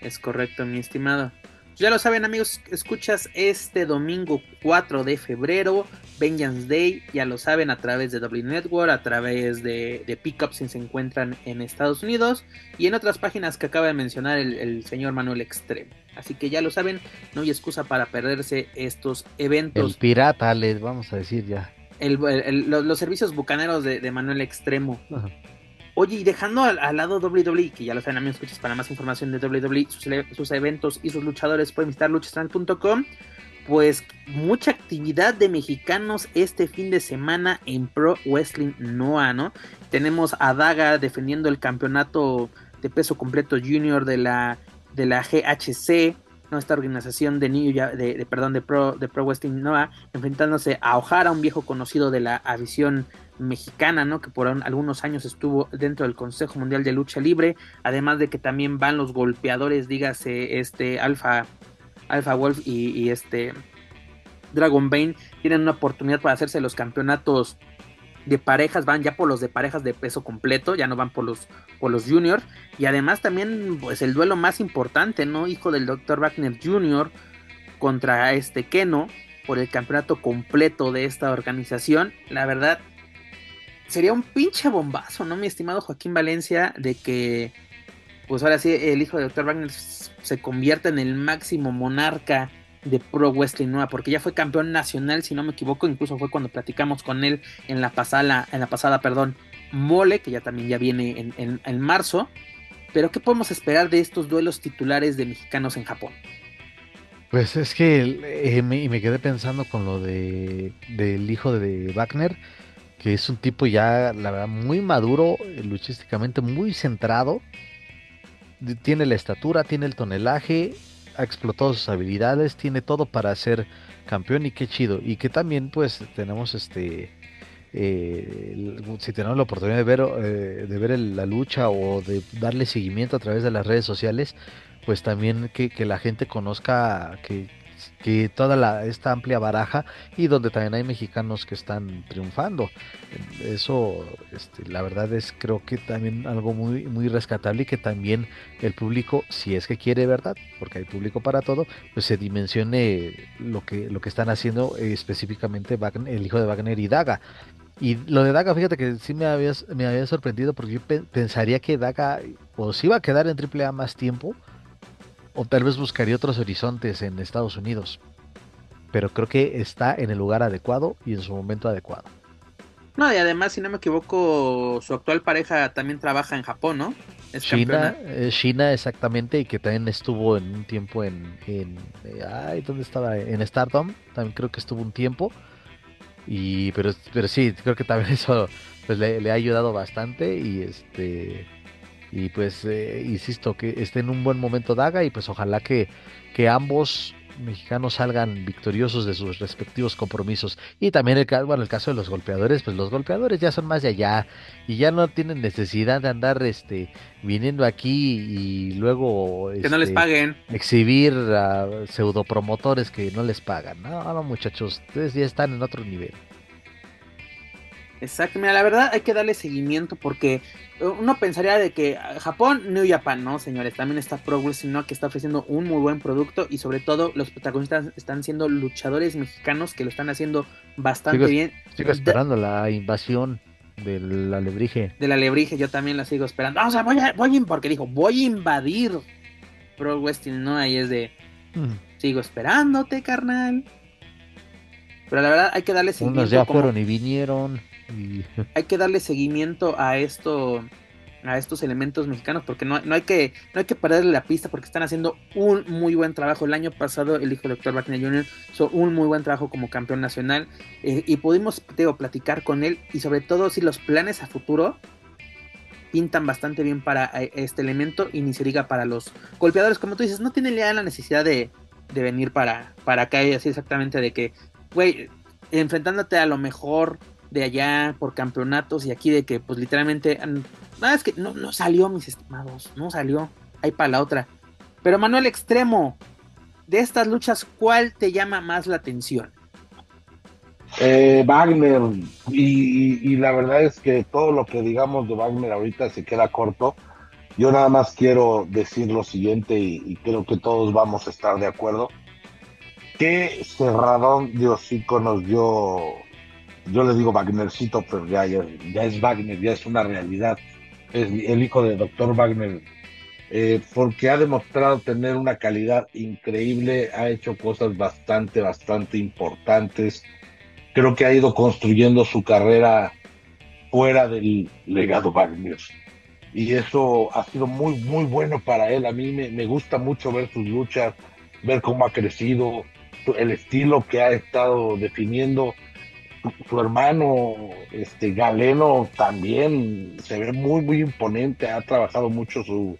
Es correcto, mi estimado. Ya lo saben amigos, escuchas este domingo 4 de febrero, Vengeance Day, ya lo saben a través de W Network, a través de, de Pickup si se encuentran en Estados Unidos y en otras páginas que acaba de mencionar el, señor Manuel Extremo. Así que ya lo saben, no hay excusa para perderse estos eventos. El pirata, les vamos a decir ya. Los, servicios bucaneros de, Manuel Extremo. Oye, y dejando al, lado WWE, que ya lo saben, amigos, escuchas para más información de WWE, sus, eventos y sus luchadores pueden visitar luchastral.com. Pues mucha actividad de mexicanos este fin de semana en Pro Wrestling Noah, ¿no? Tenemos a Daga defendiendo el campeonato de peso completo junior de la, de la GHC, ¿no? esta organización de, New, de, perdón, de Pro, de Pro Wrestling Noah, enfrentándose a O'Hara, un viejo conocido de la aviación mexicana, ¿no? Que por algunos años estuvo dentro del Consejo Mundial de Lucha Libre, además de que también van los golpeadores, dígase este Alpha, Alpha Wolf y, este Dragon Bane, tienen una oportunidad para hacerse los campeonatos de parejas, van ya por los de parejas de peso completo, ya no van por los, por los juniors, y además también pues el duelo más importante, ¿no? Hijo del Dr. Wagner Jr. contra este Keno por el campeonato completo de esta organización. La verdad, sería un pinche bombazo, ¿no, mi estimado Joaquín Valencia? De que, pues ahora sí, el hijo de Dr. Wagner se convierta en el máximo monarca de Pro Wrestling Nueva, porque ya fue campeón nacional, si no me equivoco, incluso fue cuando platicamos con él en la pasada, en la pasada, perdón, Mole, que ya también ya viene en, marzo. Pero, ¿qué podemos esperar de estos duelos titulares de mexicanos en Japón? Pues es que eh, me, me, quedé pensando con lo de del hijo de Wagner que es un tipo ya, la verdad, muy maduro, eh, luchísticamente muy centrado. Tiene la estatura, tiene el tonelaje, ha explotado sus habilidades, tiene todo para ser campeón y qué chido. Y que también pues tenemos este... Eh, si tenemos la oportunidad de ver, eh, de ver la lucha o de darle seguimiento a través de las redes sociales, pues también que, que la gente conozca que, que toda la, esta amplia baraja y donde también hay mexicanos que están triunfando. Eso, este, la verdad es creo que también algo muy, muy rescatable y que también el público, si es que quiere verdad, porque hay público para todo, pues se dimensione lo que, lo que están haciendo eh, específicamente el hijo de Wagner y Daga. Y lo de Daga, fíjate que sí me había, me había sorprendido porque yo pensaría que Daga si iba a quedar en AAA más tiempo o tal vez buscaría otros horizontes en Estados Unidos. Pero creo que está en el lugar adecuado y en su momento adecuado. No, y además, si no me equivoco, su actual pareja también trabaja en Japón, ¿no? Es China, eh, China exactamente, y que también estuvo en un tiempo en, en eh, ay, ¿dónde estaba? En Stardom, también creo que estuvo un tiempo. Y pero, pero sí, creo que también eso pues le, ha ayudado bastante y este y pues eh, insisto que esté en un buen momento Daga y pues ojalá que, que ambos mexicanos salgan victoriosos de sus respectivos compromisos. Y también el, bueno, el caso de los golpeadores, pues los golpeadores ya son más de allá y ya no tienen necesidad de andar este viniendo aquí y luego que no les este, paguen exhibir a pseudopromotores que no les pagan. No, no muchachos, ustedes ya están en otro nivel. Exacto, mira, la verdad hay que darle seguimiento porque uno pensaría de que Japón, New Japan, ¿no, señores? También está Pro Wrestling, ¿no? Que está ofreciendo un muy buen producto y sobre todo los protagonistas están siendo luchadores mexicanos que lo están haciendo bastante bien. Sigo esperando la invasión de la alebrije. De la alebrije, yo también la sigo esperando. o sea, voy a, voy porque dijo, voy a invadir Pro Wrestling, ¿no? Ahí es de, mm. sigo esperándote, carnal. Pero la verdad hay que darle seguimiento. Unos ya fueron y vinieron. Hay que darle seguimiento a esto a estos elementos mexicanos porque no, no, hay que no hay que perderle la pista porque están haciendo un muy buen trabajo el año pasado el hijo del doctor Wagner Jr. hizo un muy buen trabajo como campeón nacional eh, y pudimos platicar con él y sobre todo si los planes a futuro pintan bastante bien para eh, este elemento y ni se diga para los golpeadores como tú dices no tienen ya la necesidad de, de venir para para acá y así exactamente de que güey enfrentándote a lo mejor de allá por campeonatos y aquí de que pues literalmente nada es que no, no salió mis estimados, no salió, hay para la otra. Pero Manuel Extremo, de estas luchas, ¿cuál te llama más la atención? Eh, Wagner, y, y, la verdad es que todo lo que digamos de Wagner ahorita se queda corto. Yo nada más quiero decir lo siguiente y, y creo que todos vamos a estar de acuerdo. Qué cerradón de hocico nos dio yo le digo Wagnercito, pero ya, es Wagner, ya es una realidad. Es el hijo de Doctor Wagner, eh, porque ha demostrado tener una calidad increíble, ha hecho cosas bastante, bastante importantes. Creo que ha ido construyendo su carrera fuera del legado Wagner. Y eso ha sido muy, muy bueno para él. A mí me gusta mucho ver sus luchas, ver cómo ha crecido, el estilo que ha estado definiendo su hermano este Galeno también se ve muy muy imponente, ha trabajado mucho su,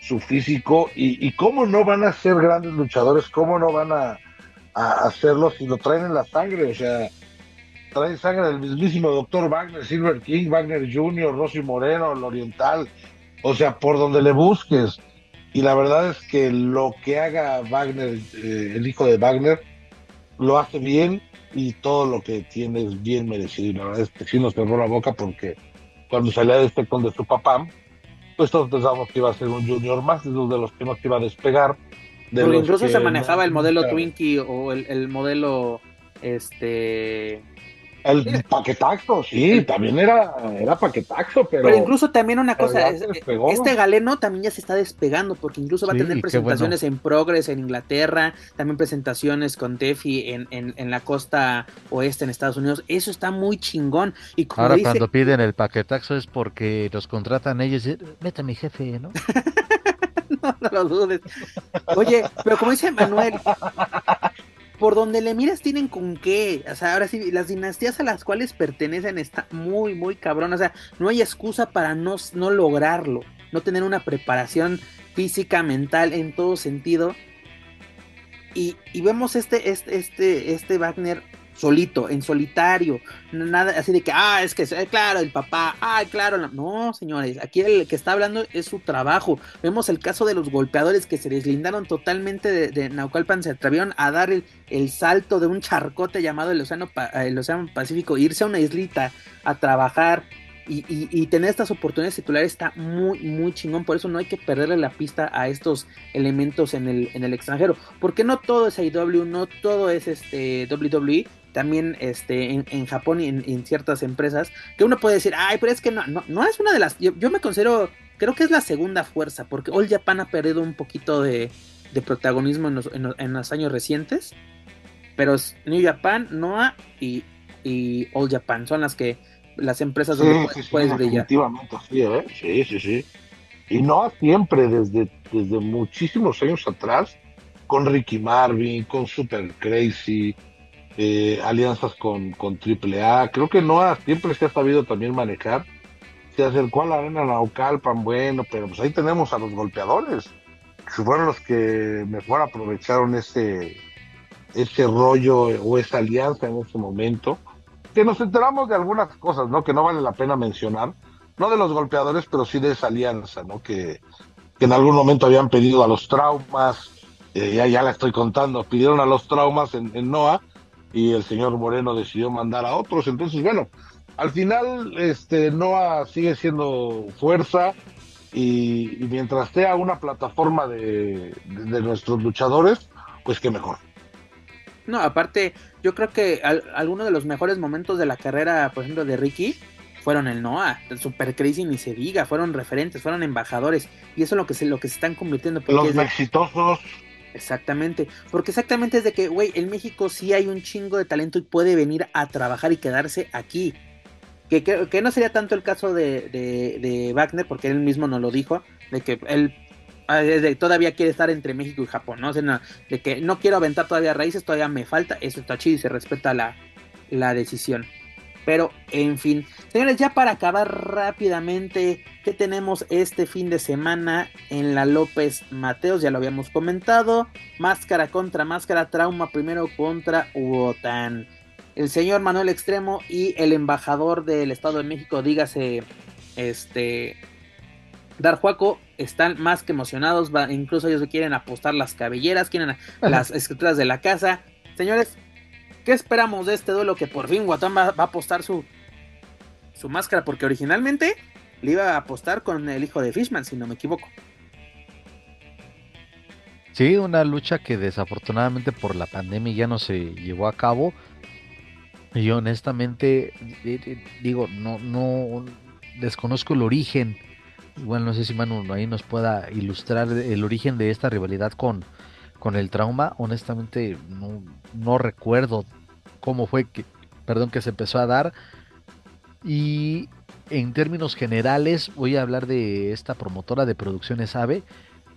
su físico y, cómo no van a ser grandes luchadores, cómo no van a, hacerlo si lo traen en la sangre, o sea, traen sangre del mismísimo doctor Wagner, Silver King, Wagner Jr., Rosy Moreno, el Oriental, o sea, por donde le busques. Y la verdad es que lo que haga Wagner, eh, el hijo de Wagner, lo hace bien y todo lo que tiene es bien merecido. Y la verdad es que sí nos cerró la boca porque cuando salía de este con de su papá, pues todos pensábamos que iba a ser un junior más, de los que no iba a despegar. De incluso se manejaba el modelo Twinkie o el, el modelo este el paquetaxo, sí, también era, era paquetaxo, pero. Pero incluso también una cosa, este galeno también ya se está despegando, porque incluso va a tener presentaciones en Progress en Inglaterra, también presentaciones con Tefi en, en, la costa oeste en Estados Unidos. Eso está muy chingón. Y Ahora, cuando piden el paquetaxo es porque los contratan ellos. Mete a mi jefe, ¿no? no, no lo dudes. Oye, pero como dice Manuel, por donde le miras tienen con qué. O sea, ahora sí, las dinastías a las cuales pertenecen está muy, muy cabrón. O sea, no hay excusa para no, no lograrlo. No tener una preparación física, mental, en todo sentido. Y, y vemos este, este, este, este Wagner solito, en solitario, nada así de que, ah, es que, eh, claro, el papá, ah, claro, no, señores, aquí el que está hablando es su trabajo. Vemos el caso de los golpeadores que se deslindaron totalmente de, Naucalpan, se atrevieron a dar el, salto de un charcote llamado el Océano, el Océano Pacífico, irse a una islita a trabajar, y, tener estas oportunidades titulares está muy, muy chingón. Por eso no hay que perderle la pista a estos elementos en el, en el extranjero. Porque no todo es AEW, no todo es este WWE también este, en, Japón y en, ciertas empresas, que uno puede decir, ay, pero es que no, no, es una de las, yo, me considero, creo que es la segunda fuerza, porque All Japan ha perdido un poquito de, protagonismo en los, años recientes, pero New Japan, Noah y, y All Japan son las que las empresas donde puedes, brillar. Definitivamente sí, ¿eh? sí, sí, sí. Y no siempre, desde, desde muchísimos años atrás, con Ricky Marvin, con Super Crazy, eh, alianzas con, con AAA. Creo que Noah siempre se ha sabido también manejar. Se acercó a la arena Naucalpan, bueno, pero pues ahí tenemos a los golpeadores, que fueron los que mejor aprovecharon ese, ese rollo o esa alianza en ese momento. Que nos enteramos de algunas cosas, ¿no? Que no vale la pena mencionar. No de los golpeadores, pero sí de esa alianza, ¿no? Que, en algún momento habían pedido a los traumas, eh, ya, ya la estoy contando, pidieron a los traumas en, en NOAA y el señor Moreno decidió mandar a otros. Entonces, bueno, al final este NOA sigue siendo fuerza y, mientras sea una plataforma de, nuestros luchadores, pues qué mejor. No, aparte, yo creo que algunos de los mejores momentos de la carrera, por ejemplo, de Ricky, fueron el NOA, el Super Crazy ni se diga, fueron referentes, fueron embajadores, y eso es lo que se, lo que se están convirtiendo. Los exitosos Exactamente, porque exactamente es de que, güey, en México sí hay un chingo de talento y puede venir a trabajar y quedarse aquí. Que, que, no sería tanto el caso de, de, Wagner, porque él mismo nos lo dijo, de que él ah, todavía quiere estar entre México y Japón, ¿no? de que no quiero aventar todavía raíces, todavía me falta, eso está chido y se respeta la, la decisión. Pero, en fin, señores, ya para acabar rápidamente, ¿qué tenemos este fin de semana en la López Mateos? Ya lo habíamos comentado. Máscara contra máscara, trauma primero contra Uotan. El señor Manuel Extremo y el embajador del Estado de México, dígase, este, Darjuaco, están más que emocionados. incluso ellos quieren apostar las cabelleras, quieren las escrituras de la casa. Señores, ¿Qué esperamos de este duelo que por fin Guatán va, a apostar su, su máscara? Porque originalmente le iba a apostar con el hijo de Fishman, si no me equivoco. Sí, una lucha que desafortunadamente por la pandemia ya no se llevó a cabo. Y honestamente, digo, no, no desconozco el origen. Igual no sé si Manu ahí nos pueda ilustrar el origen de esta rivalidad con, con el trauma, honestamente no, recuerdo cómo fue que, perdón, que se empezó a dar. Y en términos generales voy a hablar de esta promotora de producciones AVE,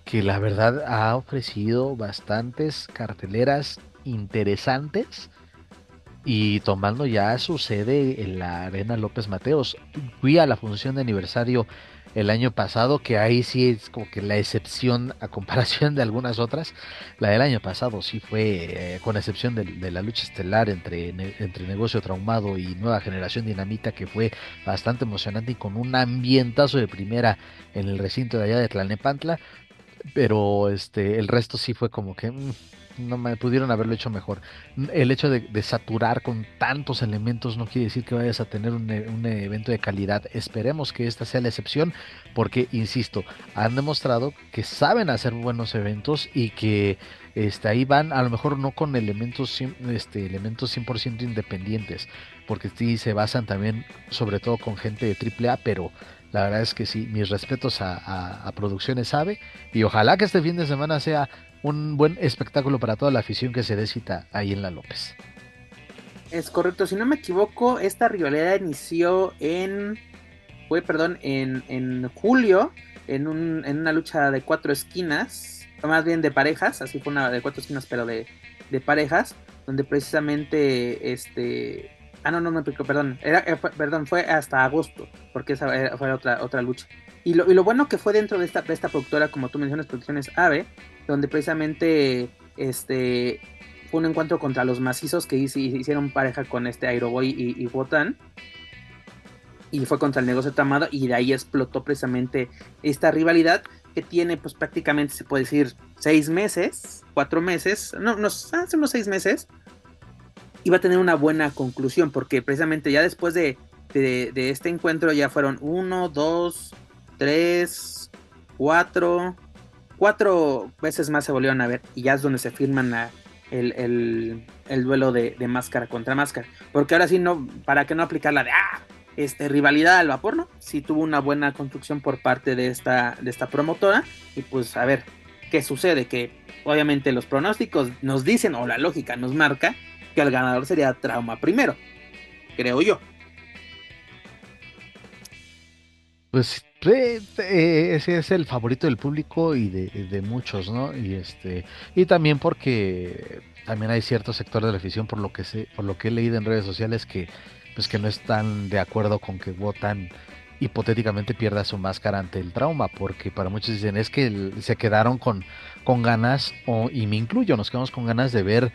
que la verdad ha ofrecido bastantes carteleras interesantes y tomando ya su sede en la Arena López Mateos. Fui a la función de aniversario el año pasado, que ahí sí es como que la excepción a comparación de algunas otras. La del año pasado sí fue, eh, con excepción de, la lucha estelar entre, entre Negocio Traumado y Nueva Generación Dinamita, que fue bastante emocionante y con un ambientazo de primera en el recinto de allá de Tlalnepantla. Pero este, el resto sí fue como que... Mm, no me pudieron haberlo hecho mejor. El hecho de, saturar con tantos elementos no quiere decir que vayas a tener un, evento de calidad. Esperemos que esta sea la excepción, porque, insisto, han demostrado que saben hacer buenos eventos y que este, ahí van, a lo mejor no con elementos, este, elementos 100% independientes, porque sí se basan también, sobre todo con gente de AAA, pero la verdad es que sí, mis respetos a, a, a Producciones AVE y ojalá que este fin de semana sea un buen espectáculo para toda la afición que se dé ahí en la López. Es correcto, si no me equivoco, esta rivalidad inició en. Fue, perdón, en, julio, en, un, en una lucha de cuatro esquinas, más bien de parejas, así fue una de cuatro esquinas, pero de, parejas, donde precisamente este. Ah, no, no me explico, perdón. Era, eh, perdón, fue hasta agosto, porque esa fue otra, otra lucha. Y lo, y lo bueno que fue dentro de esta, de esta productora, como tú mencionas, Producciones AVE, donde precisamente este fue un encuentro contra los macizos que hicieron pareja con este Aeroboy y, y Wotan. Y fue contra el negocio Tamado y de ahí explotó precisamente esta rivalidad que tiene pues prácticamente se puede decir seis meses, cuatro meses, no, no hace unos seis meses. Y va a tener una buena conclusión porque precisamente ya después de, de, de este encuentro ya fueron uno, dos, tres, cuatro, cuatro veces más se volvieron a ver y ya es donde se firman el, duelo de, máscara contra máscara. Porque ahora sí, no, para que no aplicar la de ah, este, rivalidad al vapor, ¿no? Sí tuvo una buena construcción por parte de esta, de esta promotora. Y pues a ver, ¿qué sucede? Que obviamente los pronósticos nos dicen, o la lógica nos marca, que el ganador sería Trauma primero. Creo yo. Pues ese es el favorito del público y de, muchos, ¿no? Y este y también porque también hay cierto sector de la afición por lo que sé, por lo que he leído en redes sociales que pues que no están de acuerdo con que votan hipotéticamente pierda su máscara ante el trauma, porque para muchos dicen es que se quedaron con, con ganas, o, y me incluyo, nos quedamos con ganas de ver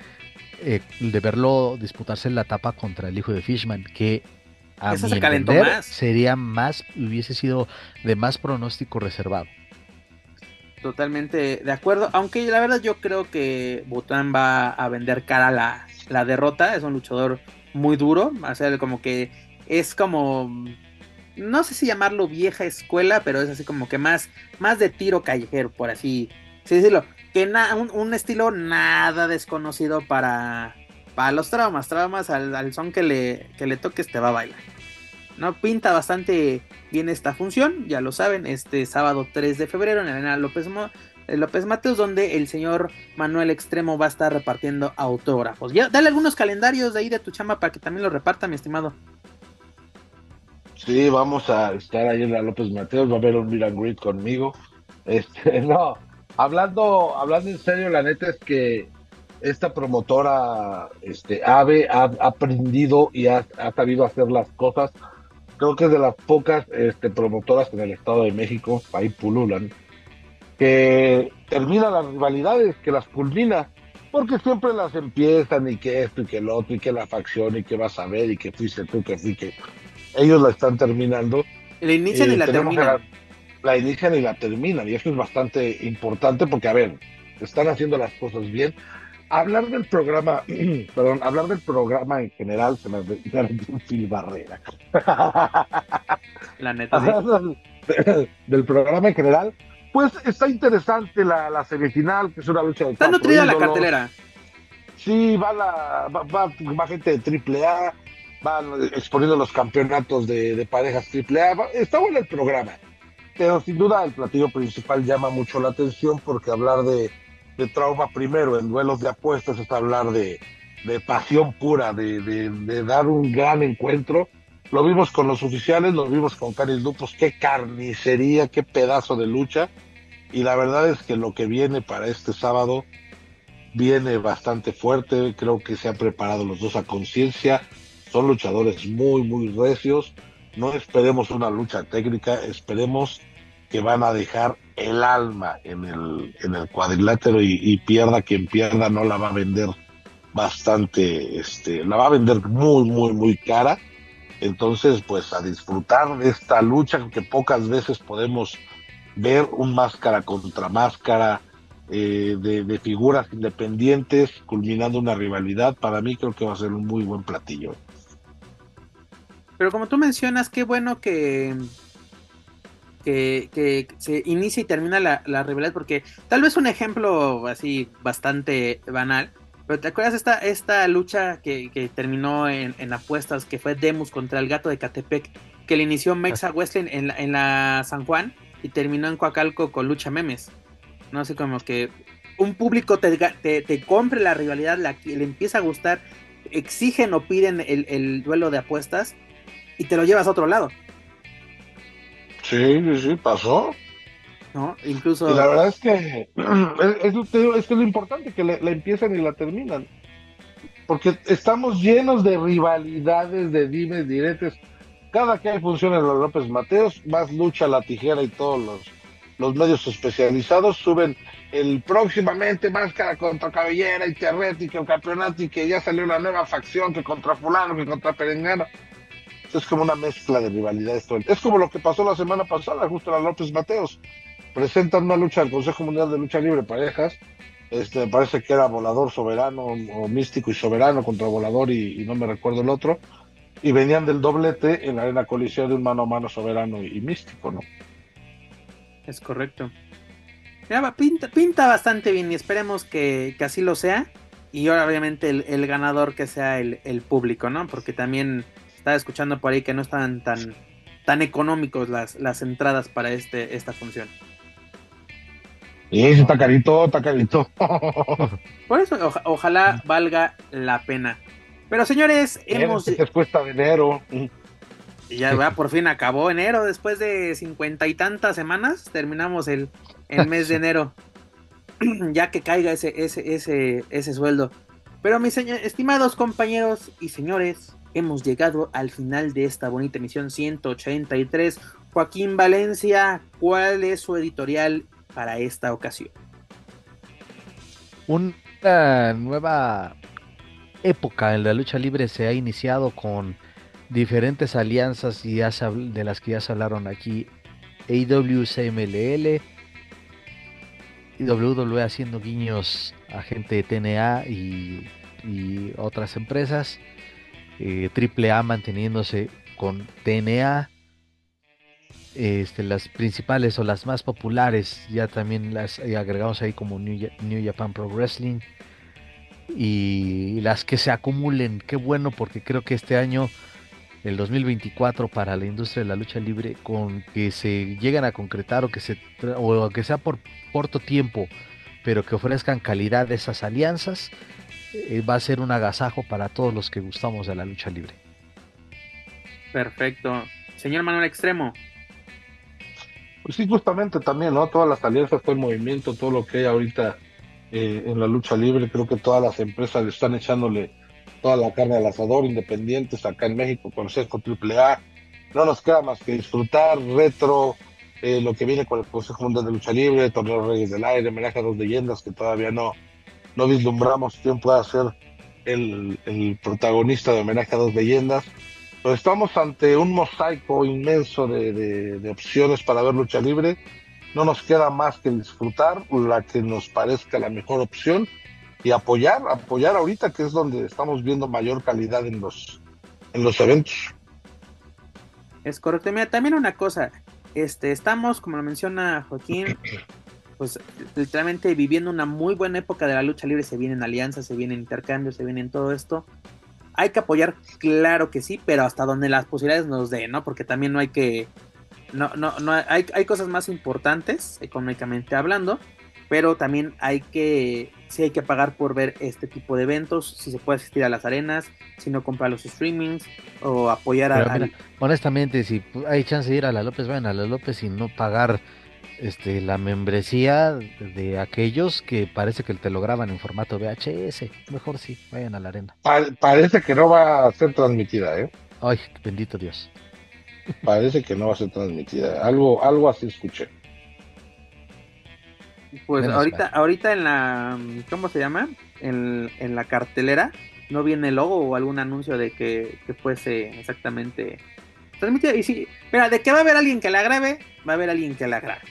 eh, de verlo disputarse la etapa contra el hijo de Fishman, que a mi se sería más, hubiese sido de más pronóstico reservado. Totalmente de acuerdo, aunque la verdad yo creo que Bután va a vender cara la, la derrota, es un luchador muy duro, o sea, como que es como no sé si llamarlo vieja escuela, pero es así como que más, más de tiro callejero, por así, decirlo. Que un, estilo nada desconocido para, para los traumas. Traumas al, son que le, que le toques te va a bailar. ¿no? Pinta bastante bien esta función, ya lo saben, este sábado 3 de febrero en la Arena López, eh, López Mateos, donde el señor Manuel Extremo va a estar repartiendo autógrafos. Ya, dale algunos calendarios de ahí de tu chamba para que también lo reparta, mi estimado. Sí, vamos a estar ahí en la López Mateos, va a haber un Miran conmigo. Este, no, hablando, hablando en serio, la neta es que esta promotora, este, AVE, ha, aprendido y ha, sabido hacer las cosas. Creo que es de las pocas este, promotoras en el Estado de México, ahí pululan, que termina las rivalidades, que las culmina, porque siempre las empiezan y que esto y que el otro y que la facción y que vas a ver y que fuiste tú, que fui que ellos la están terminando. La inician y la terminan. La, inician y la terminan, y eso es bastante importante porque, a ver, están haciendo las cosas bien. Hablar del programa, perdón, hablar del programa en general se me un Phil Barrera. La neta. Del, programa en general, pues está interesante la, semifinal, que es una lucha de. Está nutrida la cartelera. Sí, va, la, va, va, va gente de AAA, van exponiendo los campeonatos de, parejas triple A. Está bueno el programa, pero sin duda el platillo principal llama mucho la atención porque hablar de, trauma primero en duelos de apuestas es hablar de, pasión pura, de, dar un gran encuentro. Lo vimos con los oficiales, lo vimos con Caris Lupos, qué carnicería, qué pedazo de lucha. Y la verdad es que lo que viene para este sábado viene bastante fuerte. Creo que se han preparado los dos a conciencia son luchadores muy, muy recios. No esperemos una lucha técnica, esperemos que van a dejar el alma en el, en el cuadrilátero y, pierda quien pierda, no la va a vender bastante, este, la va a vender muy, muy, muy cara. Entonces, pues a disfrutar de esta lucha que pocas veces podemos ver un máscara contra máscara eh, de, de, figuras independientes culminando una rivalidad. Para mí creo que va a ser un muy buen platillo. Pero como tú mencionas, qué bueno que, que, se inicia y termina la, la rivalidad, porque tal vez un ejemplo así bastante banal, pero ¿te acuerdas esta, esta lucha que, terminó en, apuestas, que fue Demus contra el gato de Catepec, que le inició Mexa Wrestling en la, en la San Juan y terminó en Coacalco con lucha memes? No sé, como que un público te, te, compre la rivalidad, la, le empieza a gustar, exigen o piden el, el duelo de apuestas y te lo llevas a otro lado. Sí, sí, sí, pasó. ¿No? Incluso. Y la verdad es que es, es, lo importante, que la empiezan y la terminan. Porque estamos llenos de rivalidades, de dimes, diretes. Cada que hay función en los López Mateos, más lucha la tijera y todos los, los medios especializados suben el próximamente máscara contra cabellera y terret y que el campeonato y que ya salió una nueva facción que contra fulano, que contra perengano es como una mezcla de rivalidades. Es como lo que pasó la semana pasada, justo la López Mateos. Presentan una lucha al Consejo Mundial de Lucha Libre Parejas. Este, parece que era Volador Soberano o Místico y Soberano contra Volador y, no me recuerdo el otro. Y venían del doblete en la arena colisión de un mano a mano Soberano y, Místico, ¿no? Es correcto. pinta, pinta bastante bien y esperemos que, así lo sea. Y ahora obviamente el, ganador que sea el, el público, ¿no? Porque también estaba escuchando por ahí que no están tan, tan económicos las, las entradas para este, esta función. Sí, está carito, está carito. Por eso, ojalá valga la pena. Pero señores, hemos. Que cuesta dinero. Y ya por fin acabó enero, después de cincuenta y tantas semanas, terminamos el, el mes de enero. ya que caiga ese, ese, ese, ese sueldo. Pero mis estimados compañeros y señores, hemos llegado al final de esta bonita emisión 183. Joaquín Valencia, ¿cuál es su editorial para esta ocasión? Una nueva época en la lucha libre se ha iniciado con diferentes alianzas y de las que ya se hablaron aquí. AW, CMLL y WWE haciendo guiños a gente de TNA y, otras empresas. Eh, AAA manteniéndose con TNA. Este, las principales o las más populares ya también las agregamos ahí como New, Japan Pro Wrestling y las que se acumulen, qué bueno porque creo que este año el 2024 para la industria de la lucha libre con que se lleguen a concretar o que se o que sea por corto tiempo pero que ofrezcan calidad de esas alianzas eh, va a ser un agasajo para todos los que gustamos de la lucha libre. Perfecto. Señor Manuel Extremo. Pues sí justamente también no todas las alianzas todo el movimiento todo lo que hay ahorita eh, en la lucha libre creo que todas las empresas le están echándole toda la carne al asador, independientes acá en México, Consejo AAA. No nos queda más que disfrutar, retro, eh, lo que viene con el Consejo Mundial de Lucha Libre, Torneo Reyes del Aire, homenaje a dos leyendas que todavía no, no vislumbramos quién pueda ser el, el protagonista de homenaje a dos leyendas. Pero estamos ante un mosaico inmenso de, de, de opciones para ver lucha libre. No nos queda más que disfrutar la que nos parezca la mejor opción y apoyar, apoyar ahorita que es donde estamos viendo mayor calidad en los, en los eventos. Es correcto. Mira, también una cosa, este, estamos, como lo menciona Joaquín, pues literalmente viviendo una muy buena época de la lucha libre, se vienen alianzas, se vienen intercambios, se vienen todo esto. Hay que apoyar, claro que sí, pero hasta donde las posibilidades nos den, ¿no? Porque también no hay que, no, no, no, hay, hay cosas más importantes, económicamente hablando, pero también hay que, sí hay que pagar por ver este tipo de eventos, si se puede asistir a las arenas, si no comprar los streamings o apoyar a... honestamente, si hay chance de ir a la López, vayan a la López y no pagar este la membresía de aquellos que parece que te lo graban en formato VHS. Mejor sí, vayan a la arena. parece que no va a ser transmitida, ¿eh? Ay, bendito Dios. Parece que no va a ser transmitida. Algo, algo así escuché. Pues ahorita, ahorita en la, ¿cómo se llama? En, la cartelera no viene el logo o algún anuncio de que, fuese exactamente transmitido. Y sí, mira, de que va a haber alguien que la grabe, va a haber alguien que la grabe,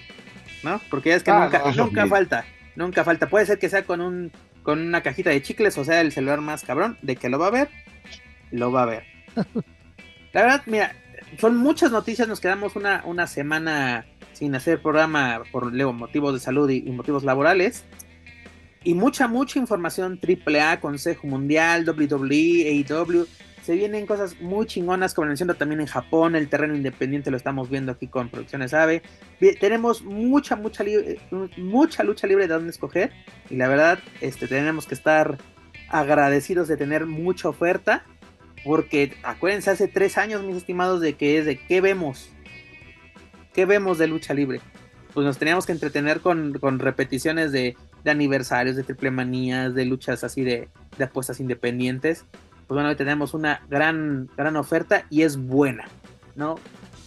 ¿no? Porque es que ah, nunca, nunca falta, nunca falta. Puede ser que sea con un, con una cajita de chicles, o sea, el celular más cabrón, de que lo va a ver, lo va a ver. La verdad, mira, son muchas noticias, nos quedamos una, una semana sin hacer programa por motivos de salud y, motivos laborales. Y mucha, mucha información AAA, Consejo Mundial, WWE, AEW. Se vienen cosas muy chingonas, como menciono también en Japón, el terreno independiente lo estamos viendo aquí con Producciones AVE. Tenemos mucha, mucha, mucha lucha libre de dónde escoger. Y la verdad, este, tenemos que estar agradecidos de tener mucha oferta. Porque acuérdense, hace tres años, mis estimados, de que es de qué vemos ¿qué vemos de lucha libre? Pues nos teníamos que entretener con, repeticiones de, aniversarios, de triple manías, de luchas así de, apuestas independientes. Pues bueno, hoy tenemos una gran, gran oferta y es buena, ¿no?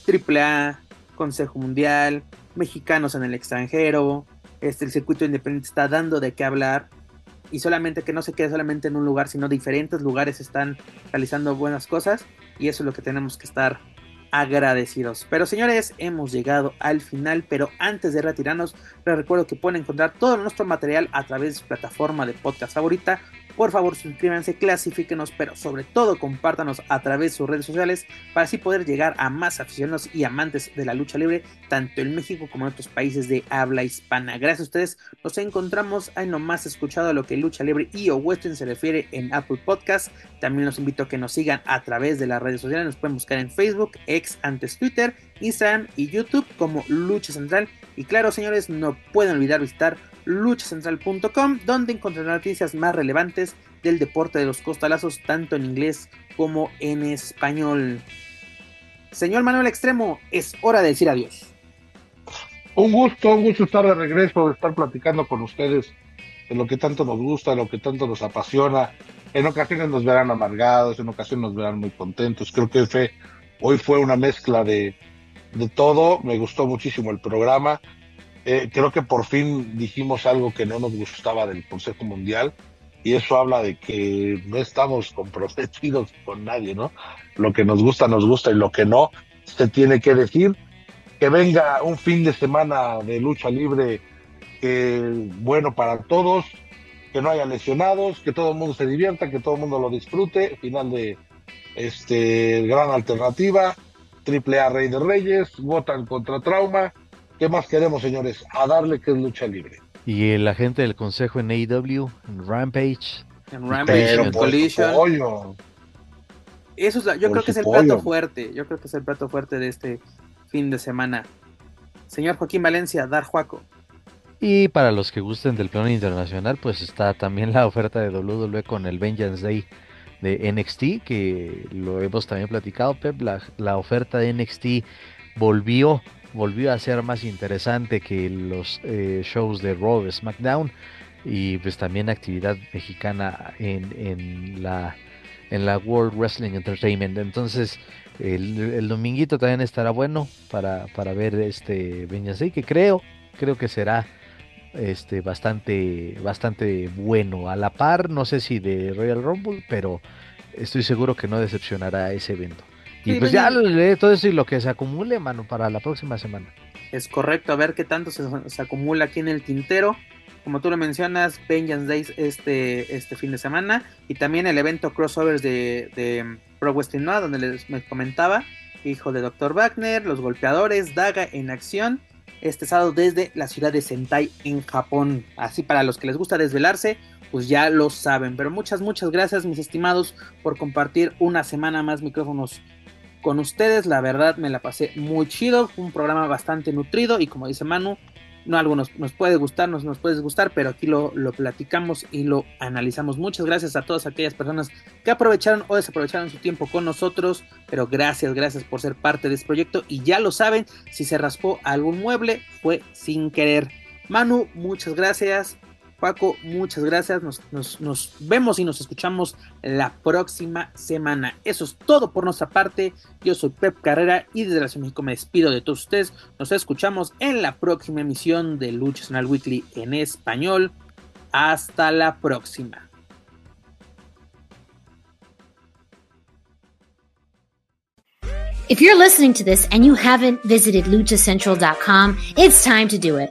Triple A, Consejo Mundial, mexicanos en el extranjero, este, el circuito independiente está dando de qué hablar y solamente que no se quede solamente en un lugar, sino diferentes lugares están realizando buenas cosas y eso es lo que tenemos que estar agradecidos. Pero señores, hemos llegado al final, pero antes de retirarnos, les recuerdo que pueden encontrar todo nuestro material a través de su plataforma de podcast favorita por favor, suscríbanse, clasifíquenos, pero sobre todo compártanos a través de sus redes sociales para así poder llegar a más aficionados y amantes de la lucha libre, tanto en México como en otros países de habla hispana. Gracias a ustedes, nos encontramos ahí nomás escuchado a lo que lucha libre y o se refiere en Apple Podcast. También los invito a que nos sigan a través de las redes sociales, nos pueden buscar en Facebook, ex antes Twitter, Instagram y YouTube como Lucha Central. Y claro, señores, no pueden olvidar visitar luchacentral.com, donde encontrarán noticias más relevantes del deporte de los costalazos, tanto en inglés como en español. Señor Manuel Extremo, es hora de decir adiós. Un gusto, un gusto estar de regreso, estar platicando con ustedes de lo que tanto nos gusta, de lo que tanto nos apasiona. En ocasiones nos verán amargados, en ocasiones nos verán muy contentos. Creo que fue, hoy fue una mezcla de todo. Me gustó muchísimo el programa. Eh, creo que por fin dijimos algo que no nos gustaba del Consejo Mundial y eso habla de que no estamos comprometidos con nadie, ¿no? Lo que nos gusta, nos gusta y lo que no, se tiene que decir. Que venga un fin de semana de lucha libre bueno para todos, que no haya lesionados, que todo el mundo se divierta, que todo el mundo lo disfrute. Final de este gran alternativa, Triple A Rey de Reyes, votan contra Trauma. ¿Qué más queremos, señores? A darle que es lucha libre. Y la gente del consejo en AEW, en Rampage. En Rampage, en Collision. Eso es yo creo que es el plato fuerte. Yo creo que es el plato fuerte de este fin de semana. Señor Joaquín Valencia, Dar Juaco. Y para los que gusten del plano internacional, pues está también la oferta de WWE con el Vengeance Day de NXT, que lo hemos también platicado, Pep. La, la oferta de NXT volvió volvió a ser más interesante que los eh, shows de Raw SmackDown y pues también actividad mexicana en, en, la en la World Wrestling Entertainment. Entonces el, dominguito también estará bueno para, para ver este Vengeance que creo creo que será este bastante bastante bueno. A la par no sé si de Royal Rumble pero estoy seguro que no decepcionará ese evento y pues ya todo eso y lo que se acumule, mano, para la próxima semana. Es correcto, a ver qué tanto se, acumula aquí en el tintero. Como tú lo mencionas, Vengeance Days este, este fin de semana. Y también el evento crossovers de, de Pro Wrestling Noah, donde les me comentaba, hijo de Dr. Wagner, los golpeadores, Daga en acción. Este sábado desde la ciudad de Sentai en Japón. Así para los que les gusta desvelarse, pues ya lo saben. Pero muchas, muchas gracias, mis estimados, por compartir una semana más micrófonos con ustedes. La verdad me la pasé muy chido. Un programa bastante nutrido y como dice Manu, no algo nos, puede gustar, nos, nos puede gustar, pero aquí lo, lo, platicamos y lo analizamos. Muchas gracias a todas aquellas personas que aprovecharon o desaprovecharon su tiempo con nosotros, pero gracias, gracias por ser parte de este proyecto y ya lo saben, si se raspó algún mueble fue sin querer. Manu, muchas gracias. Paco, muchas gracias. Nos, vemos y nos escuchamos la próxima semana. Eso es todo por nuestra parte. Yo soy Pep Carrera y desde la Ciudad de México me despido de todos ustedes. Nos escuchamos en la próxima emisión de Lucha Nacional Weekly en español. Hasta la próxima. If you're listening to this and you haven't visited luchacentral.com, it's time to do it.